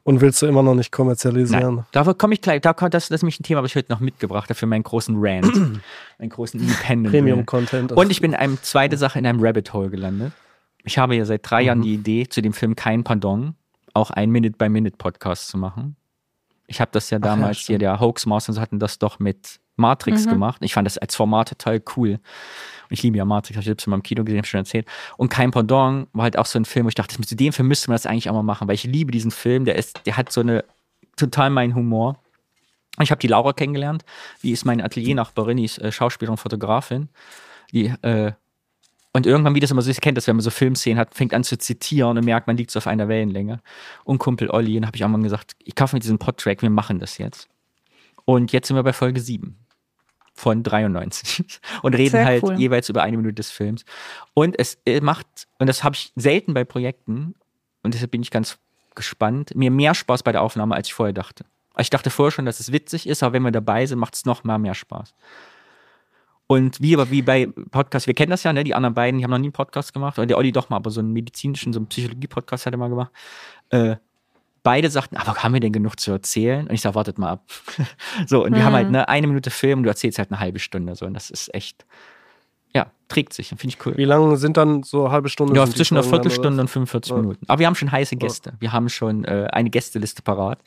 Und willst du immer noch nicht kommerzialisieren? Nein, da komme ich gleich. Da das, das ist nämlich ein Thema, was ich heute noch mitgebracht habe für meinen großen Rant. [clears throat] meinen großen Independent. Premium-Content. Und ich bin in einem zweite Sache in einem Rabbit Hole gelandet. Ich habe ja seit drei Jahren die Idee, zu dem Film Kein Pardon auch ein Minute-by-Minute-Podcast zu machen. Ich habe das ja Ach ja, damals hier, der Hoax-Masters hatten das doch mit Matrix Mhm. gemacht. Ich fand das als Format total cool. Und ich liebe ja Matrix, habe ich selbst in meinem Kino gesehen, habe schon erzählt. Und Kein Pardon war halt auch so ein Film, wo ich dachte, zu dem Film müsste man das eigentlich auch mal machen, weil ich liebe diesen Film. Der ist, der hat so eine total meinen Humor. Ich habe die Laura kennengelernt. Die ist meine Ateliernachbarin, die ist äh, Schauspielerin und Fotografin. Die, äh, und irgendwann, wie das immer so ist, kennt das, wenn man so Filmszenen hat, fängt an zu zitieren und merkt, man liegt so auf einer Wellenlänge. Und Kumpel Olli, und habe ich auch mal gesagt, ich kaufe mir diesen Podtrack, wir machen das jetzt. Und jetzt sind wir bei Folge 7 von 93 [laughs] und reden Sehr halt cool. jeweils über eine Minute des Films. Und es macht, und das habe ich selten bei Projekten, und deshalb bin ich ganz gespannt, mir mehr Spaß bei der Aufnahme, als ich vorher dachte. Ich dachte vorher schon, dass es witzig ist, aber wenn wir dabei sind, macht es noch mal mehr Spaß. Und wie aber wie bei Podcasts, wir kennen das ja, ne? Die anderen beiden, die haben noch nie einen Podcast gemacht. Oder der Olli doch mal, aber so einen medizinischen, so einen Psychologie-Podcast hat er mal gemacht. Äh, beide sagten, aber haben wir denn genug zu erzählen? Und ich sag, wartet mal ab. [laughs] so, und wir haben halt ne, eine Minute Film und du erzählst halt eine halbe Stunde. So, und das ist echt, ja, trägt sich. Finde ich cool. Wie lange sind dann so eine halbe Stunde? Ja, zwischen einer Viertelstunde und 45 Ja. Minuten. Aber wir haben schon heiße Gäste. Wir haben schon äh, eine Gästeliste parat,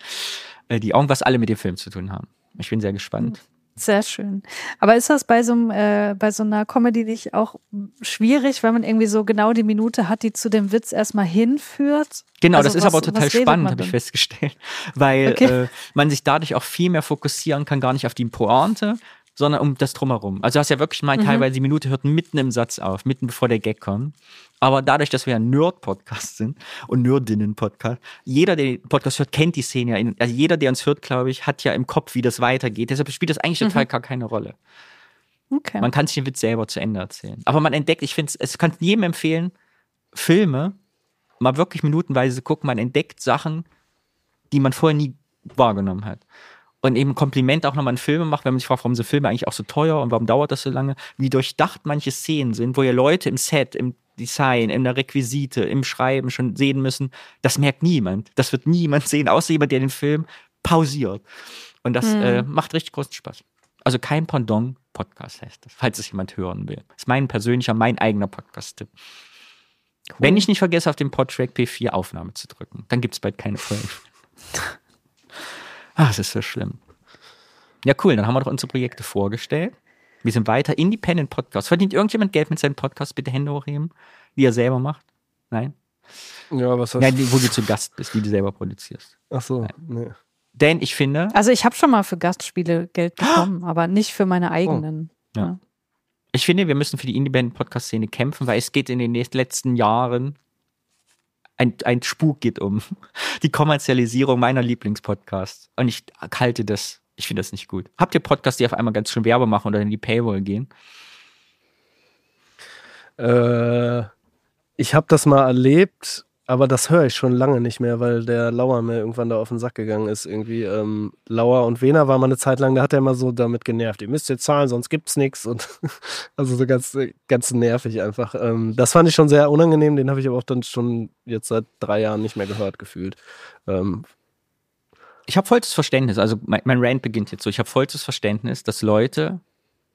äh, die irgendwas alle mit dem Film zu tun haben. Ich bin sehr gespannt. Sehr schön. Aber ist das bei so, einem, äh, bei so einer Comedy nicht auch schwierig, wenn man irgendwie so genau die Minute hat, die zu dem Witz erstmal hinführt? Genau, Also das ist was- aber total spannend, habe ich festgestellt, [laughs] weil Okay. äh, man sich dadurch auch viel mehr fokussieren kann, gar nicht auf die Pointe, sondern um das drumherum. Also du hast ja wirklich mal Mhm. teilweise die Minute hört mitten im Satz auf, mitten bevor der Gag kommt. Aber dadurch, dass wir ein Nerd-Podcast sind und Nerdinnen-Podcast, jeder, der den Podcast hört, kennt die Szene ja. Also jeder, der uns hört, glaube ich, hat ja im Kopf, wie das weitergeht. Deshalb spielt das eigentlich total gar keine Rolle. Okay. Man kann sich den Witz selber zu Ende erzählen. Aber man entdeckt, ich finde es kann jedem empfehlen, Filme mal wirklich minutenweise gucken. Man entdeckt Sachen, die man vorher nie wahrgenommen hat. Und eben ein Kompliment auch nochmal an Filme macht, wenn man sich fragt, warum sind Filme eigentlich auch so teuer und warum dauert das so lange, wie durchdacht manche Szenen sind, wo ja Leute im Set, im Design, in der Requisite, im Schreiben schon sehen müssen, das merkt niemand. Das wird niemand sehen, außer jemand, der den Film pausiert. Und das Mhm. äh, macht richtig großen Spaß. Also kein Pendant-Podcast heißt das, falls es jemand hören will. Das ist mein persönlicher, mein eigener Podcast-Tipp. Wenn ich nicht vergesse, auf dem Podtrack P4 Aufnahme zu drücken, dann gibt es bald keine Folgen. [laughs] Ah, es ist so schlimm. Ja, cool, dann haben wir doch unsere Projekte vorgestellt. Wir sind weiter Independent Podcast. Verdient irgendjemand Geld mit seinem Podcast? Bitte Hände hochheben, die er selber macht. Nein? Ja, was heißt Nein, die, wo du zu Gast bist, die du selber produzierst. Ach so, nee. Denn ich finde, also ich habe schon mal für Gastspiele Geld bekommen, aber nicht für meine eigenen. Ja. ich finde, wir müssen für die Independent-Podcast-Szene kämpfen, weil es geht in den nächsten- letzten Jahren ein, ein Spuk geht um. [laughs] Die Kommerzialisierung meiner Lieblingspodcasts. Und ich halte das, ich finde das nicht gut. Habt ihr Podcasts, die auf einmal ganz schön Werbe machen oder in die Paywall gehen? Äh, ich habe das mal erlebt, aber das höre ich schon lange nicht mehr, weil der Lauer mir irgendwann da auf den Sack gegangen ist. Irgendwie ähm, Lauer und Wehner war mal eine Zeit lang, da hat er immer so damit genervt. Ihr müsst jetzt zahlen, sonst gibt's nichts und [laughs] also so ganz ganz nervig einfach. Ähm, das fand ich schon sehr unangenehm. Den habe ich aber auch dann schon jetzt seit drei Jahren nicht mehr gehört gefühlt. Ähm, Ich habe vollstes Verständnis, also mein, mein Rant beginnt jetzt so, ich habe vollstes Verständnis, dass Leute,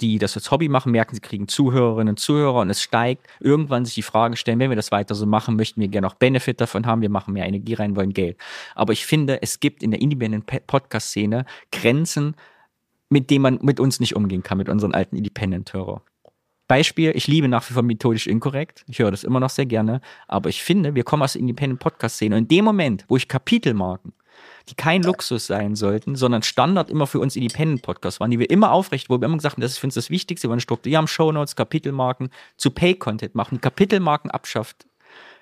die das als Hobby machen, merken, sie kriegen Zuhörerinnen und Zuhörer und es steigt, irgendwann sich die Frage stellen, wenn wir das weiter so machen, möchten wir gerne auch Benefit davon haben, wir machen mehr Energie rein, wollen Geld. Aber ich finde, es gibt in der Independent-Podcast-Szene Grenzen, mit denen man mit uns nicht umgehen kann, mit unseren alten Independent-Hörer. Beispiel, ich liebe nach wie vor methodisch inkorrekt. Ich höre das immer noch sehr gerne. Aber ich finde, wir kommen aus der Independent-Podcast-Szene. Und in dem Moment, wo ich Kapitelmarken die kein Luxus sein sollten, sondern Standard immer für uns Independent-Podcasts waren, die wir immer aufrecht, wo wir immer gesagt haben, das ist für uns das Wichtigste, wir wollen Struktur haben, Shownotes, Kapitelmarken, zu Pay-Content machen, Kapitelmarken abschafft,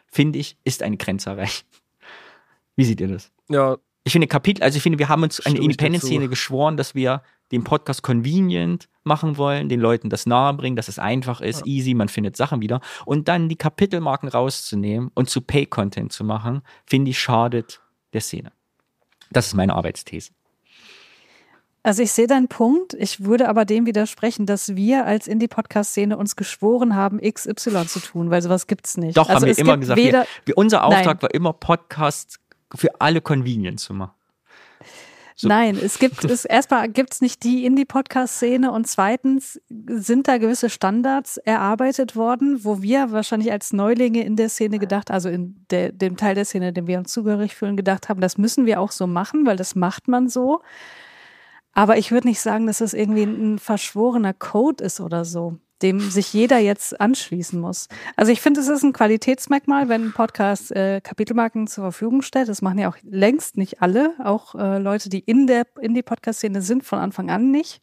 finde ich, ist eine Grenze erreicht. Wie seht ihr das? ja, Ich finde Kapitel, also ich finde, wir haben uns eine Independent-Szene geschworen, dass wir den Podcast convenient machen wollen, den Leuten das nahebringen, dass es einfach ist, easy, man findet Sachen wieder. Und dann die Kapitelmarken rauszunehmen und zu Pay-Content zu machen, finde ich, schadet der Szene. Das ist meine Arbeitsthese. Also ich sehe deinen Punkt. Ich würde aber dem widersprechen, dass wir als Indie-Podcast-Szene uns geschworen haben, XY zu tun, weil sowas gibt's nicht. Doch, also haben wir es immer gibt gesagt, weder, wir, unser Auftrag Nein. war immer Podcast für alle convenient zu machen. So. Nein, es gibt [laughs] es erstmal gibt es nicht die Indie-Podcast-Szene und zweitens sind da gewisse Standards erarbeitet worden, wo wir wahrscheinlich als Neulinge in der Szene gedacht, also in der, dem Teil der Szene, dem wir uns zugehörig fühlen, gedacht haben, das müssen wir auch so machen, weil das macht man so. Aber ich würde nicht sagen, dass das irgendwie ein verschworener Code ist oder so dem sich jeder jetzt anschließen muss. Also ich finde, es ist ein Qualitätsmerkmal, wenn ein Podcast äh, Kapitelmarken zur Verfügung stellt. Das machen ja auch längst nicht alle, auch äh, Leute, die in der in die Podcast-Szene sind, von Anfang an nicht.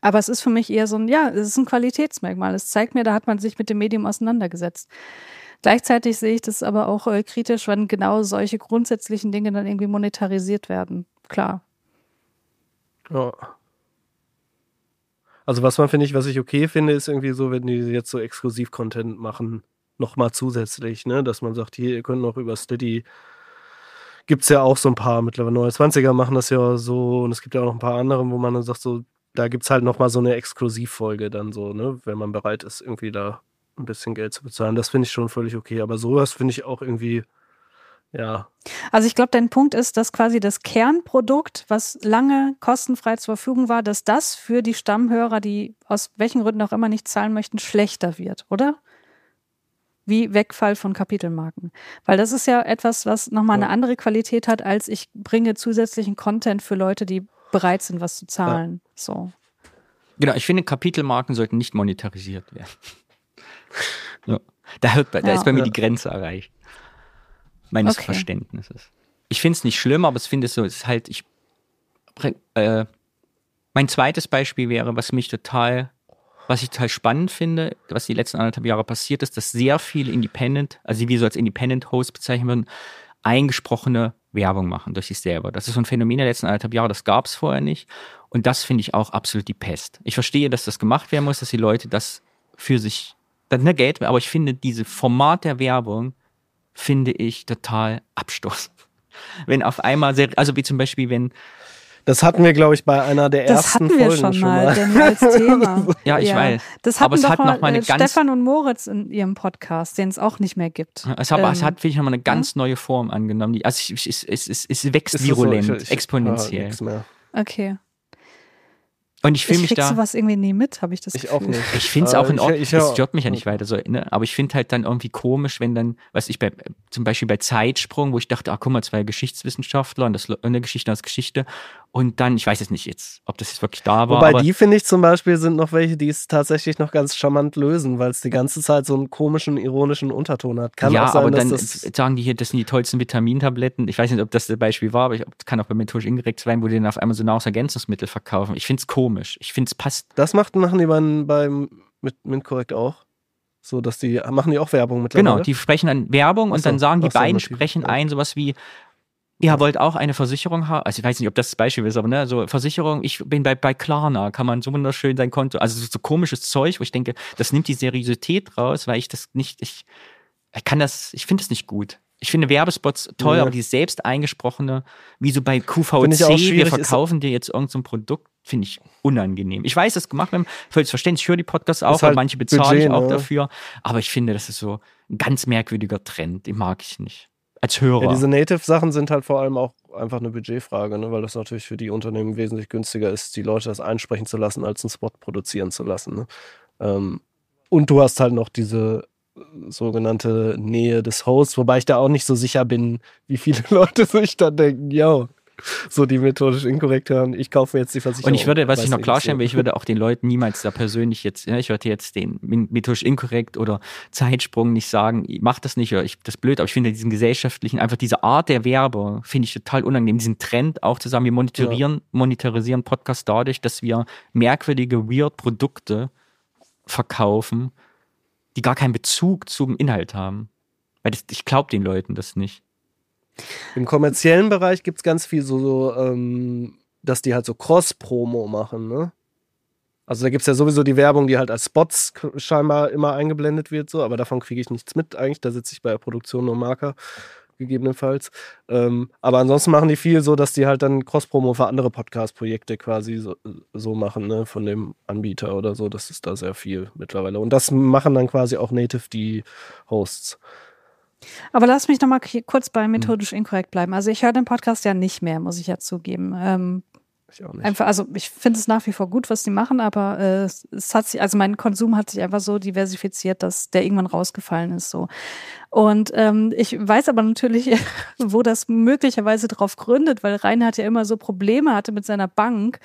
Aber es ist für mich eher so ein, ja, es ist ein Qualitätsmerkmal. Es zeigt mir, da hat man sich mit dem Medium auseinandergesetzt. Gleichzeitig sehe ich das aber auch äh, kritisch, wenn genau solche grundsätzlichen Dinge dann irgendwie monetarisiert werden. Klar. Ja. Also was man finde ich, was ich okay finde, ist irgendwie so, wenn die jetzt so Exklusiv-Content machen, nochmal zusätzlich, ne, dass man sagt, hier, ihr könnt noch über Steady gibt es ja auch so ein paar mittlerweile 29er machen das ja so und es gibt ja auch noch ein paar andere, wo man dann sagt, so, da gibt es halt nochmal so eine Exklusivfolge dann so, ne, wenn man bereit ist, irgendwie da ein bisschen Geld zu bezahlen. Das finde ich schon völlig okay. Aber sowas finde ich auch irgendwie ja. Also ich glaube, dein Punkt ist, dass quasi das Kernprodukt, was lange kostenfrei zur Verfügung war, dass das für die Stammhörer, die aus welchen Gründen auch immer nicht zahlen möchten, schlechter wird, oder? Wie Wegfall von Kapitelmarken. Weil das ist ja etwas, was nochmal ja. eine andere Qualität hat, als ich bringe zusätzlichen Content für Leute, die bereit sind, was zu zahlen. Ja. So. Genau, ich finde, Kapitelmarken sollten nicht monetarisiert werden. [laughs] ja. Da, hört, da ja. ist bei mir die Grenze erreicht meines okay. Verständnisses. Ich finde es nicht schlimm, aber ich finde es so, es ist halt, ich, äh, mein zweites Beispiel wäre, was mich total, was ich total spannend finde, was die letzten anderthalb Jahre passiert ist, dass sehr viele Independent, also wir so als Independent Host bezeichnen würden, eingesprochene Werbung machen durch sich selber. Das ist so ein Phänomen der letzten anderthalb Jahre, das gab es vorher nicht. Und das finde ich auch absolut die Pest. Ich verstehe, dass das gemacht werden muss, dass die Leute das für sich, dann ne Geld, aber ich finde diese Format der Werbung finde ich total abstoßend. Wenn auf einmal, sehr, also wie zum Beispiel, wenn das hatten wir, glaube ich, bei einer der das ersten Folgen schon, schon mal. mal. als [laughs] Thema. ja, ich ja. weiß. Das hatten aber es doch hat noch mal eine ganz Stefan und Moritz in ihrem Podcast, den es auch nicht mehr gibt. Es, aber ähm, es hat wirklich nochmal eine ganz ja? neue Form angenommen. Also es, es, es, es wächst virulent, so? ich, ich, exponentiell. Okay. Und ich fühle mich da. sowas irgendwie nie mit, habe ich das Ich Gefühl. auch nicht. Ich finde es auch in Ordnung. Es stört mich ja nicht weiter so, ne? Aber ich finde halt dann irgendwie komisch, wenn dann, was ich bei, zum Beispiel bei Zeitsprung, wo ich dachte, ah, guck mal, zwei Geschichtswissenschaftler und das eine Geschichte aus Geschichte. Und dann, ich weiß jetzt nicht jetzt, ob das jetzt wirklich da war. Wobei die, finde ich zum Beispiel, sind noch welche, die es tatsächlich noch ganz charmant lösen, weil es die ganze Zeit so einen komischen, ironischen Unterton hat. Kann ja, auch sein, aber dann das sagen die hier, das sind die tollsten Vitamintabletten. Ich weiß nicht, ob das das Beispiel war, aber ich kann auch bei methodisch inkorrekt sein, wo die dann auf einmal so Nahrungsergänzungsmittel verkaufen. Ich finde es komisch. Ich finde es passt. Das macht, machen die beim, beim mit MintCorrect auch. So, dass die, machen die auch Werbung mittlerweile? Genau, die sprechen dann Werbung und so, dann sagen die beiden, sprechen ja. ein, sowas wie, Ihr wollt auch eine Versicherung haben? Also ich weiß nicht, ob das das Beispiel ist, aber ne, so Versicherung, ich bin bei, bei Klarna, kann man so wunderschön sein Konto, also so, so komisches Zeug, wo ich denke, das nimmt die Seriosität raus, weil ich das nicht, ich, ich kann das, ich finde es nicht gut. Ich finde Werbespots toll, ja. aber die selbst eingesprochene, wie so bei QVC, wir verkaufen dir jetzt irgendein so Produkt, finde ich unangenehm. Ich weiß, das gemacht werden, völlig verständlich, ich höre die Podcasts auch, halt manche bezahle ich auch ne? dafür, aber ich finde, das ist so ein ganz merkwürdiger Trend, den mag ich nicht als Hörer. Ja, diese Native-Sachen sind halt vor allem auch einfach eine Budgetfrage, ne? weil das natürlich für die Unternehmen wesentlich günstiger ist, die Leute das einsprechen zu lassen, als einen Spot produzieren zu lassen. Ne? Ähm, und du hast halt noch diese sogenannte Nähe des Hosts, wobei ich da auch nicht so sicher bin, wie viele [laughs] Leute sich da denken, yo, so die methodisch inkorrekt hören. Ich kaufe mir jetzt die Versicherung. Und ich würde, was ich noch klarstellen will, ich würde auch den Leuten niemals da persönlich jetzt, ja, ich würde jetzt den methodisch inkorrekt oder Zeitsprung nicht sagen, ich mach das nicht oder ich, das ist blöd, aber ich finde diesen gesellschaftlichen, einfach diese Art der Werbung finde ich total unangenehm. Diesen Trend auch zusammen, wir monitorieren, ja. monetarisieren Podcast dadurch, dass wir merkwürdige, weird Produkte verkaufen, die gar keinen Bezug zum Inhalt haben. Weil das, ich glaube den Leuten das nicht. Im kommerziellen Bereich gibt es ganz viel so, so ähm, dass die halt so Cross-Promo machen, ne? Also da gibt es ja sowieso die Werbung, die halt als Spots scheinbar immer eingeblendet wird, so, aber davon kriege ich nichts mit eigentlich. Da sitze ich bei der Produktion nur Marker, gegebenenfalls. Ähm, aber ansonsten machen die viel so, dass die halt dann Cross-Promo für andere Podcast-Projekte quasi so, so, machen, ne, von dem Anbieter oder so. Das ist da sehr viel mittlerweile. Und das machen dann quasi auch native die Hosts. Aber lass mich noch mal kurz bei methodisch inkorrekt bleiben. Also ich höre den Podcast ja nicht mehr, muss ich ja zugeben. Ähm, Ich auch nicht. Einfach, also ich finde es nach wie vor gut, was die machen, aber äh, es hat sich, also mein Konsum hat sich einfach so diversifiziert, dass der irgendwann rausgefallen ist. So. Und ähm, ich weiß aber natürlich, [laughs] wo das möglicherweise drauf gründet, weil Reinhard ja immer so Probleme hatte mit seiner Bank,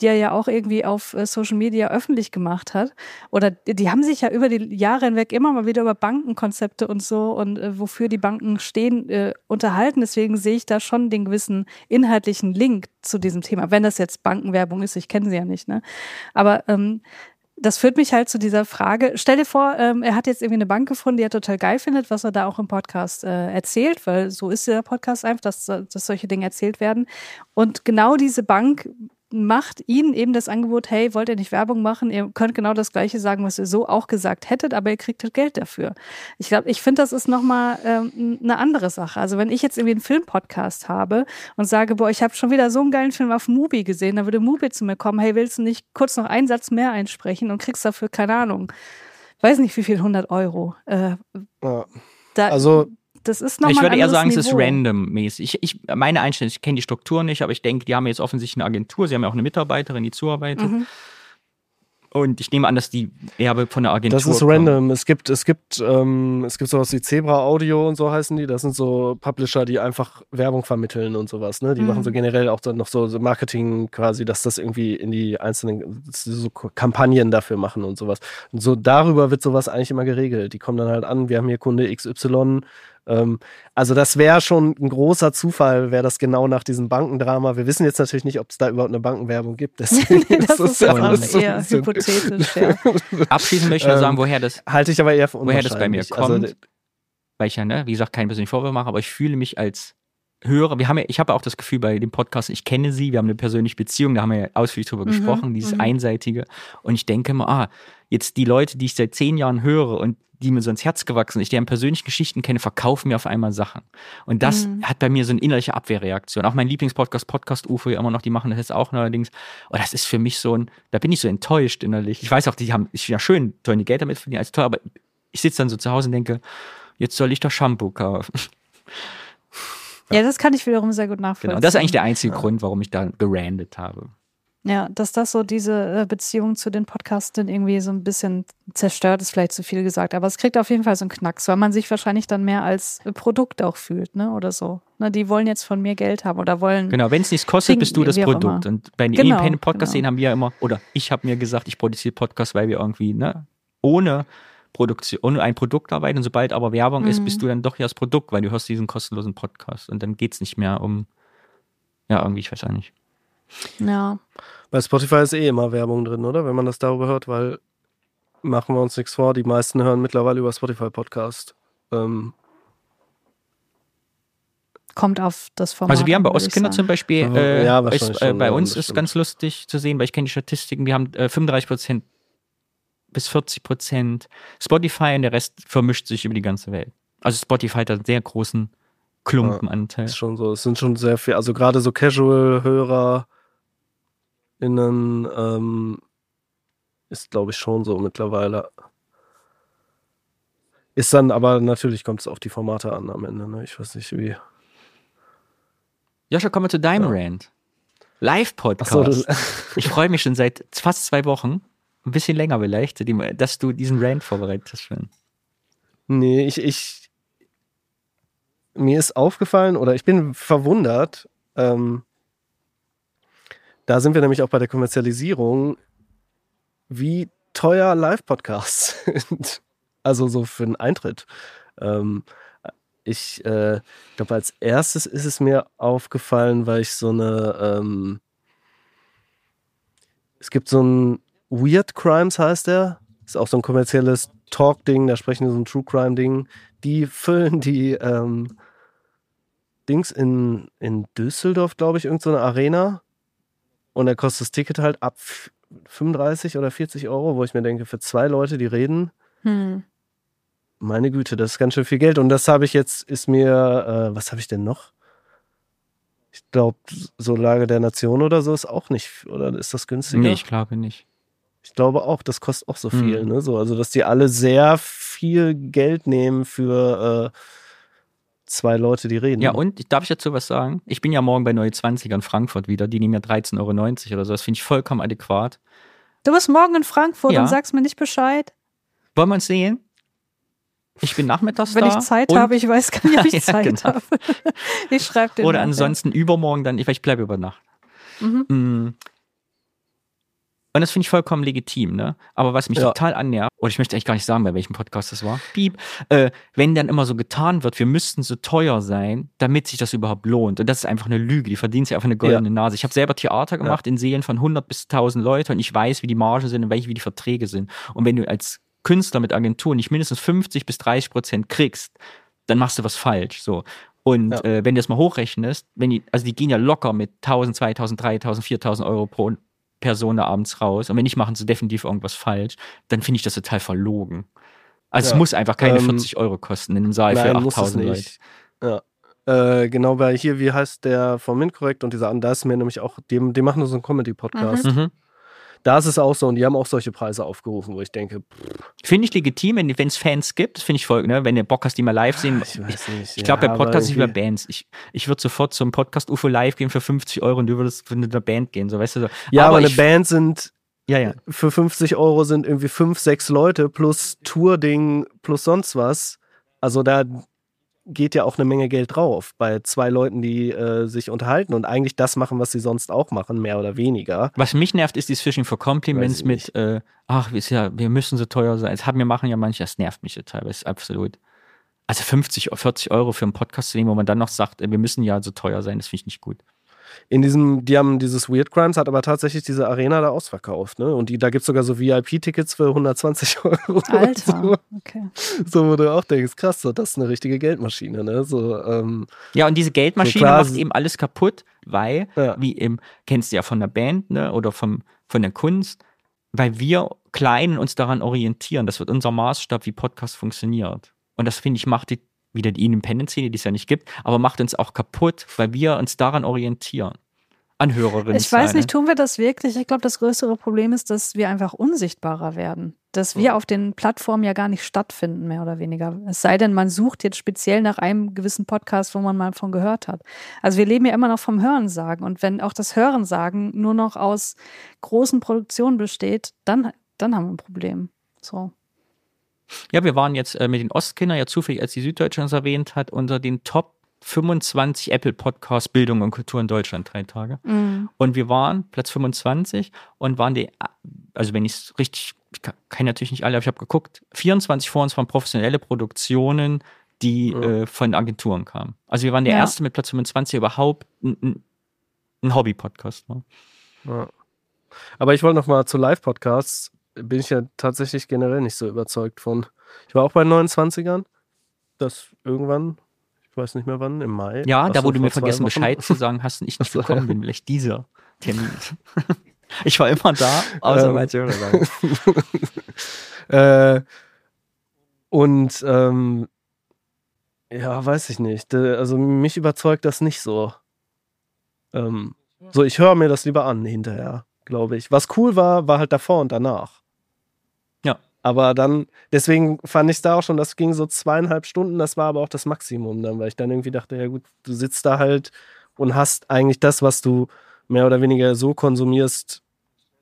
die er ja auch irgendwie auf äh, Social Media öffentlich gemacht hat. Oder die haben sich ja über die Jahre hinweg immer mal wieder über Bankenkonzepte und so und äh, wofür die Banken stehen, äh, unterhalten. Deswegen sehe ich da schon den gewissen inhaltlichen Link zu diesem Thema, wenn das jetzt Bankenwerbung ist, ich kenne sie ja nicht, ne? Aber ähm, das führt mich halt zu dieser Frage. Stell dir vor, ähm, er hat jetzt irgendwie eine Bank gefunden, die er total geil findet, was er da auch im Podcast äh, erzählt, weil so ist der Podcast einfach, dass, dass solche Dinge erzählt werden. Und genau diese Bank macht ihnen eben das Angebot, hey, wollt ihr nicht Werbung machen? Ihr könnt genau das Gleiche sagen, was ihr so auch gesagt hättet, aber ihr kriegt halt Geld dafür. Ich glaube, ich finde, das ist nochmal ähm, eine andere Sache. Also wenn ich jetzt irgendwie einen Filmpodcast habe und sage, boah, ich habe schon wieder so einen geilen Film auf Mubi gesehen, dann würde Mubi zu mir kommen, hey, willst du nicht kurz noch einen Satz mehr einsprechen und kriegst dafür, keine Ahnung, weiß nicht wie viel, 100 Euro. Äh, Ja. da, Also das ist nochmal Ich würde ein eher sagen, es ist Niveau. random-mäßig. Ich, ich, meine Einstellung, ich kenne die Struktur nicht, aber ich denke, die haben jetzt offensichtlich eine Agentur, sie haben ja auch eine Mitarbeiterin, die zuarbeitet. Mhm. Und ich nehme an, dass die Erbe von der Agentur Das ist random. Es gibt, es gibt, ähm, es gibt sowas wie Zebra Audio und so heißen die. Das sind so Publisher, die einfach Werbung vermitteln und sowas. Ne? Die Mhm. machen so generell auch dann noch so, Marketing quasi, dass das irgendwie in die einzelnen so Kampagnen dafür machen und sowas. Und so darüber wird sowas eigentlich immer geregelt. Die kommen dann halt an, wir haben hier Kunde XY. Ähm, also das wäre schon ein großer Zufall, wäre das genau nach diesem Bankendrama. Wir wissen jetzt natürlich nicht, ob es da überhaupt eine Bankenwerbung gibt. [laughs] Deswegen das ist ja alles so eher bisschen- hypothetisch, ja. [laughs] Abschließend möchte ich nur Ähm, sagen, woher das, Halte ich aber eher für Woher das bei mir. Also, kommt? weil ich ja, ne, wie gesagt, keinen persönlichen Vorwurf mache, aber ich fühle mich als Hörer. Wir haben ja, ich habe auch das Gefühl bei dem Podcast, ich kenne sie, wir haben eine persönliche Beziehung, da haben wir ja ausführlich drüber Mhm, gesprochen, dieses mhm. Einseitige. Und ich denke immer, ah, jetzt die Leute, die ich seit zehn Jahren höre und die mir so ins Herz gewachsen sind, ich deren persönlichen Geschichten kenne, verkaufen mir auf einmal Sachen. Und das Mhm. hat bei mir so eine innerliche Abwehrreaktion. Auch mein Lieblingspodcast, Podcast UFO, ja immer noch, die machen das jetzt auch neuerdings. Und das ist für mich so ein, da bin ich so enttäuscht innerlich. Ich weiß auch, die haben, ist ja schön, sollen die Geld damit verdienen, als teuer, aber ich sitze dann so zu Hause und denke, jetzt soll ich doch Shampoo kaufen. ja, das kann ich wiederum sehr gut nachvollziehen. Genau. Das ist eigentlich der einzige Grund, warum ich da gerandet habe. Ja, dass das so diese äh, Beziehung zu den Podcastern irgendwie so ein bisschen zerstört, ist vielleicht zu viel gesagt. Aber es kriegt auf jeden Fall so einen Knacks, weil man sich wahrscheinlich dann mehr als äh, Produkt auch fühlt, ne? Oder so. Ne, die wollen jetzt von mir Geld haben oder wollen. Genau, wenn es nichts kostet, Kriegen- bist du das Produkt. Und bei den Genau, Independent Podcast genau. haben wir ja immer, oder ich habe mir gesagt, ich produziere Podcasts, weil wir irgendwie, ne, ohne Produktion, ohne ein Produkt arbeiten. Und sobald aber Werbung ist, Mhm. bist du dann doch ja das Produkt, weil du hörst diesen kostenlosen Podcast. Und dann geht es nicht mehr um, ja, irgendwie, ich weiß auch nicht. Ja. Bei Spotify ist eh immer Werbung drin, oder? Wenn man das darüber hört, weil machen wir uns nichts vor, die meisten hören mittlerweile über Spotify Podcast. Ähm, Kommt auf das Format. Also wir haben bei Ostkinder zum Beispiel, Ja, äh, ja, ist, wahrscheinlich äh, bei ja, uns ist ganz lustig zu sehen, weil ich kenne die Statistiken, wir haben äh, 35 Prozent bis 40 Prozent Spotify und der Rest vermischt sich über die ganze Welt. Also Spotify hat einen sehr großen Klumpenanteil. ist schon so. Es sind schon sehr viel, also gerade so Casual-Hörer innen ähm, ist, glaube ich, schon so mittlerweile. Ist dann aber natürlich kommt es auf die Formate an am Ende. Ne? Ich weiß nicht wie. Joscha, kommen wir zu deinem Ja. Rant. Live-Podcast. Das, [laughs] ich freue mich schon seit fast zwei Wochen, ein bisschen länger vielleicht, dass du diesen Rant vorbereitet hast. Nee, ich, ich. Mir ist aufgefallen oder ich bin verwundert. Ähm, da sind wir nämlich auch bei der Kommerzialisierung, wie teuer Live-Podcasts [laughs] sind. Also so für einen Eintritt. Ähm, ich äh, glaube, als erstes ist es mir aufgefallen, weil ich so eine. Ähm, es gibt so ein Weird Crimes heißt der. Ist auch so ein kommerzielles Talk-Ding, da sprechen wir so ein True Crime-Ding. Die füllen die ähm, Dings in, in Düsseldorf, glaube ich, irgendeine so Arena. Und da kostet das Ticket halt ab 35 oder 40 Euro, wo ich mir denke, für zwei Leute, die reden, Hm. meine Güte, das ist ganz schön viel Geld. Und das habe ich jetzt, ist mir, äh, was habe ich denn noch? Ich glaube, so Lage der Nation oder so ist auch nicht, oder ist das günstiger? Nee, ich glaube nicht. Ich glaube auch, das kostet auch so viel. Mhm. Ne? So, also, dass die alle sehr viel Geld nehmen für, äh, zwei Leute, die reden. Ja, und darf ich dazu was sagen? Ich bin ja morgen bei Neue 20er in Frankfurt wieder. Die nehmen ja 13,90 Euro oder so. Das finde ich vollkommen adäquat. Du bist morgen in Frankfurt Ja. und sagst mir nicht Bescheid. Wollen wir uns sehen? Ich bin nachmittags Wenn da. ich Zeit habe, ich weiß gar nicht, ob [laughs] ich Ja, Zeit genau. habe. Ich schreibe dir. Oder ansonsten übermorgen dann, ich, ich bleibe über Nacht. Mhm. Und das finde ich vollkommen legitim, ne? Aber was mich Ja. total annähert, oder ich möchte eigentlich gar nicht sagen, bei welchem Podcast das war, piep, äh, wenn dann immer so getan wird, wir müssten so teuer sein, damit sich das überhaupt lohnt. Und das ist einfach eine Lüge, die verdienen sich einfach eine goldene Nase. Ich habe selber Theater gemacht in Serien von 100 bis 1000 Leute und ich weiß, wie die Margen sind und welche, wie die Verträge sind. Und wenn du als Künstler mit Agentur nicht mindestens 50 bis 30 Prozent kriegst, dann machst du was falsch. So. Und Ja. äh, wenn du das mal hochrechnest, wenn die, also die gehen ja locker mit 1000, 2000, 3000, 4000 Euro pro Person da abends raus. Und wenn nicht, machen sie definitiv irgendwas falsch. Dann finde ich das total verlogen. Also es Ja. muss einfach keine Ähm, 40 Euro kosten in einem Saal für Nein, es 8000 Leute. Ja. Äh, genau, weil hier, wie heißt der von Minkorrekt und dieser andere, da ist mir nämlich auch, die, die machen nur so einen Comedy-Podcast. Mhm. Da ist es auch so und die haben auch solche Preise aufgerufen, wo ich denke, Finde ich legitim, wenn es Fans gibt, finde ich voll, ne? wenn du Bock hast, die mal live sehen. ich weiß nicht. Ich glaube, ja, bei aber Podcasts ist über Bands. Ich, ich würde sofort zum Podcast UFO live gehen für 50 Euro und du würdest für eine Band gehen, so weißt du so. Ja, aber, eine ich, Band sind, Ja, ja. für 50 Euro sind irgendwie fünf, sechs Leute plus Tour-Ding plus sonst was. Also da geht ja auch eine Menge Geld drauf bei zwei Leuten, die äh, sich unterhalten und eigentlich das machen, was sie sonst auch machen, mehr oder weniger. Was mich nervt, ist dieses Fishing for Compliments mit, äh, ach, ist ja, wir müssen so teuer sein. Das haben wir machen ja manche, das nervt mich ja teilweise absolut. Also 50, 40 Euro für einen Podcast zu nehmen, wo man dann noch sagt, äh, wir müssen ja so teuer sein, das finde ich nicht gut. In diesem, die haben dieses Weird Crimes, hat aber tatsächlich diese Arena da ausverkauft, ne? Und die, da gibt es sogar so VIP-Tickets für 120 [laughs] Euro. Alter. So, Okay. so, wo du auch denkst, krass, so, das ist eine richtige Geldmaschine, ne? So, ähm, Ja, und diese Geldmaschine So macht eben alles kaputt, weil, Ja. wie im, kennst du ja von der Band, ne, oder vom, von der Kunst, weil wir Kleinen uns daran orientieren. Das wird unser Maßstab, wie Podcast funktioniert. Und das, finde ich, macht die, wieder die Independent-Szene, die es ja nicht gibt, aber macht uns auch kaputt, weil wir uns daran orientieren. An Hörerinnen. Ich weiß nicht, tun wir das wirklich? Ich glaube, das größere Problem ist, dass wir einfach unsichtbarer werden. Dass wir auf den Plattformen ja gar nicht stattfinden, mehr oder weniger. Es sei denn, man sucht jetzt speziell nach einem gewissen Podcast, wo man mal von gehört hat. Also wir leben ja immer noch vom Hörensagen. Und wenn auch das Hörensagen nur noch aus großen Produktionen besteht, dann, dann haben wir ein Problem. So. Ja, wir waren jetzt äh, mit den Ostkindern ja zufällig, als die Süddeutsche uns erwähnt hat, unter den Top 25 Apple Podcasts Bildung und Kultur in Deutschland drei Tage. Und wir waren Platz 25 und waren die, also wenn ich es richtig, ich kann, kann natürlich nicht alle, aber ich habe geguckt, 24 vor uns waren professionelle Produktionen, die äh, von Agenturen kamen. Also wir waren der Ja. erste mit Platz 25 der überhaupt ein, ein, ein Hobby-Podcast war. Ja. Aber ich wollte noch mal zu Live-Podcasts, bin ich ja tatsächlich generell nicht so überzeugt von. Ich war auch bei 29ern, das irgendwann, ich weiß nicht mehr wann, im Mai. Ja, da wo du mir vergessen Wochen. Bescheid zu sagen hast und ich nicht gekommen bin, vielleicht dieser Termin. [laughs] ich war immer da, außer Ähm. bei. [laughs] Äh, und ähm, ja, weiß ich nicht. Also mich überzeugt das nicht so. Ähm, so, ich höre mir das lieber an hinterher, glaube ich. Was cool war, war halt davor und danach. Aber dann, deswegen fand ich es da auch schon, das ging so zweieinhalb Stunden, das war aber auch das Maximum dann, weil ich dann irgendwie dachte, ja gut, du sitzt da halt und hast eigentlich das, was du mehr oder weniger so konsumierst,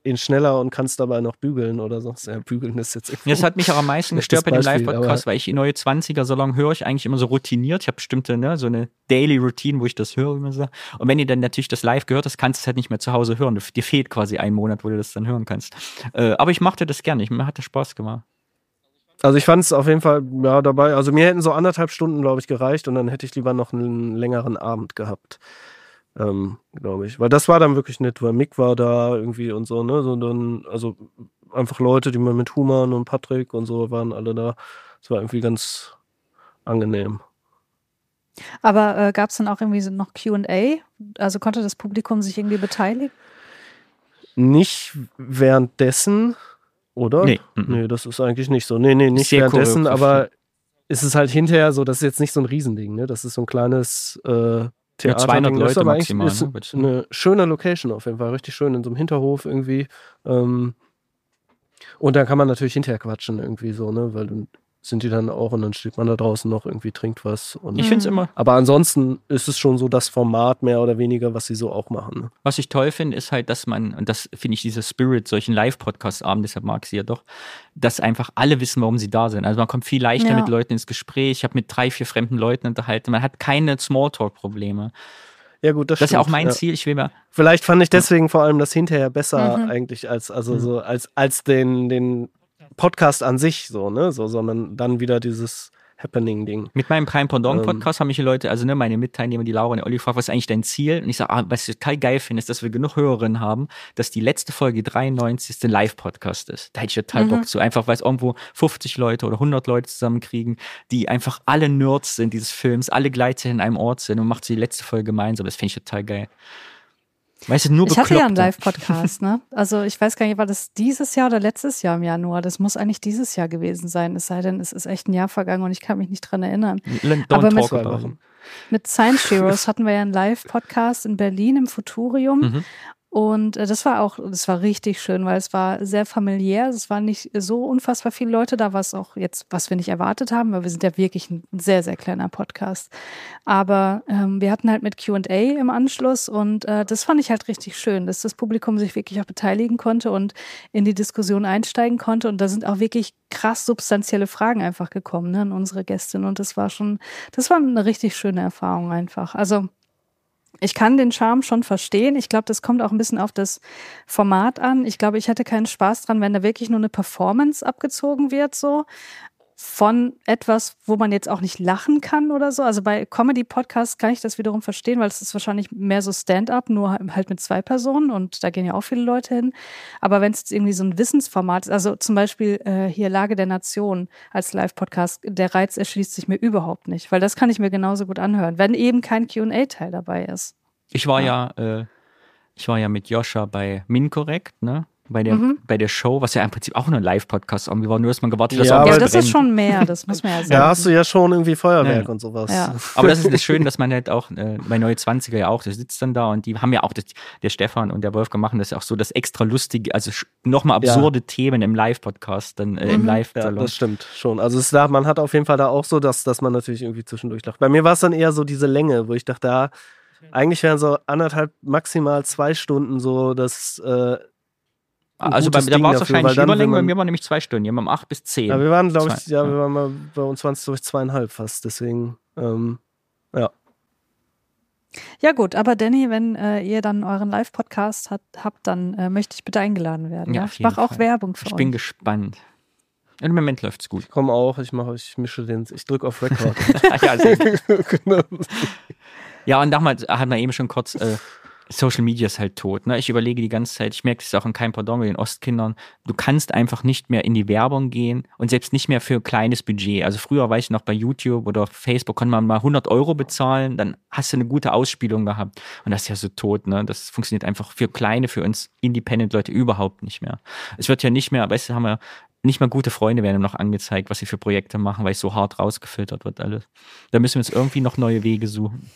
in schneller und kannst dabei noch bügeln oder so. Ja, bügeln ist jetzt irgendwie. Das hat mich auch am meisten gestört bei dem Live-Podcast, weil ich die neue 20er-Salon höre ich eigentlich immer so routiniert. Ich habe bestimmte, ne, so eine Daily Routine, wo ich das höre, man sagt. Und wenn ihr dann natürlich das live gehört hast, kannst du es halt nicht mehr zu Hause hören. Dir fehlt quasi ein Monat, wo du das dann hören kannst. Äh, aber ich machte das gerne. Ich, mir hat das Spaß gemacht. Also ich fand es auf jeden Fall ja, dabei. Also mir hätten so anderthalb Stunden, glaube ich, gereicht und dann hätte ich lieber noch einen längeren Abend gehabt. Ähm, glaube ich. Weil das war dann wirklich nett, weil Mick war da irgendwie und so, ne? So dann, also einfach Leute, die man mit Human und Patrick und so waren alle da. Es war irgendwie ganz angenehm. Aber äh, gab es dann auch irgendwie so noch QA? Also konnte das Publikum sich irgendwie beteiligen? Nicht währenddessen, oder? Nee. Nee, das ist eigentlich nicht so. Nee, nee, nicht Sehr währenddessen, aber es ist halt hinterher so, das ist jetzt nicht so ein Riesending, ne? Das ist so ein kleines äh, Theater. 200 Das ist Leute aber eigentlich maximal, ist ne, eine schöne Location auf jeden Fall, richtig schön in so einem Hinterhof irgendwie. Ähm, und dann kann man natürlich hinterher quatschen irgendwie so, ne? Weil du sind die dann auch und dann steht man da draußen noch irgendwie, trinkt was. Und Ich finde es immer, aber ansonsten ist es schon so das Format mehr oder weniger, was sie so auch machen. Ne? was ich toll finde, ist halt, dass man, und das finde ich dieser Spirit, solchen Live-Podcast-Abend, deshalb mag ich sie ja doch, dass einfach alle wissen, warum sie da sind. Also man kommt viel leichter Ja. mit Leuten ins Gespräch. Ich habe mit drei, vier fremden Leuten unterhalten. Man hat keine Smalltalk-Probleme. Ja gut, das, Das ist ja auch mein Ziel. Ich will mal, Vielleicht fand ich deswegen vor allem das hinterher besser Mhm. eigentlich als Mhm. also so als als den den Podcast an sich so ne so sondern dann wieder dieses Happening Ding. Mit meinem Prime Pendant Ähm. Podcast haben mich die Leute, also ne, meine Mitteilnehmer, die Laura und der Olli, gefragt, was ist eigentlich dein Ziel? Und ich sage, ah, was ich total geil finde, ist, dass wir genug Hörerinnen haben, dass die letzte Folge 93. ein Live-Podcast ist. Da hätte ich total Mhm. Bock zu. Einfach, weil es irgendwo 50 Leute oder 100 Leute zusammenkriegen, die einfach alle Nerds sind dieses Films, alle gleichzeitig in einem Ort sind und macht sie die letzte Folge gemeinsam. Das finde ich total geil. Weißt du, nur Ich hatte ja einen. Live-Podcast, ne? [laughs] Also ich weiß gar nicht, war das dieses Jahr oder letztes Jahr im Januar? Das muss eigentlich dieses Jahr gewesen sein, es sei denn, es ist echt ein Jahr vergangen und ich kann mich nicht dran erinnern. Don't Aber mit-. Mit Science Heroes hatten wir ja einen Live-Podcast in Berlin im Futurium. Mhm. Und äh, das war auch, das war richtig schön, weil es war sehr familiär. Es waren nicht so unfassbar viele Leute da, was auch jetzt, was wir nicht erwartet haben, weil wir sind ja wirklich ein sehr, sehr kleiner Podcast. Aber ähm, wir hatten halt mit QA im Anschluss und äh, das fand ich halt richtig schön, dass das Publikum sich wirklich auch beteiligen konnte und in die Diskussion einsteigen konnte. Und da sind auch wirklich krass substanzielle Fragen einfach gekommen ne, an unsere Gästin. Und das war schon, das war eine richtig schöne Erfahrung einfach. Also ich kann den Charme schon verstehen. Ich glaube, das kommt auch ein bisschen auf das Format an. Ich glaube, ich hätte keinen Spaß dran, wenn da wirklich nur eine Performance abgezogen wird, so von etwas, wo man jetzt auch nicht lachen kann oder so. Also bei Comedy-Podcasts kann ich das wiederum verstehen, weil es ist wahrscheinlich mehr so Stand-up, nur halt mit zwei Personen und da gehen ja auch viele Leute hin. Aber wenn es jetzt irgendwie so ein Wissensformat ist, also zum Beispiel äh, hier Lage der Nation als Live-Podcast, der Reiz erschließt sich mir überhaupt nicht, weil das kann ich mir genauso gut anhören, wenn eben kein Q&A-Teil dabei ist. Ich war ja, äh, ich war ja mit Joscha bei Minkorrekt, ne? Bei der, Mhm. bei der Show, was ja im Prinzip auch nur ein Live-Podcast irgendwie war, nur dass man gewartet hat, dass Ja, irgendwas Ja, das brennt. ist schon mehr, das muss man ja [laughs] sagen. Da hast du ja schon irgendwie Feuerwerk Ja. und sowas. Ja. [laughs] Aber das ist das Schöne, dass man halt auch, äh, bei Neue 20er ja auch, der sitzt dann da und die haben ja auch, das, der Stefan und der Wolfgang machen das ja auch so, das extra lustige, also nochmal Ja. absurde Themen im Live-Podcast, dann äh, im Mhm. Ja, Live-Salon. das stimmt schon. Also es da, man hat auf jeden Fall da auch so, dass, dass man natürlich irgendwie zwischendurch lacht. Bei mir war es dann eher so diese Länge, wo ich dachte, da eigentlich wären so anderthalb, maximal zwei Stunden so das. Äh, also bei, da war es wahrscheinlich Überlänge, bei mir war nämlich zwei Stunden, wir haben acht bis zehn. ja, wir waren, glaube ich, ja, ja. wir waren mal bei uns waren es, glaube ich, zweieinhalb fast. Deswegen, ähm, Ja gut, aber Danny, wenn äh, ihr dann euren Live-Podcast habt, dann äh, möchte ich bitte eingeladen werden. Ja, Ja, Ich mache auch. Werbung für ich euch. bin gespannt. Im Moment läuft's gut. ich komme auch, ich mache, ich mische den, ich drücke auf Record. [laughs] ja. [laughs] Genau. Ja, und damals hat man eben schon kurz, äh, Social Media ist halt tot. Ne? Ich überlege die ganze Zeit, ich merke das auch in keinem Pardon mit den Ostkindern, du kannst einfach nicht mehr in die Werbung gehen und selbst nicht mehr für kleines Budget. Also früher weiß ich noch bei YouTube oder Facebook konnte man mal 100 Euro bezahlen, dann hast du eine gute Ausspielung gehabt. Und das ist ja so tot, ne? Das funktioniert einfach für kleine, für uns Independent-Leute überhaupt nicht mehr. Es wird ja nicht mehr, weißt du, haben wir nicht mal gute Freunde werden noch angezeigt, was sie für Projekte machen, weil es so hart rausgefiltert wird alles. Da müssen wir uns irgendwie noch neue Wege suchen.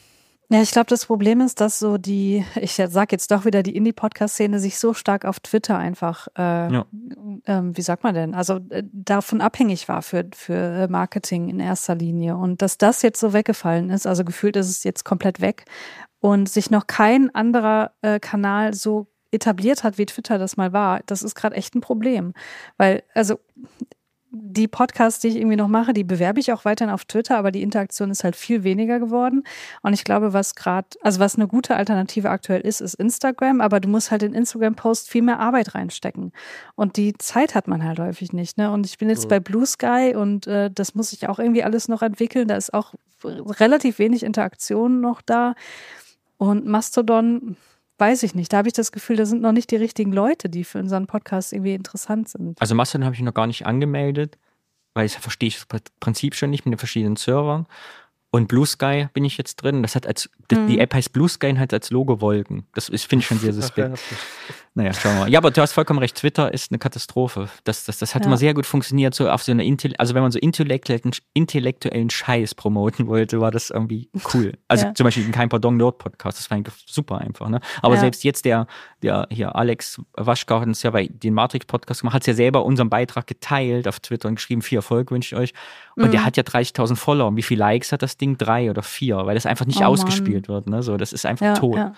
Ja, ich glaube, das Problem ist, dass so die, ich sag jetzt doch wieder, die Indie-Podcast-Szene sich so stark auf Twitter einfach, äh, Ja. ähm, wie sagt man denn, also äh, davon abhängig war für, für äh, Marketing in erster Linie. Und dass das jetzt so weggefallen ist, also gefühlt ist es jetzt komplett weg und sich noch kein anderer äh, Kanal so etabliert hat, wie Twitter das mal war, das ist gerade echt ein Problem. Weil, also die Podcasts, die ich irgendwie noch mache, die bewerbe ich auch weiterhin auf Twitter, aber die Interaktion ist halt viel weniger geworden. Und ich glaube, was gerade, also was eine gute Alternative aktuell ist, ist Instagram, aber du musst halt in Instagram-Post viel mehr Arbeit reinstecken. Und die Zeit hat man halt häufig nicht. Ne? Und ich bin jetzt Mhm. bei Blue Sky und äh, das muss ich auch irgendwie alles noch entwickeln. Da ist auch relativ wenig Interaktion noch da. Und Mastodon, weiß ich nicht. Da habe ich das Gefühl, da sind noch nicht die richtigen Leute, die für unseren Podcast irgendwie interessant sind. Also Mastodon habe ich noch gar nicht angemeldet, weil ich verstehe ich das Prinzip schon nicht mit den verschiedenen Servern. Und Blue Sky bin ich jetzt drin. Das hat als die- die Mhm. App heißt Blue Sky und hat als Logo Wolken. Das ist finde ich schon sehr suspekt. Ich- Naja, schauen wir mal. Ja, aber du hast vollkommen recht. Twitter ist eine Katastrophe. Das, das, das hat Ja. immer sehr gut funktioniert, so auf so eine Intel also wenn man so intellektuellen, intellektuellen Scheiß promoten wollte, war das irgendwie cool. [laughs] Also Ja. zum Beispiel in kein Pardon Nerd Podcast, das war eigentlich super einfach. Ne? Aber Ja. selbst jetzt der, der hier Alex Waschkau hat uns ja bei den Matrix Podcast gemacht, hat ja selber unseren Beitrag geteilt auf Twitter und geschrieben, viel Erfolg wünsche ich euch. Und Mhm. der hat ja 30.000 Follower. Und wie viele Likes hat das Ding? Drei oder vier, weil das einfach nicht Oh Mann. ausgespielt wird. Ne? So, das ist einfach Ja, tot. ja.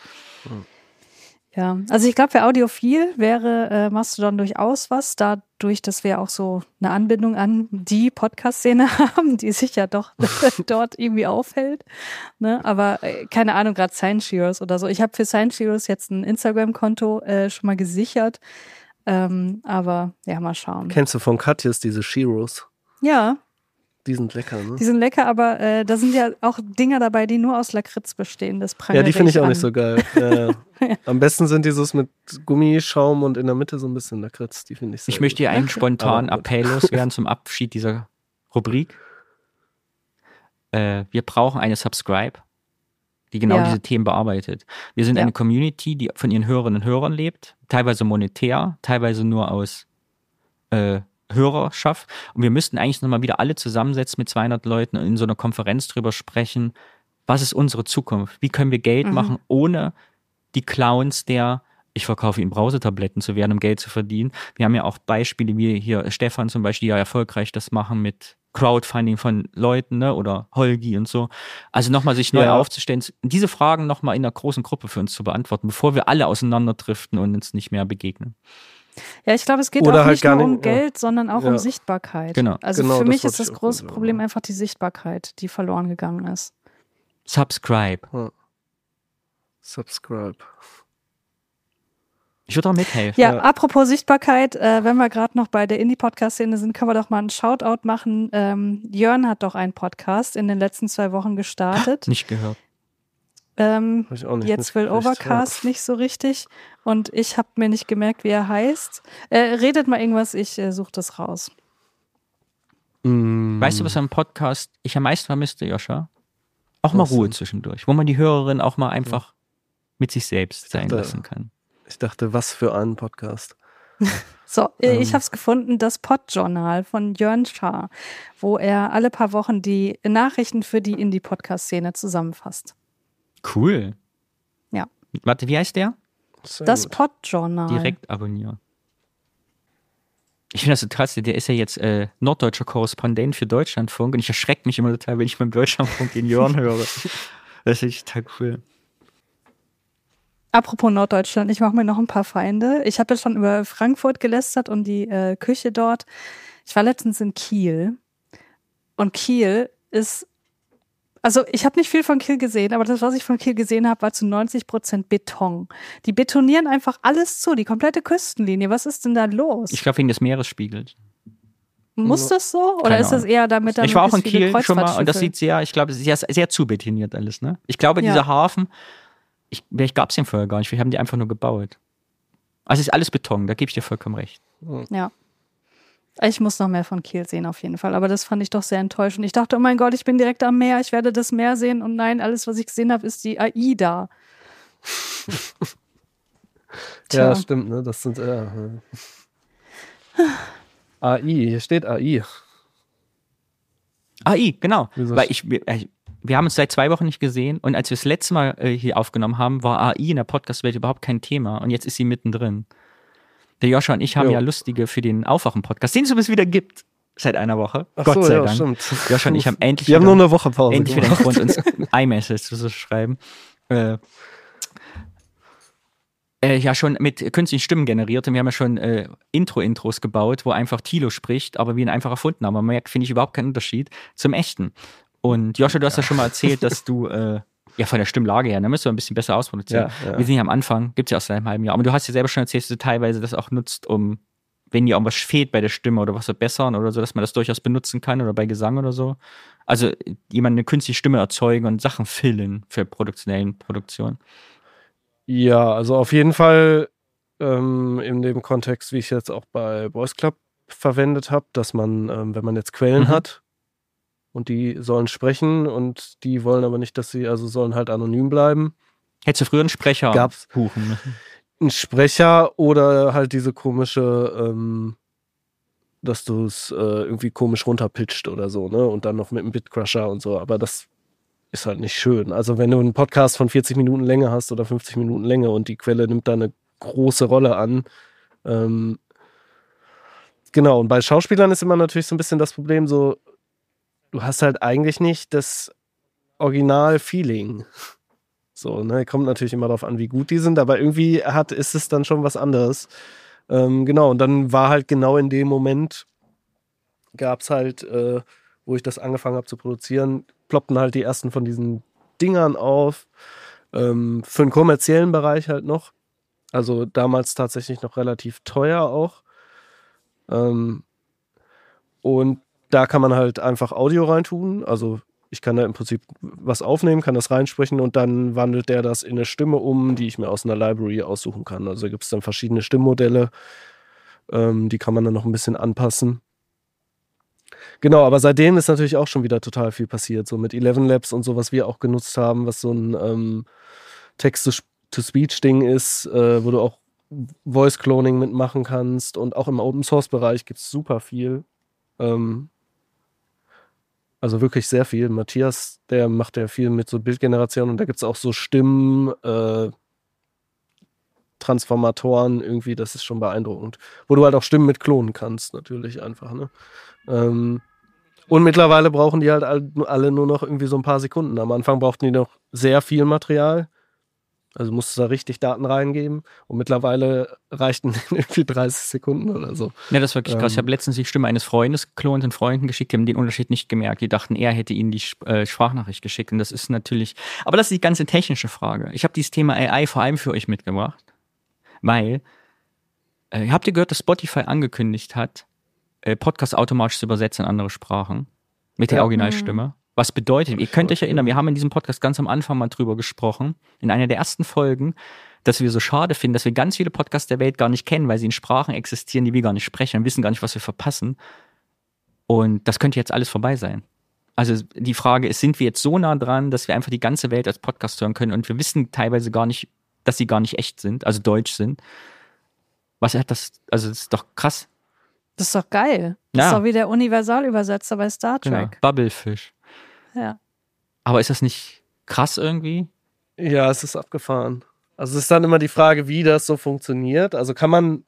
Ja, also ich glaube, für Audiophil wäre äh, Mastodon durchaus was, dadurch, dass wir auch so eine Anbindung an die Podcast-Szene [laughs] haben, die sich ja doch [laughs] dort irgendwie aufhält. Ne? Aber äh, keine Ahnung, gerade Science Heroes oder so. Ich habe für Science Heroes jetzt ein Instagram-Konto äh, schon mal gesichert. Ähm, aber ja, mal schauen. Kennst du von Katjes diese Shiros? Ja, Die sind lecker, ne? die sind lecker, aber äh, da sind ja auch Dinger dabei, die nur aus Lakritz bestehen. Das Ja, die finde ich auch an. nicht so geil. [laughs] Ja. Am besten sind dieses mit Gummischaum und in der Mitte so ein bisschen Lakritz. Die finde ich sehr Ich möchte hier einen spontanen. Appell loswerden zum Abschied dieser Rubrik. Äh, wir brauchen eine Subscribe, die genau Ja. diese Themen bearbeitet. Wir sind Ja. eine Community, die von ihren Hörerinnen und Hörern lebt, teilweise monetär, teilweise nur aus äh, Hörerschaft. Und wir müssten eigentlich nochmal wieder alle zusammensetzen mit 200 Leuten und in so einer Konferenz drüber sprechen, was ist unsere Zukunft? Wie können wir Geld Mhm. machen, ohne die Clowns der ich verkaufe Ihnen Brausetabletten zu werden, um Geld zu verdienen. Wir haben ja auch Beispiele wie hier Stefan zum Beispiel, die ja erfolgreich das machen mit Crowdfunding von Leuten ne, oder Holgi und so. Also nochmal sich neu Ja. aufzustellen, diese Fragen nochmal in einer großen Gruppe für uns zu beantworten, bevor wir alle auseinanderdriften und uns nicht mehr begegnen. Ja, ich glaube, es geht Oder auch halt nicht nur um nicht, ja. Geld, sondern auch um Ja. Sichtbarkeit. Genau. Also Genau, für mich ist das große sagen. Problem einfach die Sichtbarkeit, die verloren gegangen ist. Subscribe. Subscribe. Ich würde auch mithelfen. Ja, Ja. apropos Sichtbarkeit, äh, wenn wir gerade noch bei der Indie-Podcast-Szene sind, können wir doch mal einen Shoutout machen. Ähm, Jörn hat doch einen Podcast in den letzten zwei Wochen gestartet. Nicht gehört. Ähm, ich nicht jetzt will Overcast nicht so richtig und ich habe mir nicht gemerkt, wie er heißt. Äh, redet mal irgendwas, ich äh, suche das raus. Ja. Mm. Weißt du, was am Podcast ich am meisten vermisste, Joscha? Auch mal Was Ruhe denn? zwischendurch, wo man die Hörerin auch mal einfach mit sich selbst sein dachte- lassen kann. Ich dachte, was für ein Podcast. [laughs] So, äh, ich Ähm. habe es gefunden, das Podjournal von Jörn Schaar, wo er alle paar Wochen die Nachrichten für die Indie-Podcast-Szene zusammenfasst. Cool. Ja. Warte, wie heißt der? Sehr Das. Podjournal. Direkt abonnieren. Ich finde das so krass, der ist ja jetzt äh, norddeutscher Korrespondent für Deutschlandfunk und ich erschrecke mich immer total, wenn ich beim Deutschlandfunk den Jörn höre. [laughs] Das ist total cool. Apropos Norddeutschland, ich mache mir noch ein paar Feinde. Ich habe ja schon über Frankfurt gelästert und die äh, Küche dort. Ich war letztens in Kiel und Kiel ist, also ich habe nicht viel von Kiel gesehen, aber das, was ich von Kiel gesehen habe, war zu 90 Prozent Beton. Die betonieren einfach alles zu, die komplette Küstenlinie. Was ist denn da los? Ich glaube, wegen des Meeresspiegels. Muss das so? Oder Keine ist das eher damit dann Ich war auch in Kiel schon mal und das sieht sehr, ich glaube, sehr, sehr zubetoniert alles, ne? Ich glaube, Ja. dieser Hafen, ich, vielleicht gab es den vorher gar nicht, wir haben die einfach nur gebaut. Also es ist alles Beton, da gebe ich dir vollkommen recht. Ja. Ich muss noch mehr von Kiel sehen, auf jeden Fall. Aber das fand ich doch sehr enttäuschend. Ich dachte, oh mein Gott, ich bin direkt am Meer, ich werde das Meer sehen. Und nein, alles, was ich gesehen habe, ist die AIDA. [laughs] Ja, Tja. stimmt, ne? Das sind. Ja. ja. AI, hier steht AI. AI, genau. Wieso Weil ich, wir, äh, wir haben uns seit zwei Wochen nicht gesehen und als wir das letzte Mal äh, hier aufgenommen haben, war AI in der Podcast-Welt überhaupt kein Thema und jetzt ist sie mittendrin. Der Joscha und ich haben Jo. ja lustige für den Aufwachen-Podcast, den es übrigens wieder gibt, seit einer Woche. Ach Gott so, sei ja, Dank. stimmt. Joscha und ich haben endlich Wir haben wieder- nur eine Woche Pause. endlich wieder gemacht. einen Grund, uns iMessage zu schreiben. Äh, äh, ja, schon mit künstlichen Stimmen generiert und wir haben ja schon äh, Intro-Intros gebaut, wo einfach Tilo spricht, aber wir ihn einfach erfunden haben. Man merkt, finde ich, überhaupt keinen Unterschied zum echten. Und Joscha, du hast ja schon mal erzählt, dass du [laughs] äh, ja von der Stimmlage her, da müsst du ein bisschen besser ausproduzieren. Ja, ja. Wir sind ja am Anfang, gibt es ja seit einem halben Jahr. Aber du hast ja selber schon erzählt, dass du teilweise das auch nutzt, um, wenn dir irgendwas fehlt bei der Stimme oder was verbessern oder so, dass man das durchaus benutzen kann oder bei Gesang oder so. Also jemand eine künstliche Stimme erzeugen und Sachen füllen für produktionellen Produktionen. Ja, also auf jeden Fall ähm, in dem Kontext, wie ich jetzt auch bei Boys Club verwendet habe, dass man, ähm, wenn man jetzt Quellen Mhm. hat und die sollen sprechen und die wollen aber nicht, dass sie, also sollen halt anonym bleiben. Hättest du früher einen Sprecher Gab's. buchen müssen. ein Sprecher oder halt diese komische, ähm, dass du es äh, irgendwie komisch runterpitcht oder so, ne? Und dann noch mit einem Bitcrusher und so. Aber das ist halt nicht schön. Also wenn du einen Podcast von 40 Minuten Länge hast oder 50 Minuten Länge und die Quelle nimmt da eine große Rolle an. Ähm, genau, und bei Schauspielern ist immer natürlich so ein bisschen das Problem, so, du hast halt eigentlich nicht das Original-Feeling. So, ne, kommt natürlich immer darauf an, wie gut die sind, aber irgendwie hat, ist es dann schon was anderes. Ähm, genau, und dann war halt genau in dem Moment, gab es halt, äh, wo ich das angefangen habe zu produzieren, ploppten halt die ersten von diesen Dingern auf. Ähm, für den kommerziellen Bereich halt noch. Also damals tatsächlich noch relativ teuer auch. Ähm, und da kann man halt einfach Audio reintun. Also ich kann da im Prinzip was aufnehmen, kann das reinsprechen und dann wandelt der das in eine Stimme um, die ich mir aus einer Library aussuchen kann. Also gibt es dann verschiedene Stimmmodelle, ähm, die kann man dann noch ein bisschen anpassen. Genau, aber seitdem ist natürlich auch schon wieder total viel passiert. So mit Eleven Labs und so, was wir auch genutzt haben, was so ein ähm, Text-to-Speech-Ding ist, äh, wo du auch Voice-Cloning mitmachen kannst. Und auch im Open-Source-Bereich gibt es super viel. Ähm, also wirklich sehr viel. Matthias, der macht ja viel mit so Bildgeneration und da gibt es auch so Stimmen, äh, Transformatoren irgendwie, das ist schon beeindruckend. Wo du halt auch Stimmen mit klonen kannst, natürlich einfach, ne? Ähm, und mittlerweile brauchen die halt alle nur noch irgendwie so ein paar Sekunden. Am Anfang brauchten die noch sehr viel Material. Also musst du da richtig Daten reingeben und mittlerweile reichten [laughs] irgendwie 30 Sekunden oder so. Ja, das ist wirklich krass. Ähm. Ich habe letztens die Stimme eines Freundes geklont und Freunden geschickt, die haben den Unterschied nicht gemerkt. Die dachten, er hätte ihnen die äh, Sprachnachricht geschickt und das ist natürlich, aber das ist die ganze technische Frage. Ich habe dieses Thema AI vor allem für euch mitgebracht, weil, äh, habt ihr gehört, dass Spotify angekündigt hat, äh, Podcast automatisch zu übersetzen in andere Sprachen mit der Ja. Originalstimme? Was bedeutet, ihr könnt euch erinnern, wir haben in diesem Podcast ganz am Anfang mal drüber gesprochen, in einer der ersten Folgen, dass wir so schade finden, dass wir ganz viele Podcasts der Welt gar nicht kennen, weil sie in Sprachen existieren, die wir gar nicht sprechen und wissen gar nicht, was wir verpassen. Und das könnte jetzt alles vorbei sein. Also die Frage ist, sind wir jetzt so nah dran, dass wir einfach die ganze Welt als Podcast hören können und wir wissen teilweise gar nicht, dass sie gar nicht echt sind, also deutsch sind. Was hat das, also das ist doch krass. Das ist doch geil. Das Ja. ist doch wie der Universalübersetzer bei Star Genau. Trek. Bubblefish. Ja. Aber ist das nicht krass irgendwie? Ja, es ist abgefahren. Also es ist dann immer die Frage, wie das so funktioniert. Also kann man,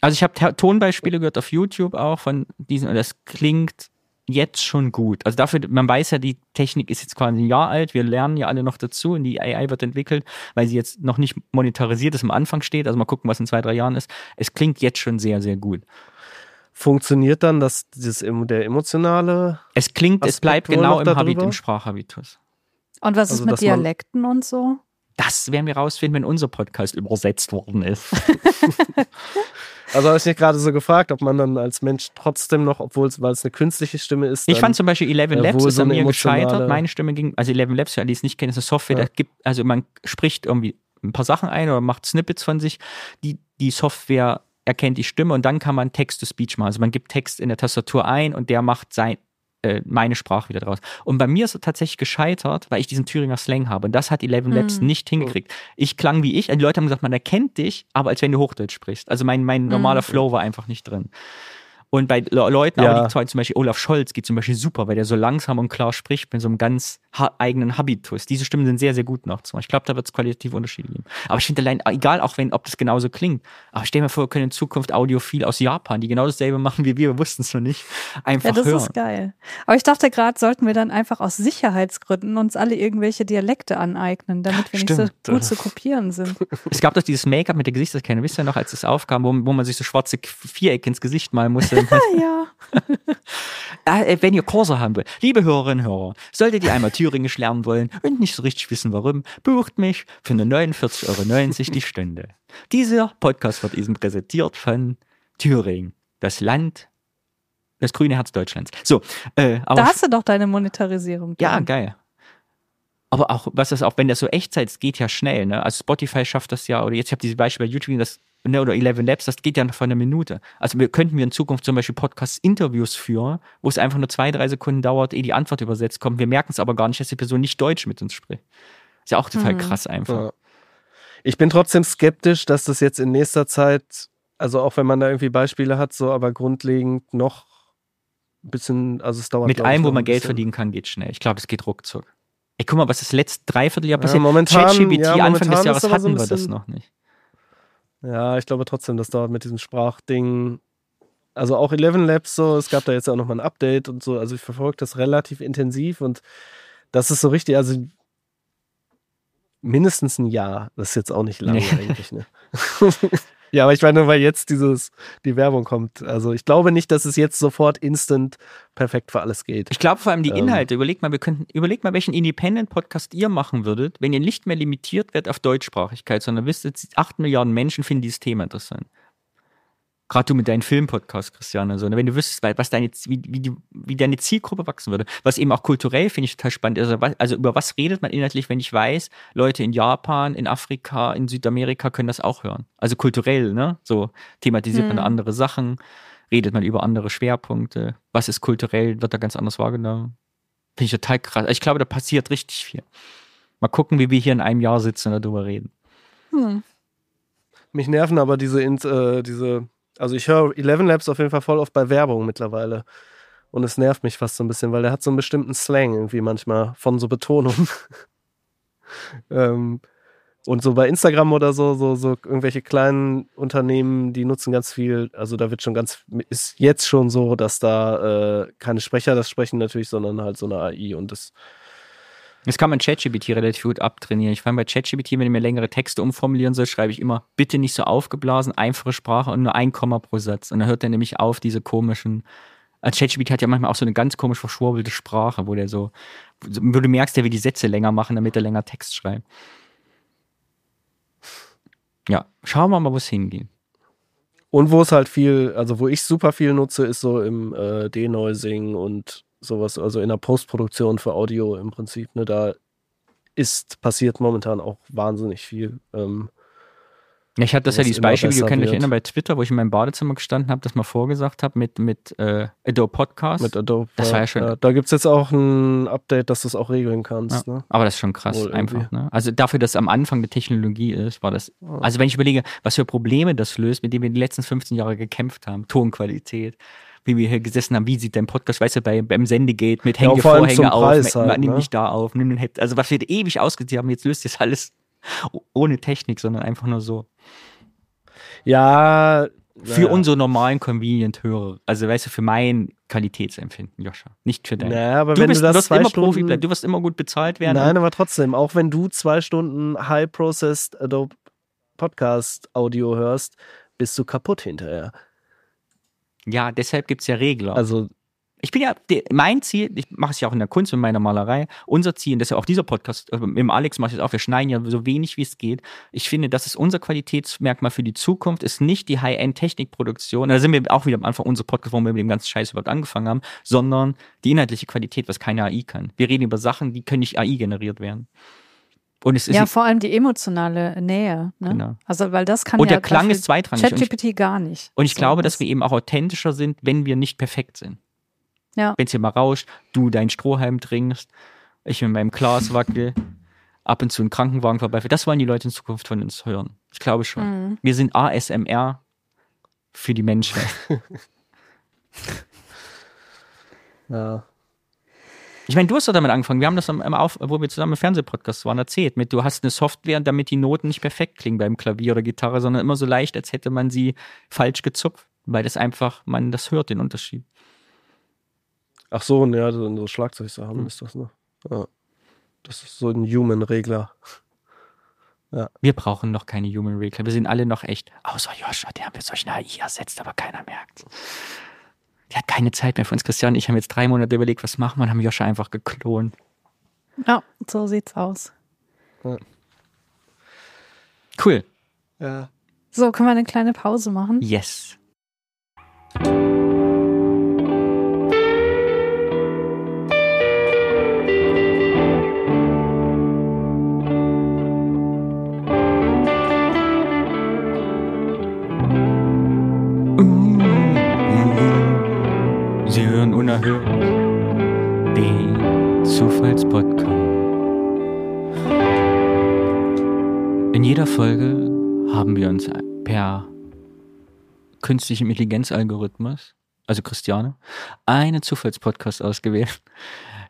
Also ich habe Tonbeispiele gehört auf YouTube auch von diesen und das klingt jetzt schon gut. Also dafür, man weiß ja, die Technik ist jetzt quasi ein Jahr alt, wir lernen ja alle noch dazu und die AI wird entwickelt, weil sie jetzt noch nicht monetarisiert ist, am Anfang steht. Also mal gucken, was in zwei, drei Jahren ist. Es klingt jetzt schon sehr, sehr gut. Funktioniert dann das, dieses, der emotionale Es klingt, es Aspekt bleibt wohl genau im darüber? Habit, im Sprachhabitus. Und was Also, ist mit Dialekten und so? Das werden wir rausfinden, wenn unser Podcast übersetzt worden ist. [laughs] Also habe ich mich gerade so gefragt, ob man dann als Mensch trotzdem noch, obwohl es, weil es eine künstliche Stimme ist, Ich fand zum Beispiel Eleven äh, Labs ist so an eine mir gescheitert. Meine Stimme ging, also Eleven Labs, für alle, die es nicht kennen, ist eine Software, Ja. da gibt, also man spricht irgendwie ein paar Sachen ein oder macht Snippets von sich. Die, die Software erkennt die Stimme und dann kann man Text-to-Speech machen. Also man gibt Text in der Tastatur ein und der macht sein, äh, meine Sprache wieder draus. Und bei mir ist es tatsächlich gescheitert, weil ich diesen Thüringer Slang habe. Und das hat Eleven Labs Mhm. nicht hingekriegt. Ich klang wie ich. Die Leute haben gesagt, man erkennt dich, aber als wenn du Hochdeutsch sprichst. Also mein, mein normaler Mhm. Flow war einfach nicht drin. Und bei Le Leuten, Ja. aber die zwei, zum Beispiel Olaf Scholz geht zum Beispiel super, weil der so langsam und klar spricht mit so einem ganz ha eigenen Habitus. Diese Stimmen sind sehr, sehr gut noch. Ich glaube, da wird es qualitative Unterschiede geben. Aber ich finde allein, egal auch wenn, ob das genauso klingt, aber stell mir vor, wir können in Zukunft Audiophil aus Japan, die genau dasselbe machen wie wir, wir wussten es noch nicht, einfach Ja, das hören. ist geil. Aber ich dachte gerade, sollten wir dann einfach aus Sicherheitsgründen uns alle irgendwelche Dialekte aneignen, damit wir nicht Stimmt. so gut zu kopieren sind. Es gab doch dieses Make-up mit der Gesichtserkennung, wisst ihr noch, als es aufkam, wo, wo man sich so schwarze Vierecke ins Gesicht malen musste. Ah, [laughs] ja. [laughs] Ah, äh, wenn ihr Kurse haben wollt, liebe Hörerinnen und Hörer, solltet ihr einmal Thüringisch lernen wollen und nicht so richtig wissen, warum, bucht mich für nur 49,90 Euro die Stunde. Dieser Podcast wird Ihnen präsentiert von Thüringen, das Land, das grüne Herz Deutschlands. So, äh, aber Da hast du doch deine Monetarisierung. ja, drin. geil. Aber auch, was das auch, wenn das so Echtzeit ist, geht ja schnell, ne? Also Spotify schafft das ja, oder jetzt, ich habe dieses Beispiel bei YouTube, das, oder Eleven Labs, das geht ja noch von einer Minute. Also wir könnten wir in Zukunft zum Beispiel Podcast-Interviews führen, wo es einfach nur zwei, drei Sekunden dauert, ehe die Antwort übersetzt kommt. Wir merken es aber gar nicht, dass die Person nicht Deutsch mit uns spricht. Ist ja auch total Mhm. krass einfach. Ja. Ich bin trotzdem skeptisch, dass das jetzt in nächster Zeit, also auch wenn man da irgendwie Beispiele hat, so aber grundlegend noch ein bisschen, also es dauert Mit allem, wo man Geld verdienen kann, geht schnell. Ich glaube, es geht ruckzuck. Ey, guck mal, was das letzte Dreivierteljahr Ja, passiert. momentan- ChatGPT, ja, Anfang des ist Jahres so hatten ein wir das noch nicht. Ja, ich glaube trotzdem, das dauert mit diesem Sprachding. Also auch 11 Labs so, es gab da jetzt auch nochmal ein Update und so. Also ich verfolge das relativ intensiv und das ist so richtig, also mindestens ein Jahr. Das ist jetzt auch nicht lange Nee. eigentlich, ne? [laughs] ja, aber ich meine, weil jetzt dieses, die Werbung kommt. Also ich glaube nicht, dass es jetzt sofort instant perfekt für alles geht. Ich glaube vor allem die Ähm. Inhalte. Überlegt mal, wir könnten, überlegt mal, welchen Independent-Podcast ihr machen würdet, wenn ihr nicht mehr limitiert werdet auf Deutschsprachigkeit, sondern wisst, 8 Milliarden Menschen finden dieses Thema interessant. Gerade du mit deinem Filmpodcast, Christiane, so, ne? wenn du wüsstest, was deine, wie, wie, die, wie deine Zielgruppe wachsen würde. Was eben auch kulturell finde ich total spannend. Also, was, also über was redet man inhaltlich, wenn ich weiß, Leute in Japan, in Afrika, in Südamerika können das auch hören. Also kulturell, ne? So thematisiert man Hm. andere Sachen, redet man über andere Schwerpunkte. Was ist kulturell, wird da ganz anders wahrgenommen. Finde ich total krass. Also Ich glaube, da passiert richtig viel. Mal gucken, wie wir hier in einem Jahr sitzen und darüber reden. Hm. Mich nerven aber diese, äh, diese, also ich höre 11 Labs auf jeden Fall voll oft bei Werbung mittlerweile. Und es nervt mich fast so ein bisschen, weil der hat so einen bestimmten Slang irgendwie manchmal von so Betonung. [laughs] ähm, und so bei Instagram oder so, so, so irgendwelche kleinen Unternehmen, die nutzen ganz viel, also da wird schon ganz, ist jetzt schon so, dass da äh, keine Sprecher das sprechen natürlich, sondern halt so eine AI und das, Das kann man ChatGPT relativ gut abtrainieren. Ich fand bei ChatGPT, wenn ich mir längere Texte umformulieren soll, schreibe ich immer, bitte nicht so aufgeblasen, einfache Sprache und nur ein Komma pro Satz. Und dann hört er nämlich auf, diese komischen. Also ChatGPT hat ja manchmal auch so eine ganz komisch verschwurbelte Sprache, wo der so, wo du merkst, der will die Sätze länger machen, damit er länger Text schreibt. Ja, schauen wir mal, wo es hingeht. Und wo es halt viel, also wo ich super viel nutze, ist so im äh, Denoising und sowas, also in der Postproduktion für Audio im Prinzip. Ne, da ist passiert momentan auch wahnsinnig viel. Ähm, Ja, ich hatte das ja dieses Beispiel, ihr könnt euch erinnern, bei Twitter, wo ich in meinem Badezimmer gestanden habe, das mal vorgesagt habe mit, mit äh, Adobe Podcast. mit Adobe. Das war ja schon- da gibt es jetzt auch ein Update, dass du es auch regeln kannst. Ja, Ne? aber das ist schon krass, Wohl einfach. irgendwie. Ne? Also dafür, dass es am Anfang der Technologie ist, war das. Also wenn ich überlege, was für Probleme das löst, mit denen wir die letzten 15 Jahre gekämpft haben, Tonqualität, wie wir hier gesessen haben, wie sieht dein Podcast, weißt du, bei, beim Sendegate mit Ja, häng und dir vor allem Vorhänge auf, Preis halt, nimm ne? nicht da auf, nimm den Head. Also was wir ewig ausgesehen haben, jetzt löst das alles [laughs] ohne Technik, sondern einfach nur so. Ja. Für naja. unsere normalen Convenient-Hörer. Also weißt du, für mein Qualitätsempfinden, Joscha. Nicht für dein. Naja, aber du wenn bist, du das wirst zwei immer Stunden, Profi bleiben, du wirst immer gut bezahlt werden. Nein, aber trotzdem, auch wenn du zwei Stunden High-Processed Adobe Podcast Audio hörst, bist du kaputt hinterher. Ja, deshalb gibt es ja Regler. Also Ich bin ja, mein Ziel, ich mache es ja auch in der Kunst und meiner Malerei, unser Ziel, und das ist ja auch dieser Podcast, äh, mit dem Alex mache ich das auch, wir schneiden ja so wenig wie es geht. Ich finde, das ist unser Qualitätsmerkmal für die Zukunft, ist nicht die High-End-Technikproduktion, da sind wir auch wieder am Anfang unserer Podcast, wo wir mit dem ganzen Scheiß überhaupt angefangen haben, sondern die inhaltliche Qualität, was keine AI kann. Wir reden über Sachen, die können nicht AI generiert werden. Und es ist Ja, vor allem die emotionale Nähe. Ne? Genau. Also, weil das kann und ja der Klang ist zweitrangig. Und ich, ChatGPT gar nicht. und ich So, glaube, das- dass wir eben auch authentischer sind, wenn wir nicht perfekt sind. Ja. Wenn es hier mal rauscht, du deinen Strohhalm trinkst, ich mit meinem Glas wackel, ab und zu ein Krankenwagen vorbeifährt. Das wollen die Leute in Zukunft von uns hören. Ich glaube schon. Mhm. Wir sind ASMR für die Menschen. [laughs] ja. Ich meine, du hast doch damit angefangen. Wir haben das am, am Auf, wo wir zusammen im Fernsehpodcast waren, erzählt. Mit, du hast eine Software, damit die Noten nicht perfekt klingen beim Klavier oder Gitarre, sondern immer so leicht, als hätte man sie falsch gezupft, weil das einfach, man das hört, den Unterschied. Ach so, ja, so, so Schlagzeugsachen Hm. ist das, ne? Ja. Das ist so ein Human-Regler. [laughs] Wir brauchen noch keine Human Regler. Wir sind alle noch echt. Außer Joscha, der haben wir durch eine AI ersetzt, aber keiner merkt. Der hat keine Zeit mehr für uns. Christian und ich haben jetzt drei Monate überlegt, was machen wir und haben Joscha einfach geklont. Ja, so sieht's aus. Cool. Ja. So, können wir eine kleine Pause machen? Yes. Unerhört den Zufallspodcast. In jeder Folge haben wir uns per künstlichem Intelligenzalgorithmus, also Christiane, einen Zufallspodcast ausgewählt,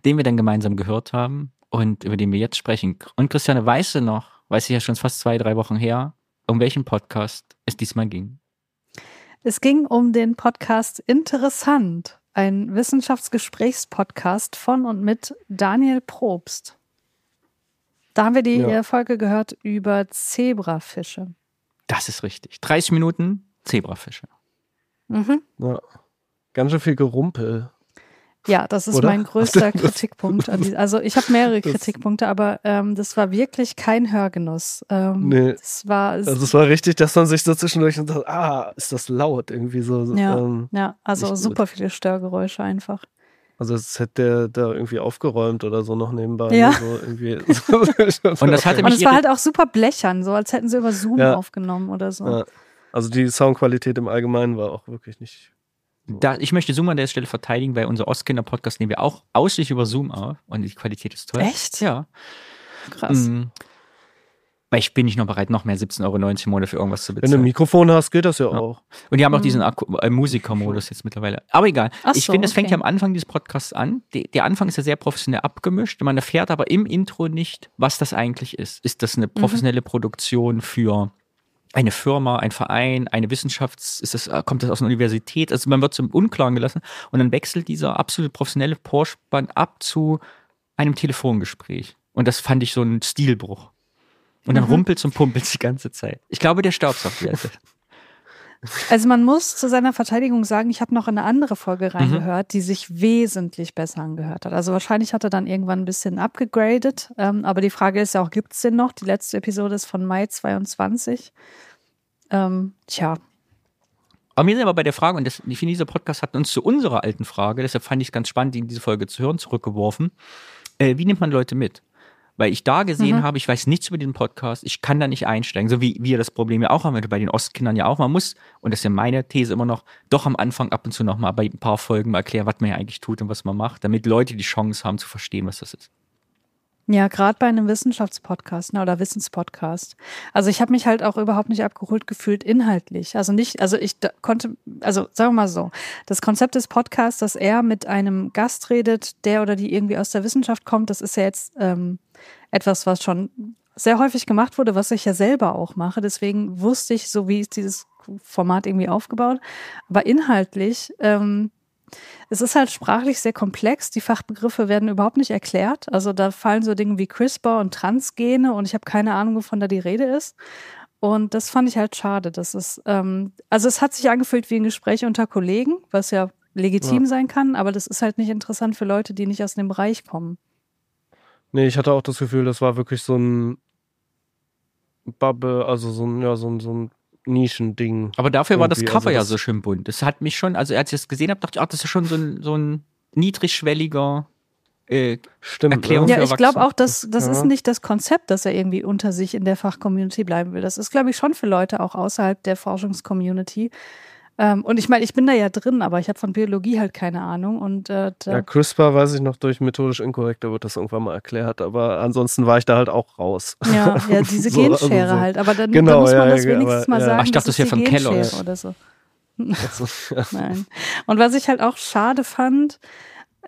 den wir dann gemeinsam gehört haben und über den wir jetzt sprechen. Und Christiane, weißt du noch, weiß ich ja schon fast zwei, drei Wochen her, um welchen Podcast es diesmal ging? Es ging um den Podcast Interessant, ein Wissenschaftsgesprächspodcast von und mit Daniel Probst. Da haben wir die Ja. äh, Folge gehört über Zebrafische. Das ist richtig. 30 Minuten Zebrafische. Mhm. Ja. Ganz schön viel Gerumpel. Ja, das ist Oder? mein größter [laughs] Kritikpunkt. An die, also ich habe mehrere [laughs] Kritikpunkte, aber ähm, das war wirklich kein Hörgenuss. Ähm, Nee. Das war Also es war richtig, dass man sich so zwischendurch und sagt, ah, ist das laut irgendwie so. Ja. Ähm, ja, also Nicht gut. super viele Störgeräusche einfach. also es hätte der da irgendwie aufgeräumt oder so noch nebenbei. Ja. So irgendwie. [laughs] Und das hatte Und es war halt auch super blechern, so als hätten sie über Zoom Ja. aufgenommen oder so. Ja. Also die Soundqualität im Allgemeinen war auch wirklich nicht. Da, ich möchte Zoom an der Stelle verteidigen, weil unser Ostkinder-Podcast nehmen wir auch ausschließlich über Zoom auf und die Qualität ist toll. Echt? Ja. Krass. Mm. Weil ich bin nicht noch bereit, noch mehr 17,90 Euro im Monat für irgendwas zu Wenn du ein bezahlen. Mikrofon hast, geht das ja, Ja. auch. Und die haben auch Mhm. diesen Akku äh, Musiker-Modus jetzt mittlerweile. Aber egal. Ach ich so, finde, es fängt okay. ja am Anfang dieses Podcasts an. De, der Anfang ist ja sehr professionell abgemischt. Man erfährt aber im Intro nicht, was das eigentlich ist. Ist das eine Mhm. professionelle Produktion für eine Firma, ein Verein, eine Wissenschafts-, ist das, äh, kommt das aus einer Universität? Also man wird zum Unklaren gelassen und dann wechselt dieser absolut professionelle Vorspann ab zu einem Telefongespräch. Und das fand ich so ein Stilbruch. Und dann Mhm. rumpelt und pumpelt die ganze Zeit. Ich glaube, der Staubsaugerwerte. Also man muss zu seiner Verteidigung sagen, ich habe noch in eine andere Mhm. Folge reingehört, die sich wesentlich besser angehört hat. Also wahrscheinlich hat er dann irgendwann ein bisschen abgegradet. Ähm, aber die Frage ist ja auch, gibt es den noch? Die letzte Episode ist von Mai 22. Ähm, tja, Aber wir sind aber bei der Frage, und das, ich finde, dieser Podcast hat uns zu unserer alten Frage, deshalb fand ich es ganz spannend, in diese Folge zu hören, zurückgeworfen. Äh, wie nimmt man Leute mit? Weil ich da gesehen Mhm. habe, ich weiß nichts über den Podcast, ich kann da nicht einsteigen, so wie wir das Problem ja auch haben, bei den Ostkindern ja auch. Man muss, und das ist ja meine These immer noch, doch am Anfang ab und zu nochmal bei ein paar Folgen mal erklären, was man ja eigentlich tut und was man macht, damit Leute die Chance haben zu verstehen, was das ist. Ja, gerade bei einem Wissenschaftspodcast ne, oder Wissenspodcast. Also ich habe mich halt auch überhaupt nicht abgeholt gefühlt inhaltlich. Also nicht, also ich konnte, also sagen wir mal so, das Konzept des Podcasts, dass er mit einem Gast redet, der oder die irgendwie aus der Wissenschaft kommt, das ist ja jetzt ähm, etwas, was schon sehr häufig gemacht wurde, was ich ja selber auch mache. Deswegen wusste ich, so wie ist dieses Format irgendwie aufgebaut. Aber inhaltlich ähm, es ist halt sprachlich sehr komplex. Die Fachbegriffe werden überhaupt nicht erklärt. Also da fallen so Dinge wie CRISPR und Transgene und ich habe keine Ahnung, wovon da die Rede ist. Und das fand ich halt schade. Das ist, ähm, also es hat sich angefühlt wie ein Gespräch unter Kollegen, was ja legitim Ja. sein kann, aber das ist halt nicht interessant für Leute, die nicht aus dem Bereich kommen. Nee, ich hatte auch das Gefühl, das war wirklich so ein Bubble, also so ein, ja, so ein, so ein Nischending. Aber dafür war das Cover also ja das- so schön bunt. Das hat mich schon, also als ich das gesehen habe, dachte ich, ach, das ist schon so ein, so ein niedrigschwelliger äh, Stimmt. Erklärung für Ja, ich glaube auch, dass das Ja. ist nicht das Konzept, dass er irgendwie unter sich in der Fachcommunity bleiben will. Das ist, glaube ich, schon für Leute auch außerhalb der Forschungscommunity. Ähm, und ich meine, ich bin da ja drin, aber ich habe von Biologie halt keine Ahnung. Und äh, Ja, CRISPR weiß ich noch durch methodisch inkorrekt, da wird das irgendwann mal erklärt, aber ansonsten war ich da halt auch raus. Ja, [laughs] ja, diese So, also Genschere so. halt. Aber dann, Genau, dann muss man ja, das ja, wenigstens aber, mal ja. sagen. Ach, ich dachte, das ist die von Kellogg's. oder so. Also, [laughs] ja. Nein. Und was ich halt auch schade fand,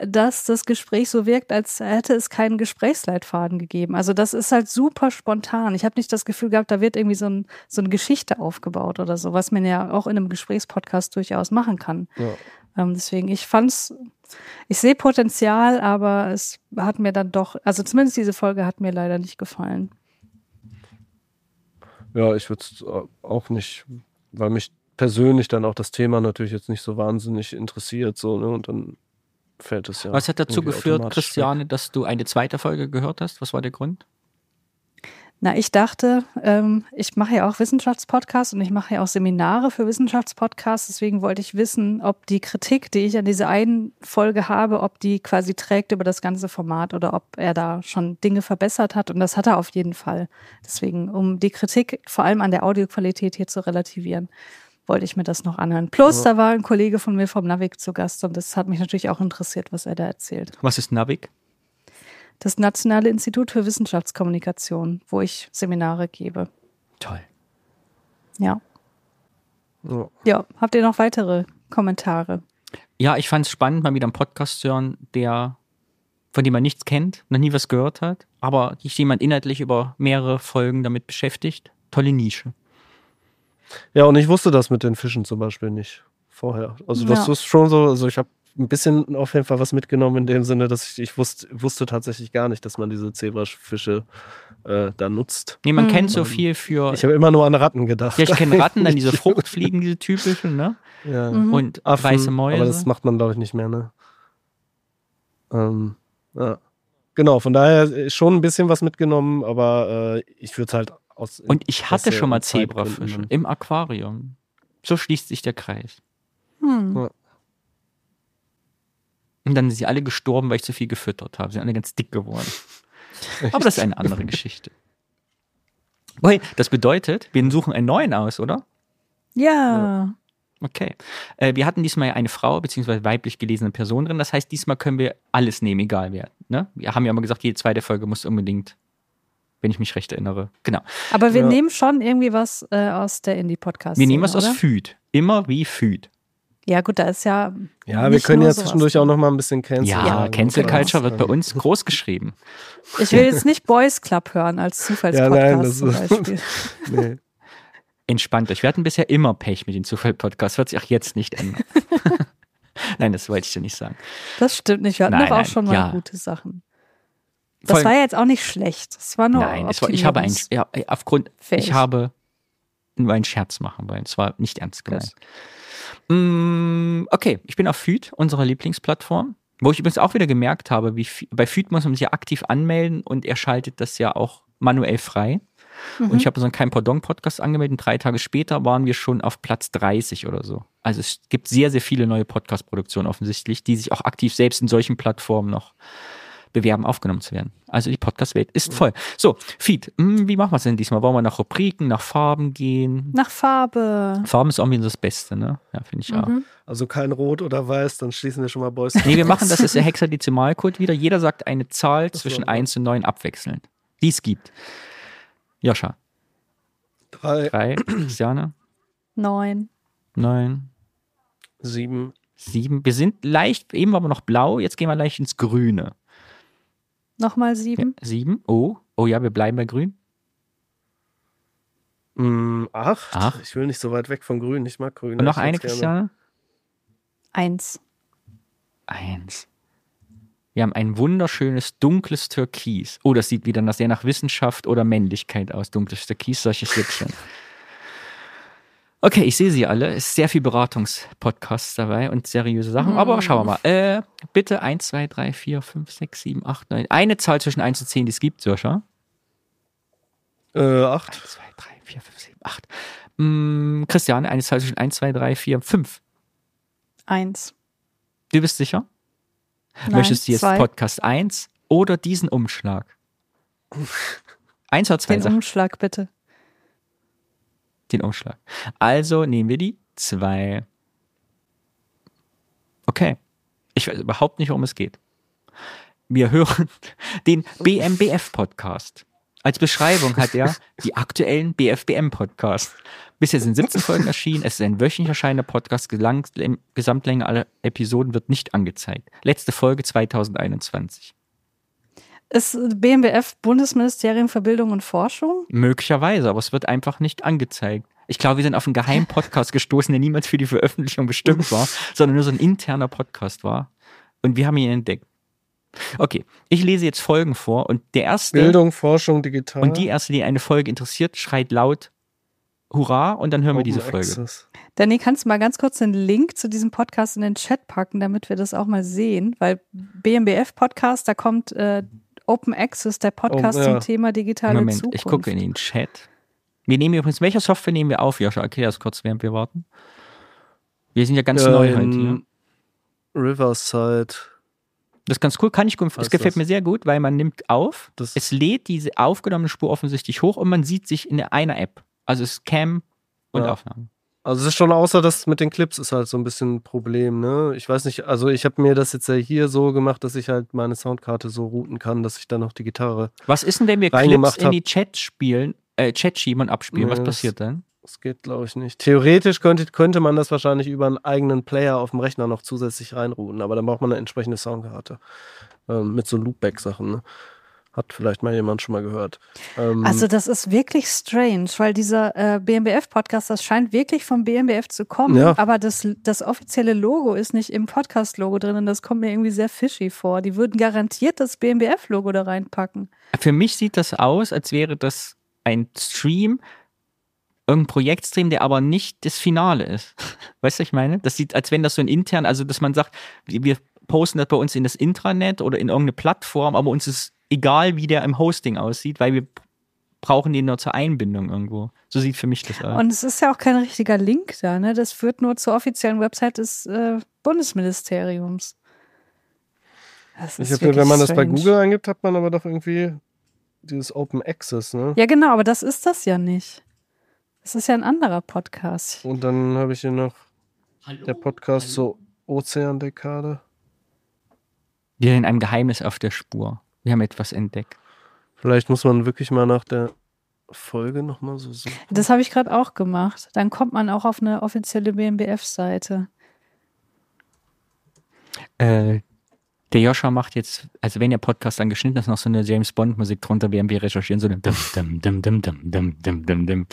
dass das Gespräch so wirkt, als hätte es keinen Gesprächsleitfaden gegeben. Also das ist halt super spontan. Ich habe nicht das Gefühl gehabt, da wird irgendwie so, ein, so eine Geschichte aufgebaut oder so, was man ja auch in einem Gesprächspodcast durchaus machen kann. Ja. Ähm, deswegen, ich fand's, ich sehe Potenzial, aber es hat mir dann doch, also zumindest diese Folge hat mir leider nicht gefallen. Ja, ich würde es auch nicht, weil mich persönlich dann auch das Thema natürlich jetzt nicht so wahnsinnig interessiert, so, ne? Und dann fällt es ja. Was hat dazu geführt. Christiane, dass du eine zweite Folge gehört hast? Was war der Grund? Na, ich dachte, ähm, ich mache ja auch Wissenschaftspodcasts und ich mache ja auch Seminare für Wissenschaftspodcasts. Deswegen wollte ich wissen, ob die Kritik, die ich an dieser einen Folge habe, ob die quasi trägt über das ganze Format oder ob er da schon Dinge verbessert hat. Und das hat er auf jeden Fall. Deswegen, um die Kritik vor allem an der Audioqualität hier zu relativieren, wollte ich mir das noch anhören. Plus, da war ein Kollege von mir vom Navik zu Gast und das hat mich natürlich auch interessiert, was er da erzählt. Was ist Navik? Das Nationale Institut für Wissenschaftskommunikation, wo ich Seminare gebe. Toll. Ja. Ja. Ja, habt ihr noch weitere Kommentare? Ja, ich fand es spannend, mal wieder einen Podcast zu hören, der, von dem man nichts kennt, noch nie was gehört hat, aber sich jemand inhaltlich über mehrere Folgen damit beschäftigt. Tolle Nische. Ja, und ich wusste das mit den Fischen zum Beispiel nicht vorher. Also das Ja. ist schon so, also ich habe ein bisschen auf jeden Fall was mitgenommen in dem Sinne, dass ich, ich wusste, wusste tatsächlich gar nicht, dass man diese Zebrafische äh, da nutzt. Nee, man Hm. kennt so viel für. Ich habe immer nur an Ratten gedacht. ja, ich kenne Ratten, dann [laughs] diese Fruchtfliegen, diese typischen, ne? ja. Mhm. Und Affen, weiße Mäuse. Aber das macht man, glaube ich, nicht mehr, ne? Ähm, ja. Genau, von daher ist schon ein bisschen was mitgenommen, aber äh, ich würde halt aus. Und ich hatte schon mal Zebrafische im Aquarium. So schließt sich der Kreis. Hm. Und dann sind sie alle gestorben, weil ich zu viel gefüttert habe. Sie sind alle ganz dick geworden. [laughs] Aber das ist eine andere Geschichte. Okay, das bedeutet, wir suchen einen neuen aus, oder? Ja. Okay. Äh, wir hatten diesmal ja eine Frau bzw. weiblich gelesene Person drin. Das heißt, diesmal können wir alles nehmen, egal wer. Ne? Wir haben ja immer gesagt, jede zweite Folge muss unbedingt, wenn ich mich recht erinnere. Genau. Aber wir Ja. nehmen schon irgendwie was äh, aus der Indie-Podcast. Wir nehmen was aus oder? Füd. Immer wie Füd. Ja, gut, da ist ja. Ja, wir können nur ja zwischendurch auch noch mal ein bisschen Cancel Ja, sagen. Cancel Culture wird bei uns groß geschrieben. Ich will jetzt nicht Boys Club hören als Zufallspodcast Ja, nein, das zum Beispiel. [laughs] Nee. Entspannt euch. Wir hatten bisher immer Pech mit den Zufall-Podcasts. Wird sich auch jetzt nicht ändern. [laughs] Nein, das wollte ich dir nicht sagen. Das stimmt nicht. Wir hatten Nein, doch auch nein, schon mal ja. gute Sachen. Das war ja jetzt auch nicht schlecht. Das war nur. Nein, war, ich habe ein, ja, aufgrund, Fähig. ich habe nur einen Scherz machen wollen. Es war nicht ernst gemeint. Mm, okay, ich bin auf Feed, unserer Lieblingsplattform, wo ich übrigens auch wieder gemerkt habe, wie bei Feed muss man sich ja aktiv anmelden und er schaltet das ja auch manuell frei. Und ich habe so einen Kein Pardon Podcast angemeldet und drei Tage später waren wir schon auf Platz 30 oder so. Also es gibt sehr, sehr viele neue Podcast-Produktionen offensichtlich, die sich auch aktiv selbst in solchen Plattformen noch bewerben, aufgenommen zu werden. Also die Podcast-Welt ist voll. So, Feed, hm, wie machen wir es denn diesmal? Wollen wir nach Rubriken, nach Farben gehen? Nach Farbe. Farben ist irgendwie das Beste, ne? Ja, finde ich auch. Mhm. Also kein Rot oder Weiß, dann schließen wir schon mal Boys. Nee, wir machen [laughs] das ist der Hexadezimalcode wieder. Jeder sagt eine Zahl so, zwischen ja. 1 und 9 abwechselnd. Die es gibt. Joscha, Drei, 3, Christiane, Neun. 9, sieben, 7. Wir sind leicht, eben waren wir noch blau, jetzt gehen wir leicht ins Grüne. Nochmal sieben. 7, oh, oh ja, wir bleiben bei grün. mm, acht. Acht. Ich will nicht so weit weg von Grün. Ich mag Grün. Und noch eine. Christiane? Eins. 1. Wir haben ein wunderschönes dunkles Türkis. Oh, das sieht wieder nach, sehr nach Wissenschaft oder Männlichkeit aus. Dunkles Türkis, solche Schlippchen. [laughs] Okay, ich sehe sie alle. Es ist sehr viel Beratungspodcasts dabei und seriöse Sachen. Aber schauen wir mal. Äh, bitte 1, 2, 3, 4, 5, 6, 7, 8, 9. Eine Zahl zwischen 1 und 10, die es gibt, Sascha. Äh, acht. 1, 2, 3, 4, 5, 7, 8. Mm, Christian, eine Zahl zwischen 1, 2, 3, 4, 5. Eins. Du bist sicher? Nein, Möchtest du jetzt zwei. Podcast 1 oder diesen Umschlag? Eins oder zwei Den Sachen? Umschlag bitte. Den Umschlag. Also nehmen wir die zwei. Okay. Ich weiß überhaupt nicht, worum es geht. Wir hören [laughs] den BMBF-Podcast. Als Beschreibung hat er [laughs] die aktuellen BFBM-Podcasts. Bisher sind 17 Folgen erschienen. Es ist ein wöchentlich erscheinender Podcast. Gesamtlänge aller Episoden wird nicht angezeigt. Letzte Folge 2021. Ist BMBF Bundesministerium für Bildung und Forschung? Möglicherweise, aber es wird einfach nicht angezeigt. Ich glaube, wir sind auf einen geheimen Podcast [laughs] gestoßen, der niemals für die Veröffentlichung bestimmt war, sondern nur so ein interner Podcast war. Und wir haben ihn entdeckt. Okay, ich lese jetzt Folgen vor und der erste Bildung, Forschung, digital. und die erste, die eine Folge interessiert, schreit laut Hurra und dann hören wir Open diese Folge. Access. Danny, kannst du mal ganz kurz den Link zu diesem Podcast in den Chat packen, damit wir das auch mal sehen? Weil BMBF Podcast, da kommt äh, Open Access, der Podcast Oh, ja. zum Thema digitale Moment, Zukunft. ich gucke in den Chat. Wir nehmen übrigens, welche Software nehmen wir auf, Joscha? Erklär das kurz, während wir warten. Wir sind ja ganz Ja, neu heute hier. Riverside. Das ist ganz cool, kann ich gut. Es gefällt das? mir sehr gut, weil man nimmt auf, Das- es lädt diese aufgenommene Spur offensichtlich hoch und man sieht sich in einer App. Also es ist Cam und Ja. Aufnahme. Also es ist schon außer das mit den Clips ist halt so ein bisschen ein Problem, ne? Ich weiß nicht, also ich habe mir das jetzt ja hier so gemacht, dass ich halt meine Soundkarte so routen kann, dass ich dann noch die Gitarre. Was ist denn, wenn wir Clips in die Chats spielen äh, Chat schieben und abspielen. Nee, Was das- passiert dann? Das geht, glaube ich, nicht. Theoretisch könnte, könnte man das wahrscheinlich über einen eigenen Player auf dem Rechner noch zusätzlich reinrouten, aber dann braucht man eine entsprechende Soundkarte. Ähm, mit so Loopback-Sachen. Ne? Hat vielleicht mal jemand schon mal gehört. Ähm, Also das ist wirklich strange, weil dieser äh, BMBF-Podcast, das scheint wirklich vom BMBF zu kommen, Ja. aber das, das offizielle Logo ist nicht im Podcast-Logo drin und das kommt mir irgendwie sehr fishy vor. Die würden garantiert das BMBF-Logo da reinpacken. Für mich sieht das aus, als wäre das ein Stream, irgendein Projektstream, der aber nicht das Finale ist. [laughs] Weißt du, was ich meine? Das sieht, als wenn das so ein intern, also dass man sagt, wir posten das bei uns in das Intranet oder in irgendeine Plattform, aber uns ist egal, wie der im Hosting aussieht, weil wir brauchen den nur zur Einbindung irgendwo. So sieht für mich das aus. Und es ist ja auch kein richtiger Link da, ne? Das führt nur zur offiziellen Website des äh, Bundesministeriums. Das ich ist hab, wenn man das bei strange. Google eingibt, hat man aber doch irgendwie dieses Open Access, ne? Ja, genau, aber das ist das ja nicht. Das ist ja ein anderer Podcast. Und dann habe ich hier noch der Podcast zur Ozeandekade. wir sind einem Geheimnis auf der Spur. Wir haben etwas entdeckt. Vielleicht muss man wirklich mal nach der Folge nochmal so suchen. Das habe ich gerade auch gemacht. Dann kommt man auch auf eine offizielle BMBF-Seite. Äh, der Joscha macht jetzt, also wenn der Podcast dann geschnitten ist, noch so eine James Bond Musik drunter, während wir recherchieren, so eine dim, dim, dim, dim, dim, dim, dim, dim, dim.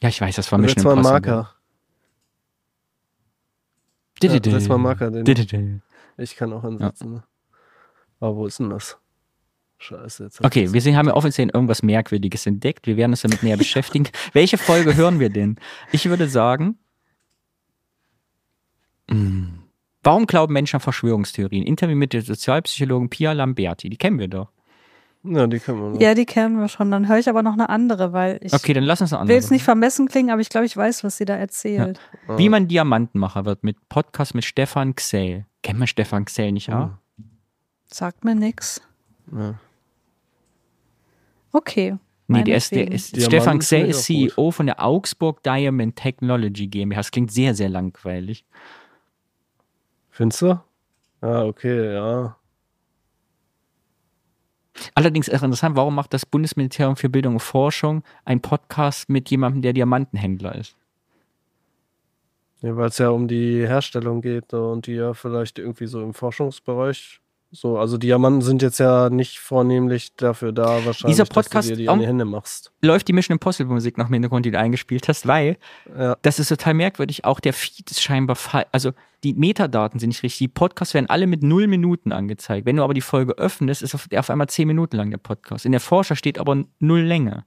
Ja, ich weiß, das war Setz Mission mal einen Impossible. Marker. Ja, setz mal einen Marker, den-. Ich kann auch ansetzen. Ne? Aber wo ist denn das? Scheiße. Jetzt Okay, wir sehen, haben ja offiziell irgendwas Merkwürdiges entdeckt. Wir werden uns damit näher [laughs] beschäftigen. Welche Folge hören wir denn? Ich würde sagen, mh, warum glauben Menschen an Verschwörungstheorien? Interview mit der Sozialpsychologin Pia Lamberti. Die kennen wir doch. Ja, die können wir noch. Ja, die kennen wir schon. Dann höre ich aber noch eine andere, weil ich Okay, dann lass uns eine will andere. jetzt nicht vermessen klingen, aber ich glaube, ich weiß, was sie da erzählt. Wie man Diamantenmacher wird mit Podcast mit Stefan Xell. Kennt man Stefan Xell nicht auch? Sagt mir nix. Ja. Okay. Nee, der ist, der ist Stefan Xell ist CEO von der Augsburg Diamond Technology GmbH. Das klingt sehr, sehr langweilig. Findest du? Ah, okay, ja. Allerdings ist interessant, warum macht das Bundesministerium für Bildung und Forschung einen Podcast mit jemandem, der Diamantenhändler ist? ja Weil es ja um die Herstellung geht und die ja vielleicht irgendwie so im Forschungsbereich. So, also Diamanten sind jetzt ja nicht vornehmlich dafür da, wahrscheinlich, Dieser dass Podcast du dir die an die Hände machst. Läuft die Mission Impossible Musik noch im Hintergrund, die du eingespielt hast, weil Ja. das ist total merkwürdig. Auch der Feed ist scheinbar falsch. Also die Metadaten sind nicht richtig. Die Podcasts werden alle mit null Minuten angezeigt. Wenn du aber die Folge öffnest, ist auf, auf einmal zehn Minuten lang der Podcast. In der Forscher steht aber null Länge.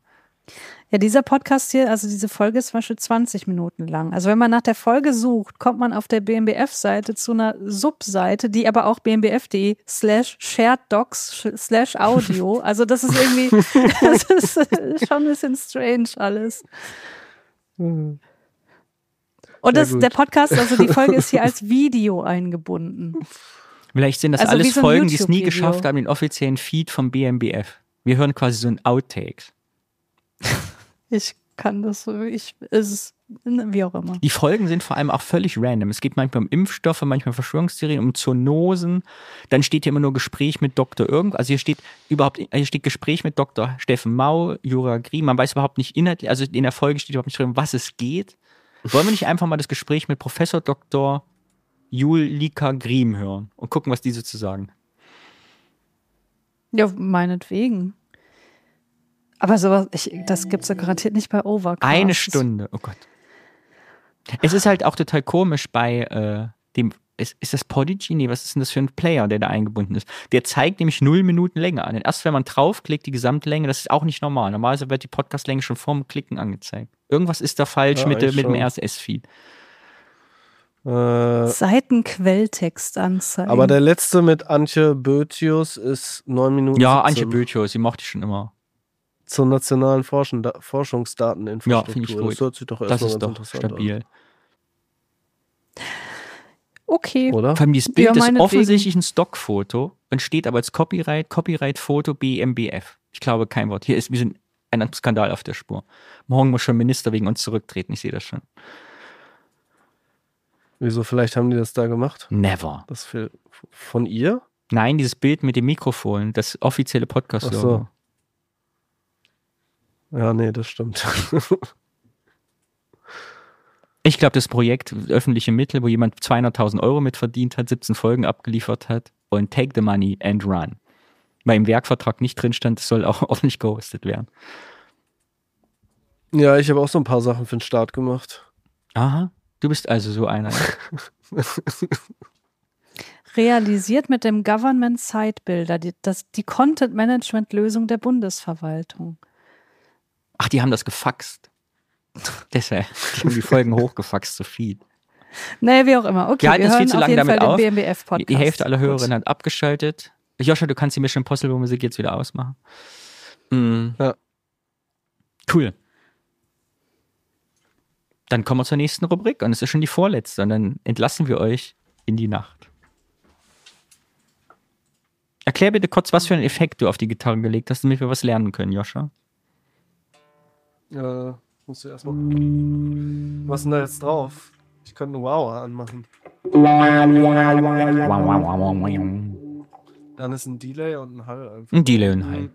Ja, dieser Podcast hier, also diese Folge ist zum Beispiel 20 Minuten lang. Also wenn man nach der Folge sucht, kommt man auf der BMBF-Seite zu einer Subseite, die aber auch bmbf.de slash shared docs slash audio. [laughs] Also das ist irgendwie, [laughs] das ist äh, schon ein bisschen strange alles. Und das, der Podcast, also die Folge ist hier als [laughs] Video eingebunden. Vielleicht sind das Also alles so Folgen, die es nie geschafft haben, den offiziellen Feed vom BMBF. Wir hören quasi so ein Outtakes. [laughs] Ich kann das so, ich, es ist, wie auch immer. Die Folgen sind vor allem auch völlig random. Es geht manchmal um Impfstoffe, manchmal um Verschwörungstheorien, um Zoonosen. Dann steht hier immer nur Gespräch mit Dr. Irgend. Also hier steht überhaupt, hier steht Gespräch mit Dr. Steffen Mau, Jura Griem. Man weiß überhaupt nicht inhaltlich, also in der Folge steht überhaupt nicht drin, um was es geht. Wollen wir nicht einfach mal das Gespräch mit Professor Dr. Julika Griem hören und gucken, was diese zu sagen? Ja, meinetwegen. Aber sowas, ich, das gibt's ja garantiert nicht bei Overcast. Eine Stunde, oh Gott. Es ist halt auch total komisch bei äh, dem, ist, ist das Podigy? Nee, was ist denn das für ein Player, der da eingebunden ist? Der zeigt nämlich null Minuten Länge an. Und erst wenn man draufklickt, die Gesamtlänge, das ist auch nicht normal. Normalerweise wird die Podcastlänge schon vorm Klicken angezeigt. Irgendwas ist da falsch Ja, mit, mit dem. RSS-Feed. Äh, Seitenquelltext anzeigen. aber der letzte mit Antje Bötius ist 9 Minuten. Ja, 17 Antje Böthius, die mochte ich schon immer. Zur nationalen Forschen Forschungsdateninfrastruktur. Ja, finde ich gut. Das hört sich doch Das erstmal ist ganz doch interessant stabil. okay. an. Oder? Vor allem dieses Bild Ja, ist offensichtlich ein Stockfoto und steht aber als Copyright, Copyright-Foto BMBF. Ich glaube kein Wort. Hier ist, wir sind ein Skandal auf der Spur. Morgen muss schon Minister wegen uns zurücktreten. Ich sehe das schon. Wieso, vielleicht haben die das da gemacht? Never. Das von ihr? Nein, dieses Bild mit dem Mikrofon, das offizielle Podcast-Logo. Ach so. Ja, nee, das stimmt. [laughs] Ich glaube, das Projekt öffentliche Mittel, wo jemand 200.000 Euro mit verdient hat, 17 Folgen abgeliefert hat und take the money and run. Weil im Werkvertrag nicht drin stand, es soll auch [laughs] ordentlich gehostet werden. ja, ich habe auch so ein paar Sachen für den Start gemacht. Aha, du bist also so einer. [laughs] Realisiert mit dem Government Site Builder, die, das, die Content-Management-Lösung der Bundesverwaltung. Ach, die haben das gefaxt. Deshalb, die haben die Folgen [laughs] hochgefaxt, so viel. Nee, wie auch immer. Okay, Wir halten wir es viel hören zu auf lange jeden damit Fall auf. den BMBF-Podcast. Die Hälfte aller Hörerinnen hat abgeschaltet. Joscha, du kannst die Mission Impossible Musik jetzt wieder ausmachen. Mhm. Ja. Cool. Dann kommen wir zur nächsten Rubrik und es ist schon die vorletzte und dann entlassen wir euch in die Nacht. Erklär bitte kurz, was für einen Effekt du auf die Gitarre gelegt hast, damit wir was lernen können, Joscha. Äh, musst du erstmal. Was ist denn da jetzt drauf? Ich könnte einen Wow anmachen. Dann ist ein Delay und ein Hall einfach. Ein Delay und Hall.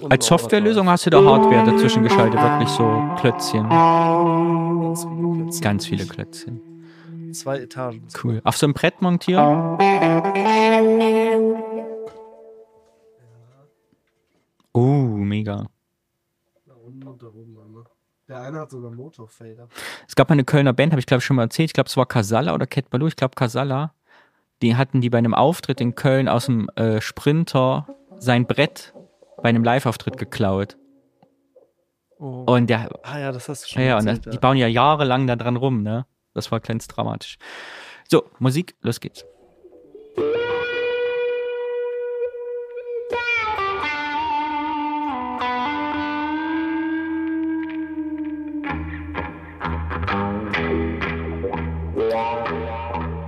Und Als ein Softwarelösung hast du da Hardware dazwischen geschaltet, wirklich so Klötzchen. Ganz viele Klötzchen. Ganz viele Klötzchen. Zwei Etagen. Cool. Auf so einem Brett montieren? Oh, mega. Da unten und da oben. Ne? Der eine hat sogar Motorfader. Es gab eine Kölner Band, habe ich glaube ich schon mal erzählt. Ich glaube, es war Casalla oder Cat Baloo. Ich glaube Casalla. Die hatten die bei einem Auftritt in Köln aus dem äh, Sprinter sein Brett bei einem Live-Auftritt geklaut. Oh. Und der, ah ja, das hast du schon ja, ja, und das, erzählt, die bauen ja jahrelang da dran rum, ne? Das war ganz dramatisch. So, Musik, los geht's.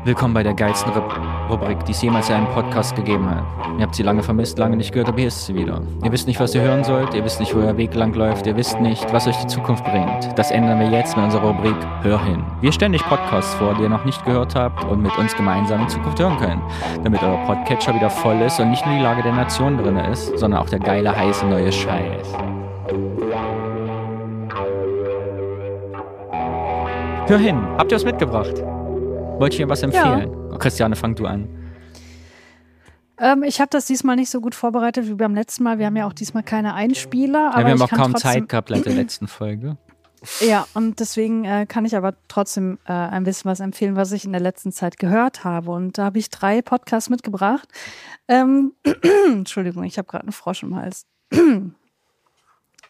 Willkommen bei der geilsten Rub Rubrik, die es jemals in einem Podcast gegeben hat. Ihr habt sie lange vermisst, lange nicht gehört, aber hier ist sie wieder. Ihr wisst nicht, was ihr hören sollt, ihr wisst nicht, wo euer Weg lang läuft, ihr wisst nicht, was euch die Zukunft bringt. Das ändern wir jetzt mit unserer Rubrik Hör hin. Wir stellen euch Podcasts vor, die ihr noch nicht gehört habt und mit uns gemeinsam in Zukunft hören könnt. Damit euer Podcatcher wieder voll ist und nicht nur die Lage der Nation drin ist, sondern auch der geile, heiße neue Scheiß. Hör hin, habt ihr was mitgebracht? Wollt ihr was empfehlen? Oh, Christiane, fang du an. Ähm, ich habe das diesmal nicht so gut vorbereitet wie beim letzten Mal. Wir haben ja auch diesmal keine Einspieler. Aber Ja, wir haben ich auch kaum Zeit gehabt seit der [clears throat] letzten Folge. Ja, und deswegen äh, kann ich aber trotzdem äh, ein bisschen was empfehlen, was ich in der letzten Zeit gehört habe. Und da habe ich drei Podcasts mitgebracht. Ähm, [clears throat] Entschuldigung, ich habe gerade einen Frosch im Hals. [clears throat]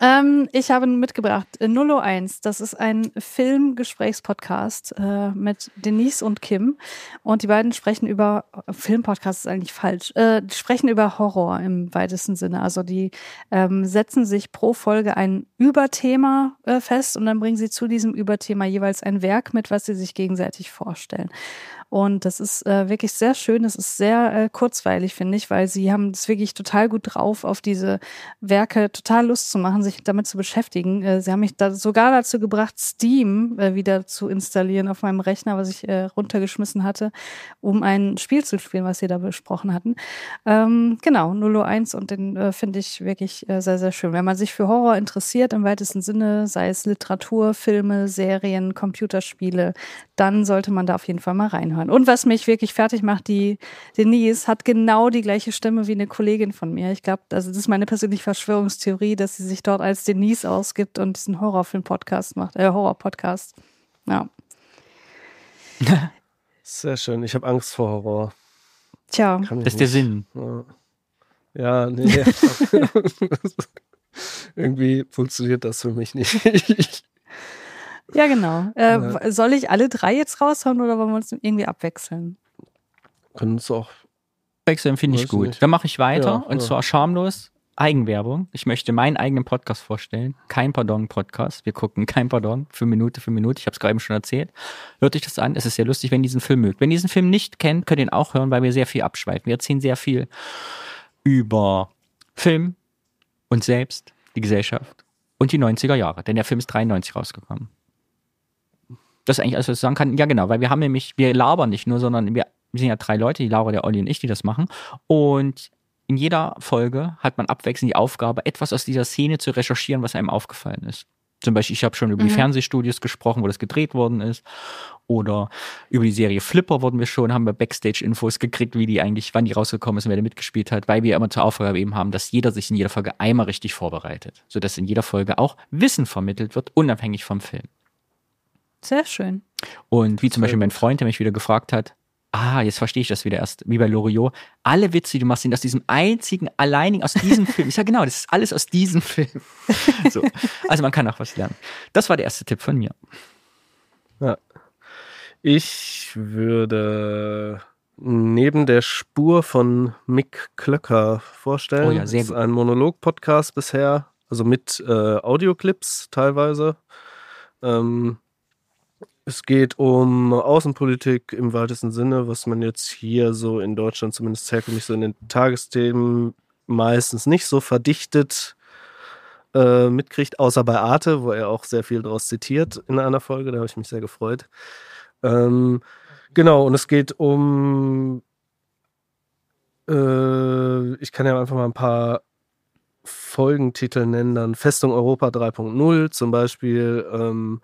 ähm, ich habe mitgebracht äh, 001. Das ist ein Filmgesprächspodcast äh, mit Denise und Kim. Und die beiden sprechen über, Filmpodcast ist eigentlich falsch, äh, sprechen über Horror im weitesten Sinne. Also die ähm, setzen sich pro Folge ein Überthema äh, fest und dann bringen sie zu diesem Überthema jeweils ein Werk mit, was sie sich gegenseitig vorstellen. Und das ist äh, wirklich sehr schön. Es ist sehr äh, kurzweilig, finde ich, weil sie haben es wirklich total gut drauf, auf diese Werke total Lust zu machen, sich damit zu beschäftigen. Äh, sie haben mich da sogar dazu gebracht, Steam äh, wieder zu installieren auf meinem Rechner, was ich äh, runtergeschmissen hatte, um ein Spiel zu spielen, was sie da besprochen hatten. Ähm, genau, 001 und den äh, finde ich wirklich sehr, sehr schön. Wenn man sich für Horror interessiert, im weitesten Sinne, sei es Literatur, Filme, Serien, Computerspiele, dann sollte man da auf jeden Fall mal reinhören. Und was mich wirklich fertig macht, die Denise hat genau die gleiche Stimme wie eine Kollegin von mir. Ich glaube, also das ist meine persönliche Verschwörungstheorie, dass sie sich dort als Denise ausgibt und diesen Horrorfilm-Podcast macht, äh, Horror-Podcast. Ja. [laughs] Sehr schön. Ich habe Angst vor Horror. Tja, Das ist der. Sinn. Ja, ja nee. [laughs] Irgendwie funktioniert das für mich nicht. [laughs] ja genau. Äh, Ja. Soll ich alle drei jetzt raushauen oder wollen wir uns irgendwie abwechseln? Können uns auch. Wechseln finde ich gut. nicht. Dann mache ich weiter Ja, und ja. zwar schamlos Eigenwerbung. Ich möchte meinen eigenen Podcast vorstellen. Kein Pardon Podcast. Wir gucken Kein Pardon für Minute für Minute. Ich habe es gerade eben schon erzählt. Hört euch das an. Es ist sehr lustig, wenn ihr diesen Film mögt. Wenn ihr diesen Film nicht kennt, könnt ihr ihn auch hören, weil wir sehr viel abschweifen. Wir erzählen sehr viel über Film, uns selbst, die Gesellschaft und die 90er Jahre. Denn der Film ist 93 rausgekommen. Das ist eigentlich alles, was ich sagen kann. Ja, genau, weil wir haben nämlich, wir labern nicht nur, sondern wir, wir sind ja drei Leute, die Laura, der Olli und ich, die das machen. Und in jeder Folge hat man abwechselnd die Aufgabe, etwas aus dieser Szene zu recherchieren, was einem aufgefallen ist. Zum Beispiel, ich habe schon über die Mhm. Fernsehstudios gesprochen, wo das gedreht worden ist. Oder über die Serie Flipper wurden wir schon, haben wir Backstage-Infos gekriegt, wie die eigentlich, wann die rausgekommen ist und wer da mitgespielt hat, weil wir immer zur Aufgabe eben haben, dass jeder sich in jeder Folge einmal richtig vorbereitet. Sodass in jeder Folge auch Wissen vermittelt wird, unabhängig vom Film. Sehr schön. Und wie zum Beispiel mein. Freund, der mich wieder gefragt hat, ah, jetzt verstehe ich das wieder erst, wie bei Loriot, alle Witze, die du machst, sind aus diesem einzigen, alleinigen, aus diesem [laughs] Film. Ich sage genau, das ist alles aus diesem Film. [laughs] So. Also man kann auch was lernen. Das war der erste Tipp von mir. Ich würde neben der Spur von Mick Klöcker vorstellen. Oh ja, sehr das ist ein Monolog-Podcast bisher, also mit äh, Audioclips teilweise. Ähm, es geht um Außenpolitik im weitesten Sinne, was man jetzt hier so in Deutschland zumindest herkömmlich so in den Tagesthemen meistens nicht so verdichtet äh, mitkriegt, außer bei Arte, wo er auch sehr viel daraus zitiert in einer Folge. Da habe ich mich sehr gefreut. Ähm, genau, und es geht um, äh, ich kann ja einfach mal ein paar Folgentitel nennen, dann Festung Europa 3.0 zum Beispiel, ähm,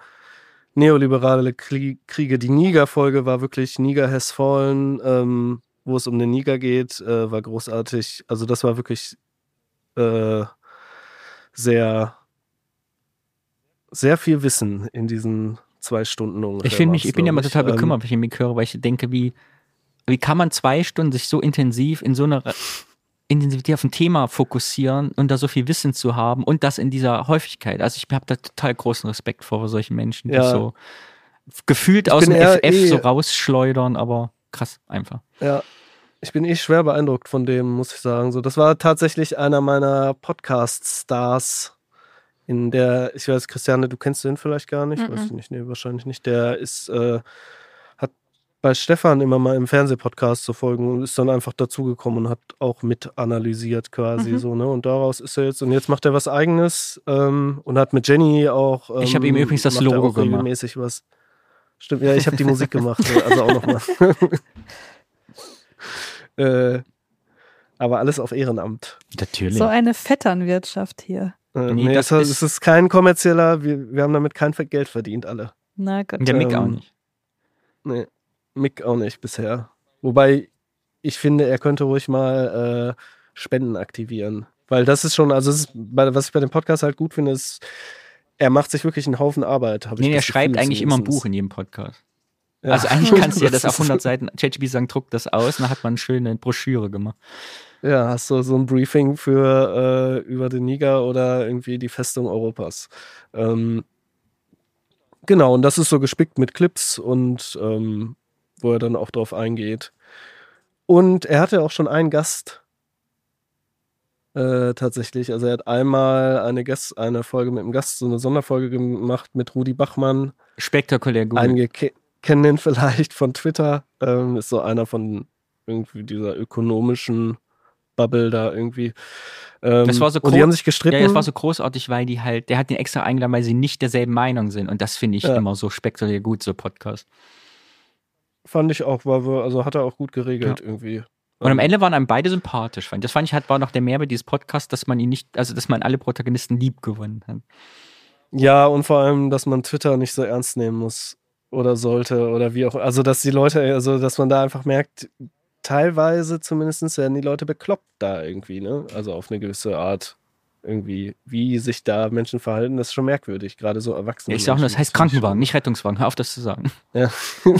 Neoliberale Krie- Kriege, die Niger-Folge war wirklich Niger has fallen, ähm, wo es um den Niger geht, äh, war großartig. Also das war wirklich äh, sehr, sehr viel Wissen in diesen zwei Stunden ungefähr. Ich mich, ich bin ja immer total Ähm, bekümmert, wenn ich mich höre, weil ich denke, wie, wie kann man zwei Stunden sich so intensiv in so einer Intensivität auf ein Thema fokussieren und da so viel Wissen zu haben und das in dieser Häufigkeit. Also ich habe da total großen Respekt vor solchen Menschen, die Ja. so gefühlt aus bin dem FF eh- so rausschleudern, aber krass einfach. Ja, ich bin eh schwer beeindruckt von dem, muss ich sagen. So, das war tatsächlich einer meiner Podcast-Stars. In der, ich weiß, Christiane, du kennst den vielleicht gar nicht, weiß ich nicht, nee, wahrscheinlich nicht. Der ist, äh, bei Stefan immer mal im Fernsehpodcast zu folgen und ist dann einfach dazugekommen und hat auch mit analysiert quasi Mhm. so, ne? Und daraus ist er jetzt, und jetzt macht er was eigenes ähm, und hat mit Jenny auch. Ähm, Ich habe ihm übrigens das Logo auch gemacht. regelmäßig was. Stimmt, ja, ich habe die Musik gemacht, so, also auch nochmal. [laughs] äh, aber alles auf Ehrenamt. Natürlich. So eine Vetternwirtschaft hier. Äh, Nee, nee, das das ist- es ist kein kommerzieller, wir, wir haben damit kein Geld verdient, alle. Na gut. der Mick ähm, auch nicht. Nee, Mick auch nicht bisher. Wobei ich finde, er könnte ruhig mal äh, Spenden aktivieren. Weil das ist schon, also ist, was ich bei dem Podcast halt gut finde, ist, er macht sich wirklich einen Haufen Arbeit. Nee, er schreibt Gefühl eigentlich immer ein. Buch in jedem Podcast. Ja. Also eigentlich kannst du ja [laughs] das auf ist- 100 Seiten, ChatGPT sagen, druck das aus, dann hat man eine schöne Broschüre gemacht. Ja, hast du so ein Briefing für äh, über den Niger oder irgendwie die Festung Europas. Ähm, genau, und das ist so gespickt mit Clips und ähm, wo er dann auch drauf eingeht. Und er hatte auch schon einen Gast. Äh, tatsächlich. Also er hat einmal eine Gast, eine Folge mit einem Gast, so eine Sonderfolge gemacht mit Rudi Bachmann. Spektakulär gut. Einige ke kennen den [laughs] vielleicht von Twitter. Ähm, ist so einer von irgendwie dieser ökonomischen Bubble da irgendwie. Ähm, Das war so und die haben sich gestritten. Ja, das war so großartig, weil die halt, der hat den extra eingeladen, weil sie nicht derselben Meinung sind. Und das finde ich Ja. immer so spektakulär gut, so Podcast. Fand ich auch, war, also hat er auch gut geregelt irgendwie. Und am Ähm, Ende waren einem beide sympathisch. Das fand ich halt, war noch der Mehrwert dieses Podcasts, dass man ihn nicht, also dass man alle Protagonisten lieb gewonnen hat. Ja, und vor allem, dass man Twitter nicht so ernst nehmen muss oder sollte oder wie auch. Also, dass die Leute, also, dass man da einfach merkt, teilweise zumindest werden die Leute bekloppt da irgendwie, ne? Also auf eine gewisse Art. Irgendwie, wie sich da Menschen verhalten, das ist schon merkwürdig, gerade so Erwachsene. Ja, ich sag nur, das heißt Krankenwagen, nicht Rettungswagen. Hör auf, das zu sagen. Ja. [laughs]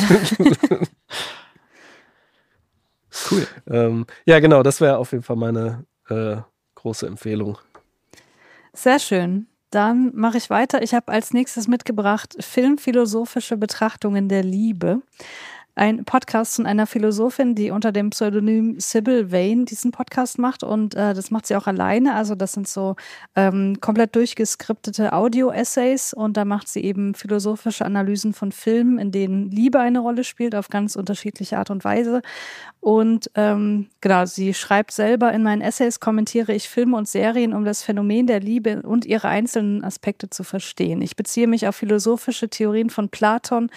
Cool. ähm, ja, genau, das wäre auf jeden Fall meine äh, große Empfehlung. Sehr schön. Dann mache ich weiter. Ich habe als nächstes mitgebracht Filmphilosophische Betrachtungen der Liebe. Ein Podcast von einer Philosophin, die unter dem Pseudonym Sybil Vane diesen Podcast macht. Und äh, das macht sie auch alleine. Also das sind so ähm, komplett durchgeskriptete Audio-Essays. Und da macht sie eben philosophische Analysen von Filmen, in denen Liebe eine Rolle spielt, auf ganz unterschiedliche Art und Weise. Und ähm, genau, sie schreibt selber, in meinen Essays kommentiere ich Filme und Serien, um das Phänomen der Liebe und ihre einzelnen Aspekte zu verstehen. Ich beziehe mich auf philosophische Theorien von Platon,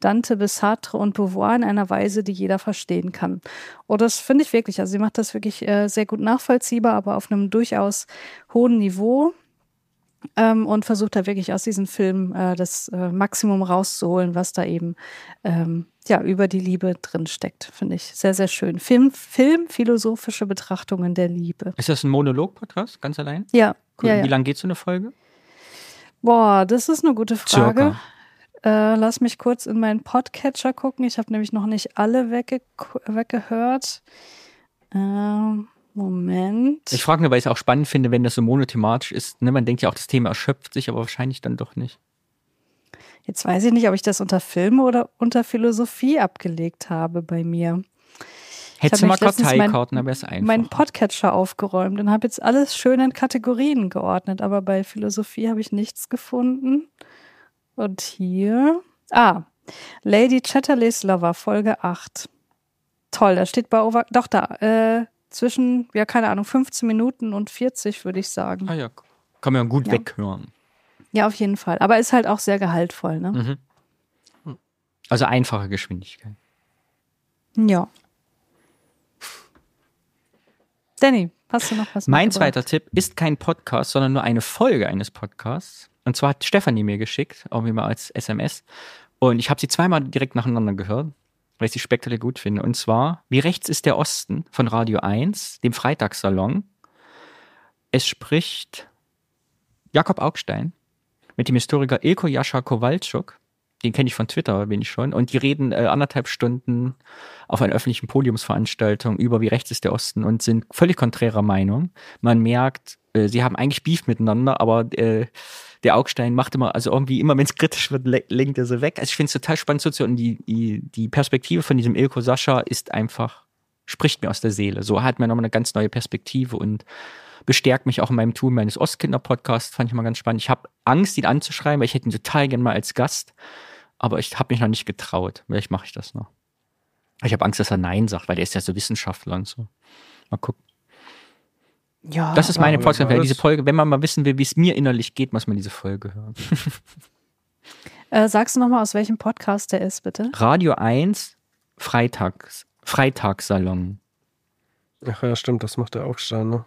Dante bis Sartre und Beauvoir zwar in einer Weise, die jeder verstehen kann. Und das finde ich wirklich, also sie macht das wirklich äh, sehr gut nachvollziehbar, aber auf einem durchaus hohen Niveau ähm, und versucht da wirklich aus diesem Film äh, das äh, Maximum rauszuholen, was da eben ähm, ja über die Liebe drin steckt. Finde ich sehr, sehr schön. Film, Film, philosophische Betrachtungen der Liebe. Ist das ein Monolog-Podcast, ganz allein? Ja. Cool. ja, Wie ja. lange geht so eine Folge? Boah, das ist eine gute Frage. Circa. Äh, lass mich kurz in meinen Podcatcher gucken. Ich habe nämlich noch nicht alle wegge weggehört. Ähm, Moment. Ich frage nur, weil ich es auch spannend finde, wenn das so monothematisch ist. Ne? Man denkt ja auch, das Thema erschöpft sich, aber wahrscheinlich dann doch nicht. Jetzt weiß ich nicht, ob ich das unter Filme oder unter Philosophie abgelegt habe bei mir. Hättest du mal mein- Karteikarten, dann wäre es einfach. Meinen Podcatcher aufgeräumt und habe jetzt alles schön in Kategorien geordnet, aber bei Philosophie habe ich nichts gefunden. Und hier. Ah, Lady Chatterley's Lover, Folge 8. Toll, da steht bei Over. Doch, da. Äh, zwischen, ja, keine Ahnung, 15 Minuten und 40, würde ich sagen. ah ja, kann man ja gut Ja. weghören. Ja, auf jeden Fall. Aber ist halt auch sehr gehaltvoll, ne? Mhm. Also einfache Geschwindigkeit. Ja. Danny, hast du noch was Mein zweiter Tipp ist kein Podcast, sondern nur eine Folge eines Podcasts. Und zwar hat Stefanie mir geschickt, auch mal als SMS. Und ich habe sie zweimal direkt nacheinander gehört, weil ich sie spektakulär gut finde. Und zwar, wie rechts ist der Osten von Radio 1, dem Freitagssalon. Es spricht Jakob Augstein mit dem Historiker Ilko Jascha Kowalczuk. Den kenne ich von Twitter, bin ich schon. Und die reden äh, anderthalb Stunden auf einer öffentlichen Podiumsveranstaltung über wie rechts ist der Osten und sind völlig konträrer Meinung. Man merkt, äh, sie haben eigentlich Beef miteinander, aber äh, der Augstein macht immer, also irgendwie immer, wenn es kritisch wird, le lenkt er sie weg. Also ich finde es total spannend so und die, die, die Perspektive von diesem Ilko Sascha ist einfach, spricht mir aus der Seele. So hat man nochmal eine ganz neue Perspektive und bestärkt mich auch in meinem Tun meines Ostkinder-Podcasts, fand ich mal ganz spannend. Ich habe Angst, ihn anzuschreiben, weil ich hätte ihn total gern mal als Gast, aber ich habe mich noch nicht getraut. Vielleicht mache ich das noch. Ich habe Angst, dass er Nein sagt, weil der ist ja so Wissenschaftler und so. Mal gucken. Ja, Das ist meine Podcast. was? Diese Folge, wenn man mal wissen will, wie es mir innerlich geht, muss man diese Folge hören. [laughs] äh, sagst du nochmal, aus welchem Podcast der ist, bitte? Radio 1, Freitags, Freitagssalon. Ach ja, stimmt, das macht der Augstein, ne?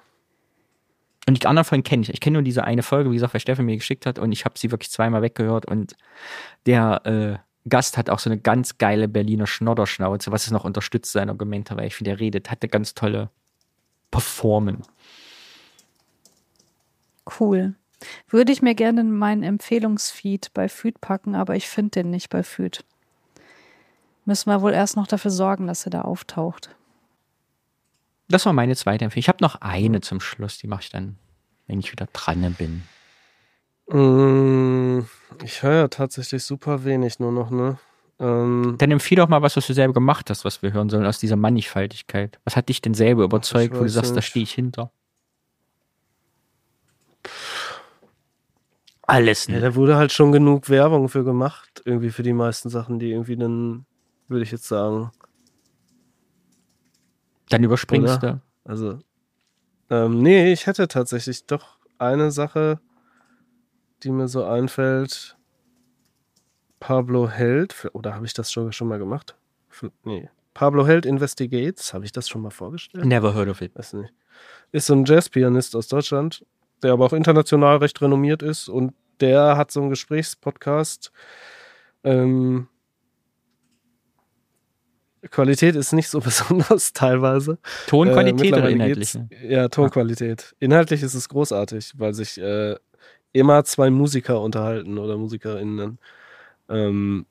Und die anderen Folgen kenne ich. Ich kenne nur diese eine Folge, wie gesagt, weil Steffen mir geschickt hat und ich habe sie wirklich zweimal weggehört und der äh, Gast hat auch so eine ganz geile Berliner Schnodderschnauze, was es noch unterstützt sein Argument, weil ich finde, er redet, hat eine ganz tolle Performance. Cool. Würde ich mir gerne in meinen Empfehlungsfeed bei Feed packen, aber ich finde den nicht bei Feed. Müssen wir wohl erst noch dafür sorgen, dass er da auftaucht. Das war meine zweite Empfehlung. Ich habe noch eine zum Schluss, die mache ich dann, wenn ich wieder dran bin. Mm, Ich höre ja tatsächlich super wenig nur noch, ne? Ähm, Dann empfehle doch mal was, was du selber gemacht hast, was wir hören sollen aus dieser Mannigfaltigkeit. Was hat dich denn selber überzeugt, wo du sagst, da nicht. stehe ich hinter? Alles ja, nicht. da wurde halt schon genug Werbung für gemacht, irgendwie für die meisten Sachen, die irgendwie dann, würde ich jetzt sagen, Dann überspringst Oder? du. Also, ähm, nee, ich hätte tatsächlich doch eine Sache, die mir so einfällt. Pablo Held, oder habe ich das schon, schon mal gemacht? Nee. Pablo Held Investigates, habe ich das schon mal vorgestellt? Never heard of it. Weiß nicht. Ist so ein Jazzpianist aus Deutschland, der aber auch international recht renommiert ist und der hat so einen Gesprächspodcast. Ähm, Qualität ist nicht so [laughs] besonders teilweise. Tonqualität Äh, oder geht's- Ja, Tonqualität. Inhaltlich ist es großartig, weil sich äh, immer zwei Musiker unterhalten oder MusikerInnen. Ähm,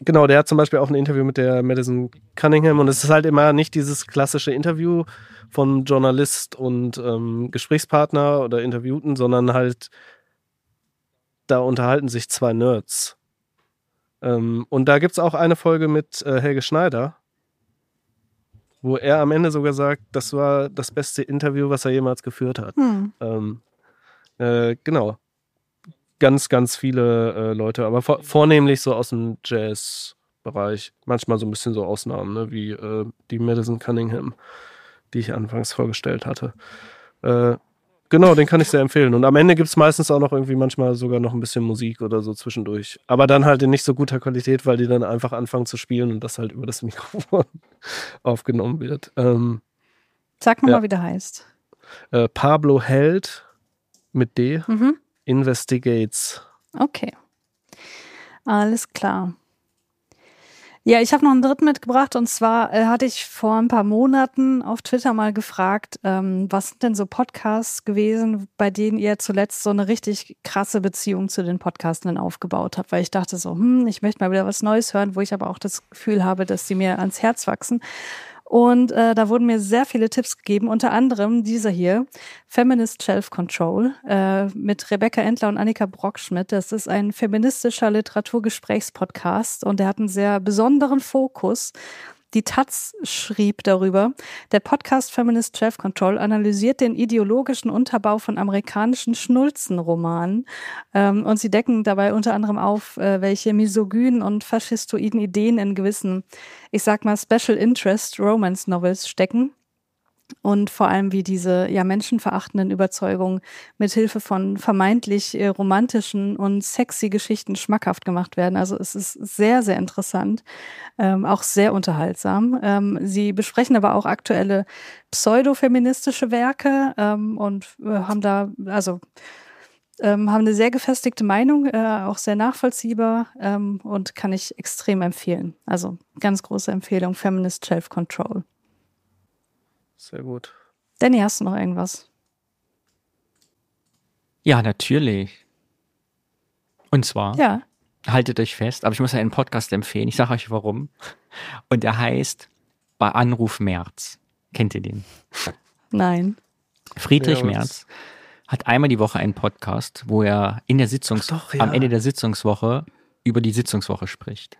genau, der hat zum Beispiel auch ein Interview mit der Madison Cunningham und es ist halt immer nicht dieses klassische Interview von Journalist und ähm, Gesprächspartner oder Interviewten, sondern halt da unterhalten sich zwei Nerds. Ähm, und da gibt es auch eine Folge mit äh, Helge Schneider, wo er am Ende sogar sagt, das war das beste Interview, was er jemals geführt hat. Hm. Ähm, äh, genau. Ganz, ganz viele äh, Leute, aber vor, vornehmlich so aus dem Jazz-Bereich. Manchmal so ein bisschen so Ausnahmen, ne? wie äh, die Madison Cunningham, die ich anfangs vorgestellt hatte. Äh, Genau, den kann ich sehr empfehlen. Und am Ende gibt es meistens auch noch irgendwie manchmal sogar noch ein bisschen Musik oder so zwischendurch. Aber dann halt in nicht so guter Qualität, weil die dann einfach anfangen zu spielen und das halt über das [laughs] Mikrofon aufgenommen wird. Ähm, Sag nochmal, Ja. wie der heißt. äh, Pablo Held mit D, Mhm. Investigates. Okay. Alles klar. Ja, ich habe noch einen dritten mitgebracht und zwar äh, hatte ich vor ein paar Monaten auf Twitter mal gefragt, ähm, was sind denn so Podcasts gewesen, bei denen ihr zuletzt so eine richtig krasse Beziehung zu den Podcastenden aufgebaut habt, weil ich dachte so, hm, ich möchte mal wieder was Neues hören, wo ich aber auch das Gefühl habe, dass sie mir ans Herz wachsen. Und äh, da wurden mir sehr viele Tipps gegeben, unter anderem dieser hier, Feminist Self-Control, äh, mit Rebecca Endler und Annika Brockschmidt. Das ist ein feministischer Literaturgesprächspodcast und der hat einen sehr besonderen Fokus. Die Taz schrieb darüber, der Podcast Feminist Self-Control analysiert den ideologischen Unterbau von amerikanischen Schnulzenromanen. Ähm, und sie decken dabei unter anderem auf, äh, welche misogynen und faschistoiden Ideen in gewissen, ich sag mal, Special Interest Romance Novels stecken und vor allem wie diese ja menschenverachtenden Überzeugungen mithilfe von vermeintlich äh, romantischen und sexy Geschichten schmackhaft gemacht werden. Also es ist sehr, sehr interessant, ähm, auch sehr unterhaltsam. Ähm, sie besprechen aber auch aktuelle pseudofeministische Werke ähm, und äh, haben da, also ähm, haben eine sehr gefestigte Meinung, äh, auch sehr nachvollziehbar ähm, und kann ich extrem empfehlen. Also ganz große Empfehlung, Feminist Self-Control. Sehr gut. Danny, hast du noch irgendwas? Ja, natürlich. Und zwar, Ja. haltet euch fest, aber ich muss einen Podcast empfehlen. Ich sage euch warum. Und der heißt Bei Anruf März. Kennt ihr den? Nein. Friedrich Ja, Merz hat einmal die Woche einen Podcast, wo er in der Sitzungs doch, ja. am Ende der Sitzungswoche über die Sitzungswoche spricht.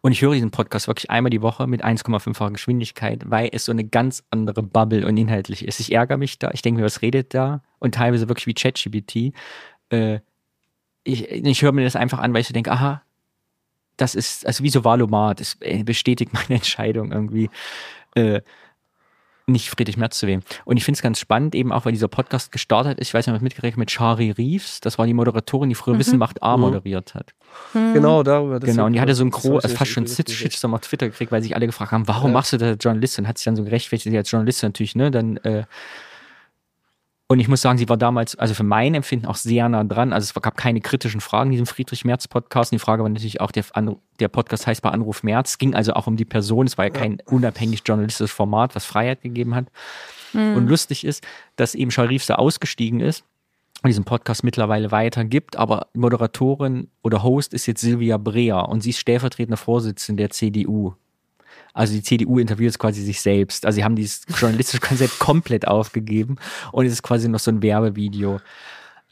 Und ich höre diesen Podcast wirklich einmal die Woche mit 1,5-facher Geschwindigkeit, weil es so eine ganz andere Bubble und inhaltlich ist. Ich ärgere mich da, ich denke mir, was redet da? Und teilweise wirklich wie ChatGPT. Äh, ich, ich höre mir das einfach an, weil ich so denke, aha, das ist, also wie so Valomat, das äh, bestätigt [laughs] meine Entscheidung irgendwie. Äh, nicht Friedrich Merz zu wählen. Und ich finde es ganz spannend, eben auch, weil dieser Podcast gestartet ist, ich weiß nicht, ob mitgerechnet mit Shari Reeves, das war die Moderatorin, die früher Mhm. Wissen macht A Mhm. moderiert hat. Genau, darüber. genau, und die hatte so ein groß, also fast schon. Shitstorm auf Twitter gekriegt, weil sich alle gefragt haben, warum Ja. machst du das als Journalistin? Hat sich dann so gerechtfertigt, sie als Journalistin natürlich, ne, dann, äh, und ich muss sagen, sie war damals, also für mein Empfinden auch sehr nah dran. Also es gab keine kritischen Fragen in diesem Friedrich Merz Podcast. Und die Frage war natürlich auch, der, der Podcast heißt bei Anruf Merz. Es ging also auch um die Person. Es war ja kein unabhängig journalistisches Format, was Freiheit gegeben hat. Und lustig ist, dass eben Charif da ausgestiegen ist und diesen Podcast mittlerweile weitergibt, aber Moderatorin oder Host ist jetzt Silvia Breer und sie ist stellvertretende Vorsitzende der CDU. Also die CDU interviewt jetzt quasi sich selbst. Also sie haben dieses journalistische Konzept [laughs] komplett aufgegeben und es ist quasi noch so ein Werbevideo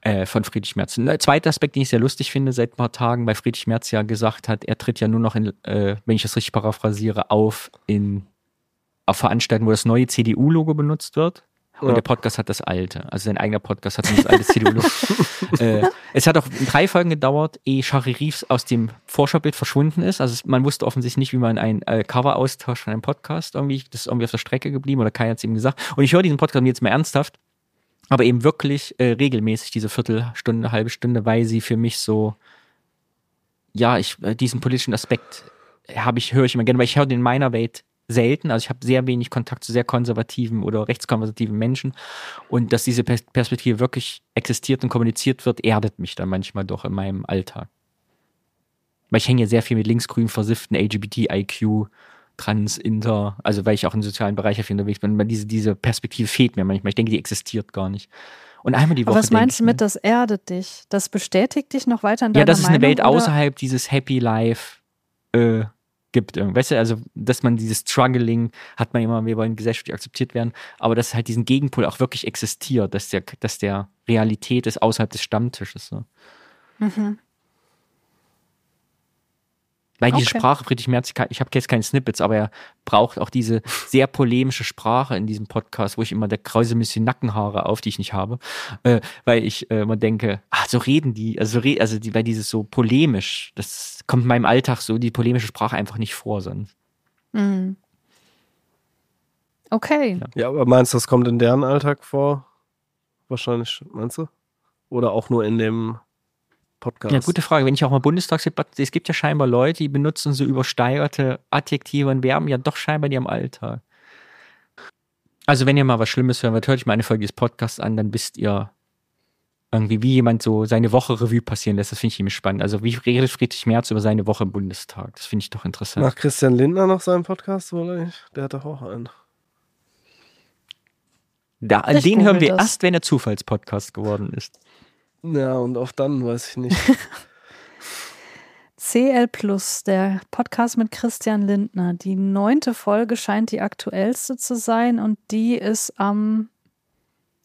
äh, von Friedrich Merz. Ein zweiter Aspekt, den ich sehr lustig finde, seit ein paar Tagen, weil Friedrich Merz ja gesagt hat, er tritt ja nur noch in, äh, wenn ich das richtig paraphrasiere, auf in auf Veranstaltungen, wo das neue CDU-Logo benutzt wird. Und Ja. der Podcast hat das alte. Also sein eigener Podcast hat das alte CDU-Logo. [laughs] äh, es hat auch drei Folgen gedauert, ehe Shari Reeves aus dem Vorschaubild verschwunden ist. Also man wusste offensichtlich nicht, wie man ein äh, Cover austauscht von einem Podcast irgendwie. Das ist irgendwie auf der Strecke geblieben oder keiner hat es ihm gesagt. Und ich höre diesen Podcast jetzt mal ernsthaft, aber eben wirklich äh, regelmäßig diese Viertelstunde, halbe Stunde, weil sie für mich so, ja, ich, äh, diesen politischen Aspekt habe ich, höre ich immer gerne, weil ich höre den in meiner Welt selten. Also ich habe sehr wenig Kontakt zu sehr konservativen oder rechtskonservativen Menschen. Und dass diese Pers- Perspektive wirklich existiert und kommuniziert wird, erdet mich dann manchmal doch in meinem Alltag. Weil ich hänge ja sehr viel mit linksgrün versifften LGBT-IQ, Trans, Inter, also weil ich auch im sozialen Bereich viel unterwegs bin. Diese, diese Perspektive fehlt mir manchmal. Ich denke, die existiert gar nicht. Und einmal die Woche. Aber was meinst du mit, das erdet dich? Das bestätigt dich noch weiter in ja, deiner dass es eine Meinung, Welt oder? außerhalb dieses Happy Life äh, gibt. Weißt du, also, dass man dieses Struggling hat man immer, wir wollen gesellschaftlich akzeptiert werden, aber dass halt diesen Gegenpol auch wirklich existiert, dass der, dass der Realität ist außerhalb des Stammtisches. So. Mhm. Weil diese Okay. Sprache, Friedrich Merz, ich habe jetzt keine Snippets, aber er braucht auch diese sehr polemische Sprache in diesem Podcast, wo ich immer, der krause ein bisschen Nackenhaare auf, die ich nicht habe, äh, weil ich äh, immer denke, ach, so reden die, also, re also die, weil dieses so polemisch, das kommt in meinem Alltag so, die polemische Sprache einfach nicht vor sonst. Mhm. Okay. Ja, aber meinst du, das kommt in deren Alltag vor? wahrscheinlich, meinst du? Oder auch nur in dem Podcast? Ja, gute Frage. Wenn ich auch mal Bundestagsdebatte, es gibt ja scheinbar Leute, die benutzen so übersteigerte Adjektive und Verben ja doch scheinbar in ihrem Alltag. Also wenn ihr mal was Schlimmes hören wollt, hört euch mal eine Folge des Podcasts an, dann wisst ihr irgendwie, wie jemand so seine Woche Revue passieren lässt. Das finde ich immer spannend. Also wie redet Friedrich Merz über seine Woche im Bundestag? Das finde ich doch interessant. Macht Christian Lindner noch seinen Podcast wohl eigentlich? Der hat doch auch einen. Da, Ich den hören wir das. erst, wenn er Zufallspodcast geworden ist. Ja, und auch dann weiß ich nicht. [laughs] CL Plus, der Podcast mit Christian Lindner. Die neunte Folge scheint die aktuellste zu sein und die ist am,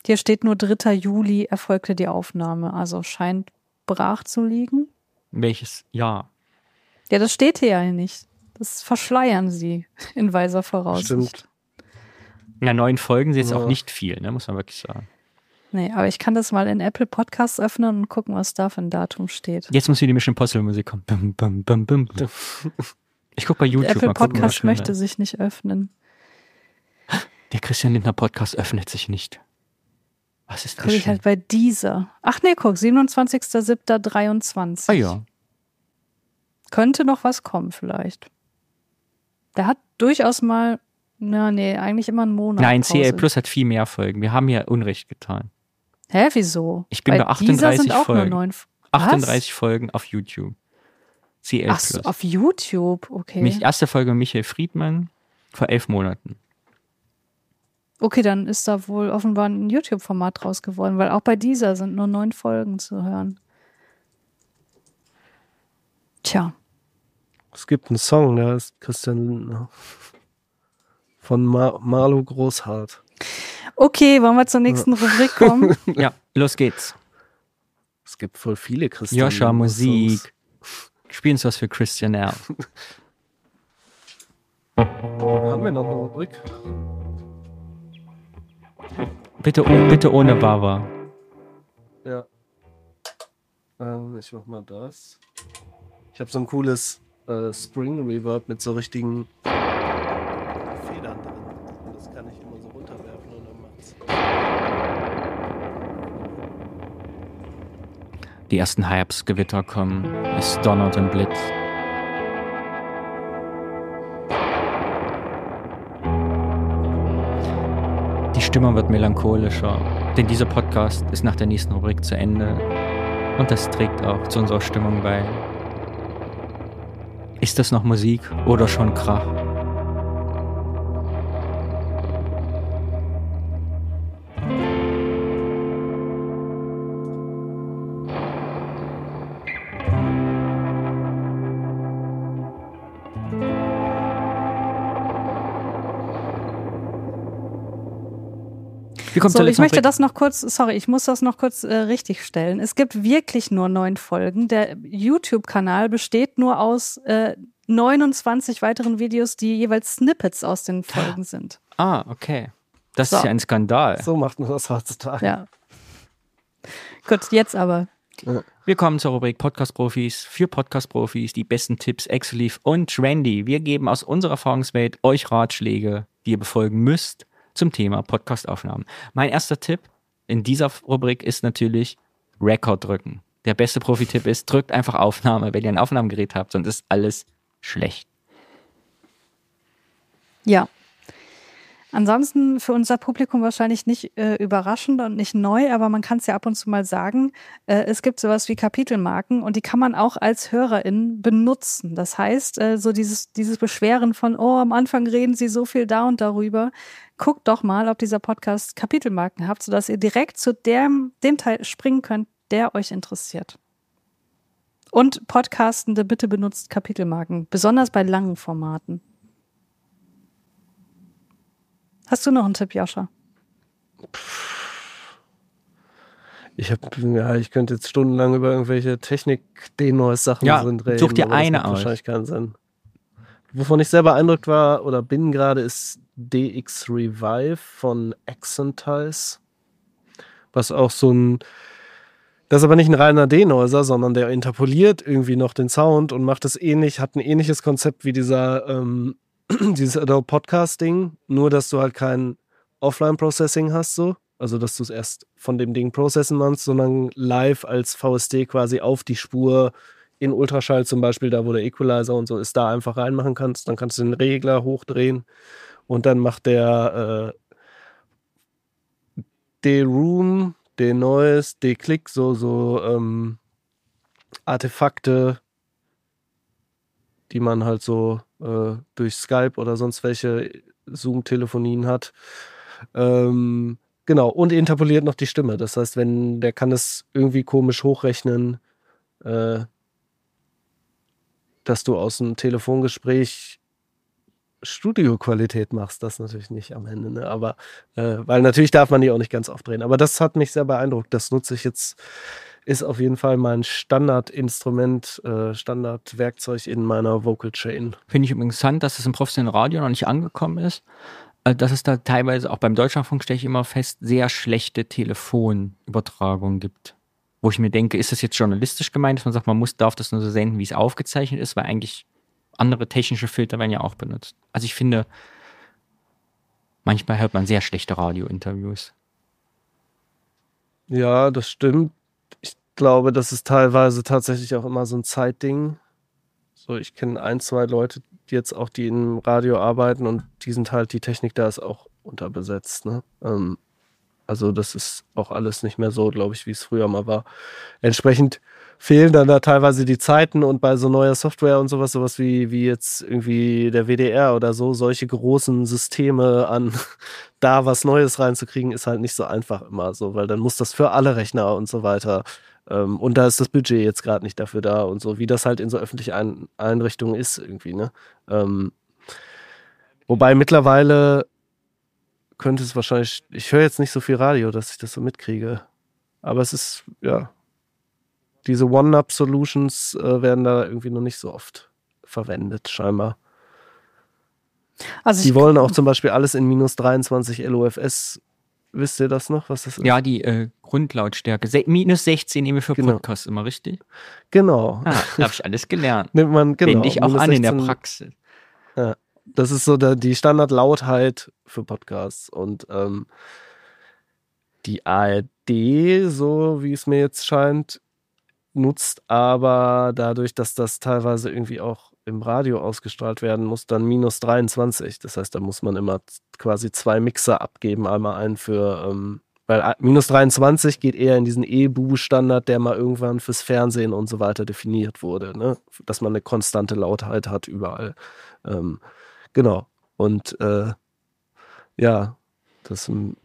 hier steht nur 3. Juli erfolgte die Aufnahme, also scheint brach zu liegen. Welches Jahr? Ja, das steht hier ja nicht. Das verschleiern sie in weiser Voraussicht. Stimmt. Ja, neun Folgen sind jetzt Ja. auch nicht viel, ne, muss man wirklich sagen. Nee, aber ich kann das mal in Apple Podcasts öffnen und gucken, was da für ein Datum steht. Jetzt muss wieder die Mission Impossible Musik kommen. Bum, bum, bum, bum. Ich gucke bei YouTube Apple mal gucken, was Podcast schneller möchte sich nicht öffnen. Der Christian Lindner Podcast öffnet sich nicht. Was ist das? Gucke ich halt bei dieser. Ach nee, guck, 27.07.23. ah ja. Könnte noch was kommen vielleicht. Der hat durchaus mal, na nee, eigentlich immer einen Monat. Nein, Pause. CL Plus hat viel mehr Folgen. Wir haben hier Unrecht getan. Hä, wieso? Ich bin bei dieser 38 sind auch Folgen. nur neun. Was? 38 Folgen auf YouTube. CL Ach so, auf YouTube, okay. Mich, erste Folge mit Michael Friedmann vor elf Monaten. Okay, dann ist da wohl offenbar ein YouTube-Format draus geworden, weil auch bei dieser sind nur neun Folgen zu hören. Tja, Es gibt einen Song, der heißt Christian Lindner. Von Mar Marlo Großhardt. Okay, wollen wir zur nächsten Rubrik kommen? [laughs] Ja, los geht's. Es gibt voll viele Christian Joscha, Musik. Spielen uns was für Christian R. [laughs] Haben wir noch eine Rubrik? Bitte, oh- bitte ohne Bava. Ja. Ähm, ich mach mal das. Ich habe so ein cooles äh, Spring Reverb mit so richtigen Federn drin. Und das kann ich immer so runterwerfen und dann macht's. Die ersten Herbstgewitter kommen. Es donnert und blitzt. Die Stimmung wird melancholischer, denn dieser Podcast ist nach der nächsten Rubrik zu Ende. Und das trägt auch zu unserer Stimmung bei. Ist das noch Musik oder schon Krach? Wie kommt So, zur ich möchte das noch kurz, sorry, ich muss das noch kurz äh, richtig stellen. Es gibt wirklich nur neun Folgen. Der YouTube-Kanal besteht nur aus äh, 29 weiteren Videos, die jeweils Snippets aus den Folgen sind. Ah, okay. Das So. ist ja ein Skandal. So macht man das heutzutage. Ja. Gut, jetzt aber. Willkommen zur Rubrik Podcast-Profis für Podcast-Profis, die besten Tipps, Exelief und Trendy. Wir geben aus unserer Erfahrungswelt euch Ratschläge, die ihr befolgen müsst zum Thema Podcast-Aufnahmen. Mein erster Tipp in dieser Rubrik ist natürlich Record drücken. Der beste Profi-Tipp ist, drückt einfach Aufnahme, wenn ihr ein Aufnahmegerät habt, sonst ist alles schlecht. Ja. Ansonsten für unser Publikum wahrscheinlich nicht äh, überraschend und nicht neu, aber man kann es ja ab und zu mal sagen. Äh, es gibt sowas wie Kapitelmarken und die kann man auch als Hörerin benutzen. Das heißt, äh, so dieses, dieses Beschweren von, oh, am Anfang reden sie so viel da und darüber. Guckt doch mal, ob dieser Podcast Kapitelmarken hat, sodass ihr direkt zu dem, dem Teil springen könnt, der euch interessiert. Und Podcastende, bitte benutzt Kapitelmarken, besonders bei langen Formaten. Hast du noch einen Tipp, Joscha? Ich hab, ja, ich könnte jetzt stundenlang über irgendwelche Technik-Denoise-Sachen Ja, drin reden. such dir eine macht aus. Wahrscheinlich keinen Sinn. Wovon ich sehr beeindruckt war oder bin gerade, ist DX Revive von Exentize. Was auch so ein. Das ist aber nicht ein reiner Denoiser, sondern der interpoliert irgendwie noch den Sound und macht es ähnlich, hat ein ähnliches Konzept wie dieser, ähm, [clears throat] dieses Adobe Podcast-Ding, nur dass du halt kein Offline-Processing hast, so. Also, dass du es erst von dem Ding processen machst, sondern live als VST quasi auf die Spur in Ultraschall zum Beispiel, da wo der Equalizer und so ist, da einfach reinmachen kannst. Dann kannst du den Regler hochdrehen und dann macht der äh, D-Room, D-Noise, D-Click, so, so ähm, Artefakte, die man halt so äh, durch Skype oder sonst welche Zoom-Telefonien hat. Ähm, genau, und interpoliert noch die Stimme. Das heißt, wenn der kann es irgendwie komisch hochrechnen, äh, dass du aus einem Telefongespräch Studioqualität machst, das natürlich nicht am Ende, ne? aber äh, weil natürlich darf man die auch nicht ganz aufdrehen. Aber das hat mich sehr beeindruckt. Das nutze ich jetzt, ist auf jeden Fall mein Standardinstrument, äh, Standardwerkzeug in meiner Vocal Chain. Finde ich übrigens interessant, dass es im professionellen Radio noch nicht angekommen ist. Äh, dass es da teilweise, auch beim Deutschlandfunk stelle ich immer fest, sehr schlechte Telefonübertragungen gibt. Wo ich mir denke, ist das jetzt journalistisch gemeint, dass man sagt, man muss, darf das nur so senden, wie es aufgezeichnet ist, weil eigentlich andere technische Filter werden ja auch benutzt. Also ich finde, manchmal hört man sehr schlechte Radiointerviews. Ja, das stimmt. Ich glaube, das ist teilweise tatsächlich auch immer so ein Zeitding. So, ich kenne ein, zwei Leute, die jetzt auch, die im Radio arbeiten und die sind halt, die Technik da ist auch unterbesetzt. Ne? Ähm, also das ist auch alles nicht mehr so, glaube ich, wie es früher mal war. Entsprechend fehlen dann da teilweise die Zeiten und bei so neuer Software und sowas, sowas wie, wie jetzt irgendwie der WDR oder so, solche großen Systeme an [laughs] da was Neues reinzukriegen, ist halt nicht so einfach immer so, weil dann muss das für alle Rechner und so weiter. Ähm, und da ist das Budget jetzt gerade nicht dafür da und so, wie das halt in so öffentlichen Ein Einrichtungen ist irgendwie, ne? Ähm, wobei mittlerweile könnte es wahrscheinlich, ich höre jetzt nicht so viel Radio, dass ich das so mitkriege. Aber es ist, ja, diese One-Up-Solutions äh, werden da irgendwie noch nicht so oft verwendet, scheinbar. Also Die wollen auch zum Beispiel alles in minus 23 LOFS. Wisst ihr das noch, was das ist? Ja, die äh, Grundlautstärke. Se minus 16 nehmen wir für Genau. Podcasts immer, richtig? Genau. Ah, da habe ich alles gelernt. [laughs] Nimmt man, genau. Wende ich auch an in der 16 Praxis. Das ist so der, die Standardlautheit für Podcasts. Und ähm, die ARD, so wie es mir jetzt scheint, nutzt aber dadurch, dass das teilweise irgendwie auch im Radio ausgestrahlt werden muss, dann minus 23. Das heißt, da muss man immer quasi zwei Mixer abgeben. Einmal einen für, ähm, weil a- minus 23 geht eher in diesen E-Bu-Standard, der mal irgendwann fürs Fernsehen und so weiter definiert wurde, ne? dass man eine konstante Lautheit hat überall. Ähm, genau. Und äh, ja, das ähm,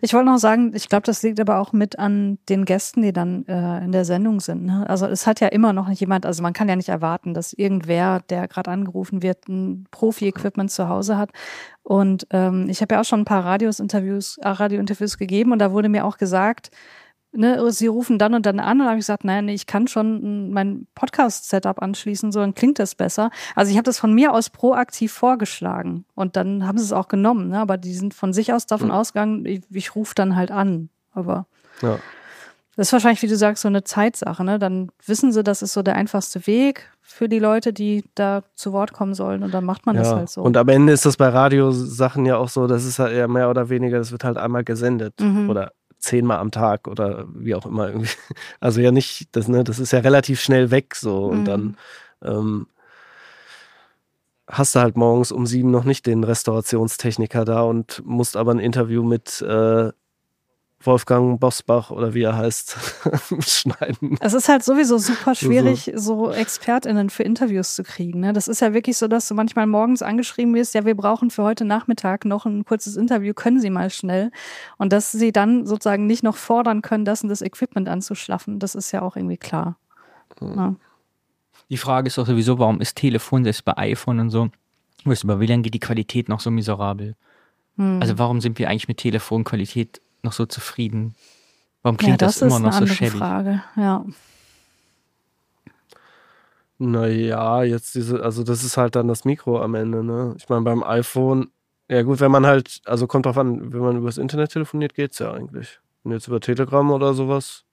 ich wollte noch sagen, ich glaube, das liegt aber auch mit an den Gästen, die dann äh, in der Sendung sind. Ne? Also es hat ja immer noch nicht jemand, also man kann ja nicht erwarten, dass irgendwer, der gerade angerufen wird, ein Profi-Equipment zu Hause hat. Und ähm, ich habe ja auch schon ein paar Radios-Interviews, äh, Radio-Interviews gegeben und da wurde mir auch gesagt, ne, sie rufen dann und dann an und habe ich gesagt, nein, ich kann schon mm, mein Podcast-Setup anschließen, so dann klingt das besser. Also ich habe das von mir aus proaktiv vorgeschlagen und dann haben sie es auch genommen, ne? aber die sind von sich aus davon Mhm. ausgegangen, ich, ich rufe dann halt an. Aber ja. das ist wahrscheinlich, wie du sagst, so eine Zeitsache. Ne? Dann wissen sie, das ist so der einfachste Weg für die Leute, die da zu Wort kommen sollen und dann macht man das ja. halt so. Und am Ende ist das bei Radiosachen ja auch so, das ist halt eher mehr oder weniger, das wird halt einmal gesendet Mhm. oder zehnmal am Tag oder wie auch immer irgendwie. [laughs] Also ja nicht, das, ne, das ist ja relativ schnell weg so und Mhm. dann ähm, hast du halt morgens um sieben noch nicht den Restaurationstechniker da und musst aber ein Interview mit äh, Wolfgang Bosbach oder wie er heißt [laughs] schneiden. Es ist halt sowieso super schwierig, so ExpertInnen für Interviews zu kriegen. Ne? Das ist ja wirklich so, dass du manchmal morgens angeschrieben wirst, ja, wir brauchen für heute Nachmittag noch ein kurzes Interview, können Sie mal schnell. Und dass sie dann sozusagen nicht noch fordern können, das und das Equipment anzuschlaffen, das ist ja auch irgendwie klar. Ja. Die Frage ist doch sowieso, warum ist Telefon selbst bei iPhone und so, weißt du, bei WLAN geht die Qualität noch so miserabel. Hm. Also warum sind wir eigentlich mit Telefonqualität noch so zufrieden? Warum ja, klingt das, das, immer ist eine noch so schäbig? Frage. Ja. Naja, jetzt diese, also das ist halt dann das Mikro am Ende, ne? Ich meine, beim iPhone, ja gut, wenn man halt, also kommt drauf an, wenn man übers Internet telefoniert, geht's ja eigentlich. Und jetzt über Telegram oder sowas,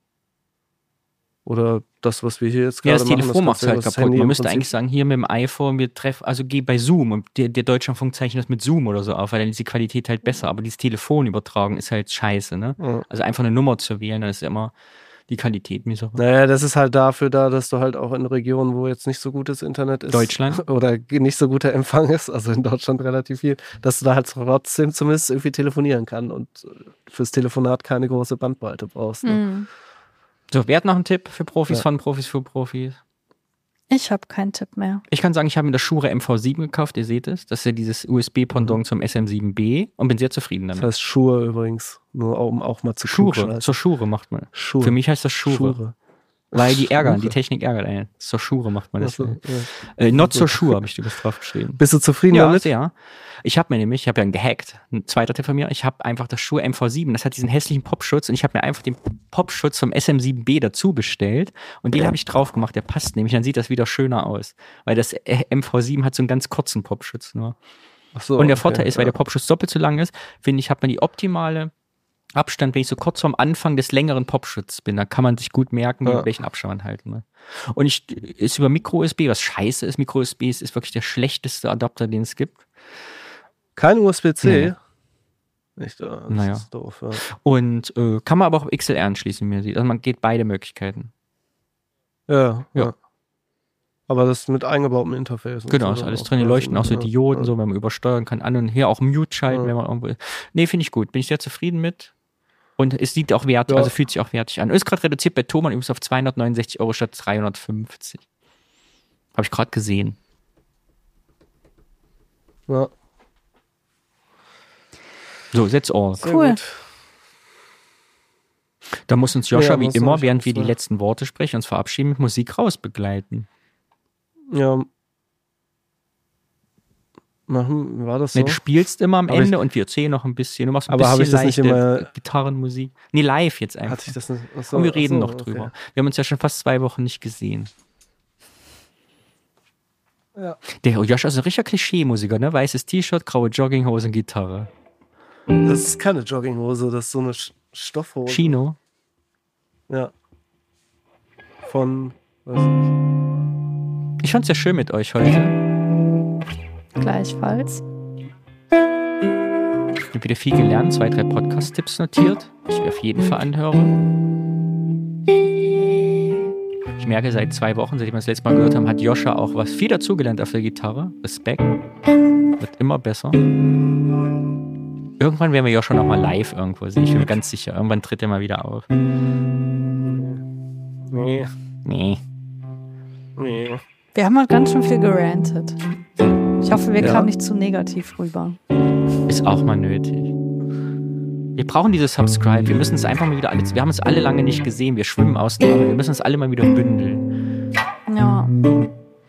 Oder das, was wir hier jetzt Ja, gerade das machen. Telefon macht kannst du ja halt das kaputt. Handy Man müsste eigentlich sagen, hier mit dem iPhone, wir treffen, also geh bei Zoom und der, der Deutschlandfunk zeichnet das mit Zoom oder so auf, weil dann ist die Qualität halt besser. Aber dieses Telefon übertragen ist halt scheiße, ne? Ja. Also einfach eine Nummer zu wählen, dann ist immer die Qualität miserabel. Naja, das ist halt dafür da, dass du halt auch in Regionen, wo jetzt nicht so gutes Internet ist. Deutschland? [laughs] Oder nicht so guter Empfang ist, also in Deutschland relativ viel, dass du da halt trotzdem zumindest irgendwie telefonieren kann und fürs Telefonat keine große Bandbreite brauchst. Ne? Hm. So, wer hat noch einen Tipp für Profis, Ja. von Profis für Profis? Ich habe keinen Tipp mehr. Ich kann sagen, ich habe mir das Shure MV7 gekauft, ihr seht es. Das ist ja dieses USB-Pendant zum SM7B und bin sehr zufrieden Das damit. heißt Schuhe übrigens, nur um auch mal zu klugscheißen. zur Schure macht man. Schuhe. Für mich heißt das Schure, Schure. Weil die [laughs] ärgern, die Schure. Technik ärgert einen. Zur Schure macht man das. Achso, ja. Äh, not zur Schuhe habe ich dir das draufgeschrieben. Bist du zufrieden Ja, damit? sehr. Ich habe mir nämlich, ich habe ja einen gehackt, ein zweiter Tipp von mir, ich habe einfach das Schuhe MV7, das hat diesen hässlichen Popschutz und ich habe mir einfach den Popschutz vom SM7B dazu bestellt und den habe ich drauf gemacht, der passt nämlich, dann sieht das wieder schöner aus, weil das äh, MV7 hat so einen ganz kurzen Popschutz nur. Ach so, und der okay, Vorteil ist, weil ja. der Popschutz doppelt so lang ist, finde ich, hat man die optimale Abstand, wenn ich so kurz vorm Anfang des längeren Popschutzes bin, da kann man sich gut merken, Ja. welchen Abstand man halten will. Und ich ist über Micro-USB, was scheiße ist, Micro-USB ist, ist wirklich der schlechteste Adapter, den es gibt. Kein USB-C? Nee. Nicht, ah, das Naja. ist doof, ja. Und äh, kann man aber auch XLR anschließen, man sieht. Also man geht beide Möglichkeiten. Ja, Ja. ja. Aber das mit eingebautem Interface. Genau, ist alles drin. Die leuchten auch so Dioden, so, wenn man übersteuern kann. An und her auch Mute schalten, wenn man irgendwo. Nee, finde ich gut. Bin ich sehr zufrieden mit. Und es sieht auch wert, Ja. also fühlt sich auch wertig an. Ist gerade reduziert bei Thomann übrigens auf 269 Euro statt 350. Habe ich gerade gesehen. Ja, So, that's all. sehr Cool. gut. Da muss uns Joscha, Ja, wie immer, während wir die letzten Worte sprechen, uns verabschieden, mit Musik rausbegleiten. Ja. Machen, war das so? Nee, du spielst immer am Aber ich- Ende und wir erzählen noch ein bisschen. Du machst ein bisschen ich das nicht leichte immer- Gitarrenmusik. Nee, live jetzt einfach. Hatte ich das nicht? Achso, und wir reden achso, noch okay. drüber. Wir haben uns ja schon fast zwei Wochen nicht gesehen. Ja. Der Josh ist ein richtiger Klischee-Musiker, ne? Weißes T-Shirt, graue Jogginghose und Gitarre. Das ist keine Jogginghose, das ist so eine Stoffhose. Chino. Ja. Von. Weiß nicht. Ich fand's ja schön mit euch heute. Gleichfalls. Ich habe wieder viel gelernt, zwei, drei Podcast-Tipps notiert, die ich mir auf jeden Fall anhöre. Ich merke seit zwei Wochen, seitdem wir das letzte Mal gehört haben, hat Joscha auch was viel dazugelernt auf der Gitarre. Respekt. Wird immer besser. Irgendwann werden wir Joscha noch mal live irgendwo sehen. Ich bin mir ganz sicher. Irgendwann tritt er mal wieder auf. Nee. Nee. Nee. Wir haben halt ganz schön viel gerantet. Ich hoffe, wir Ja. kamen nicht zu negativ rüber. Ist auch mal nötig. Wir brauchen diese Subscribe. Wir müssen es einfach mal wieder alles. Wir haben es alle lange nicht gesehen. Wir schwimmen Ausnahme. Wir müssen es alle mal wieder bündeln. Ja.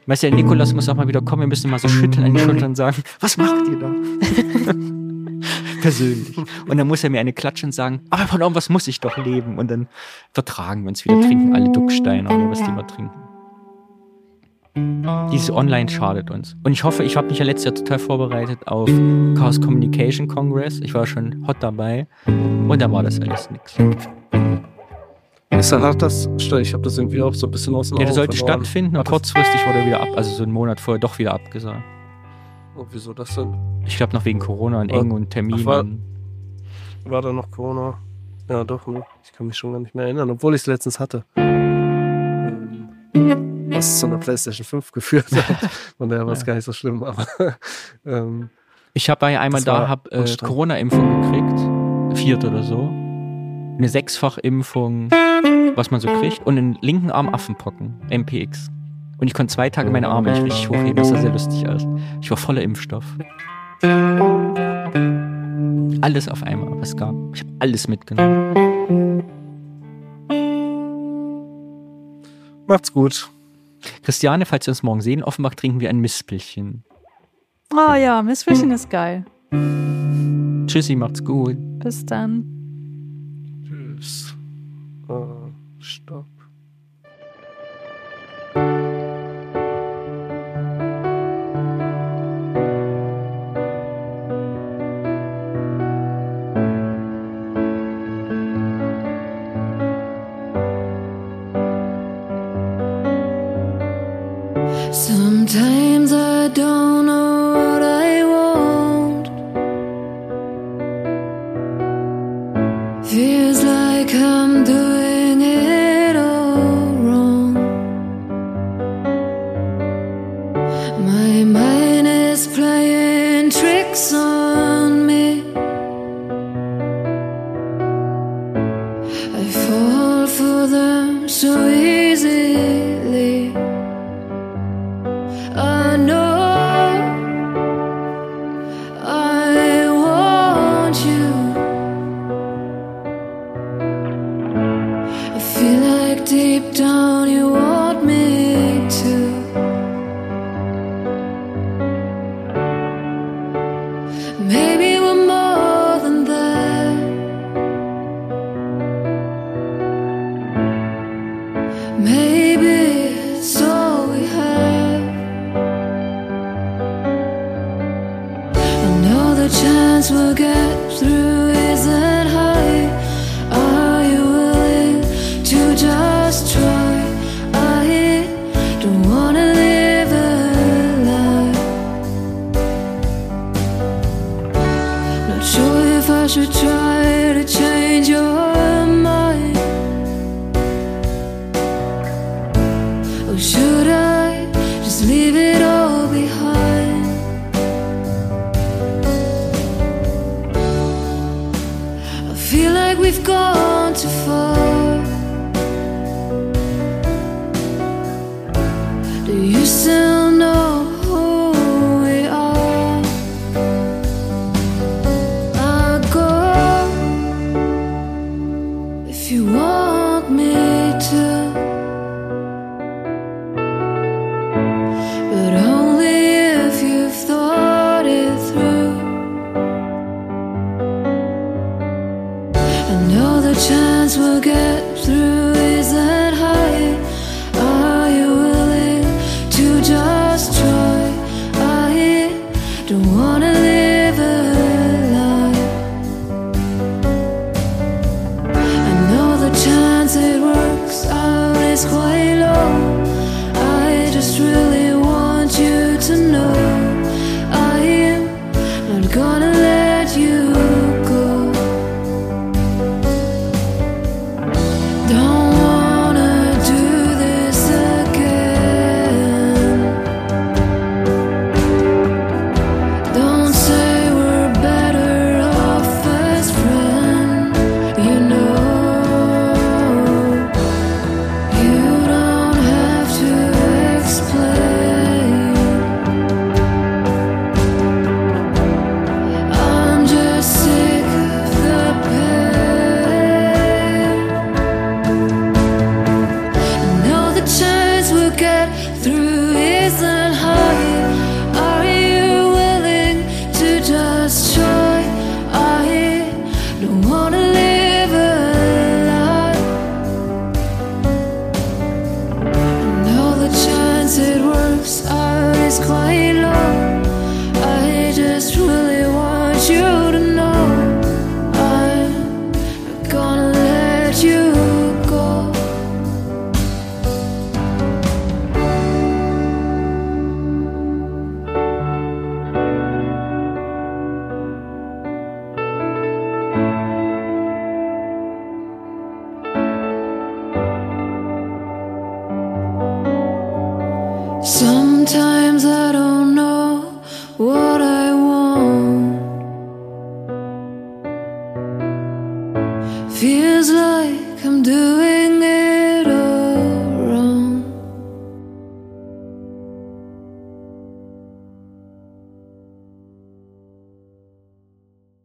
Weißt du, der Nikolas muss auch mal wieder kommen. Wir müssen mal so schütteln an die Schulter und sagen: Was macht ihr da? [laughs] Persönlich. Und dann muss er mir eine klatschen und sagen: Aber von irgendwas muss ich doch leben. Und dann vertragen wir uns wieder, trinken alle Ducksteine oder was die immer trinken. Dieses Online schadet uns. Und ich hoffe, ich habe mich ja letztes Jahr total vorbereitet auf Chaos Communication Congress. Ich war schon hot dabei. Und da war das alles nix. Ist dann auch das. Ich habe das irgendwie auch so ein bisschen aus dem Ja, der Auge sollte verloren. stattfinden und das- kurzfristig wurde er wieder ab, also so einen Monat vorher doch wieder abgesagt. Oh, wieso das denn? Ich glaube noch wegen Corona und War- eng und Terminen. war- und- War da noch Corona? Ja, doch. Ne? Ich kann mich schon gar nicht mehr erinnern, obwohl ich es letztens hatte. Was zu einer PlayStation 5 [laughs] geführt hat. Von daher war es Ja. gar nicht so schlimm, aber. [laughs] ähm, Ich habe ja einmal da hab, äh. Corona-Impfung gekriegt. Vierte oder so. Eine Sechsfach-Impfung, was man so kriegt. Und einen linken Arm Affenpocken. MPX. Und ich konnte zwei Tage meine Arme nicht richtig hochheben. Das sah sehr lustig aus. Ich war voller Impfstoff. Alles auf einmal, was gab. Ich habe alles mitgenommen. macht's gut. Christiane, falls wir uns morgen sehen, offenbach trinken wir ein Mispelchen. Oh ja, Miss Fishing ist geil. Tschüssi, macht's gut. Bis dann. Tschüss. Äh, stopp.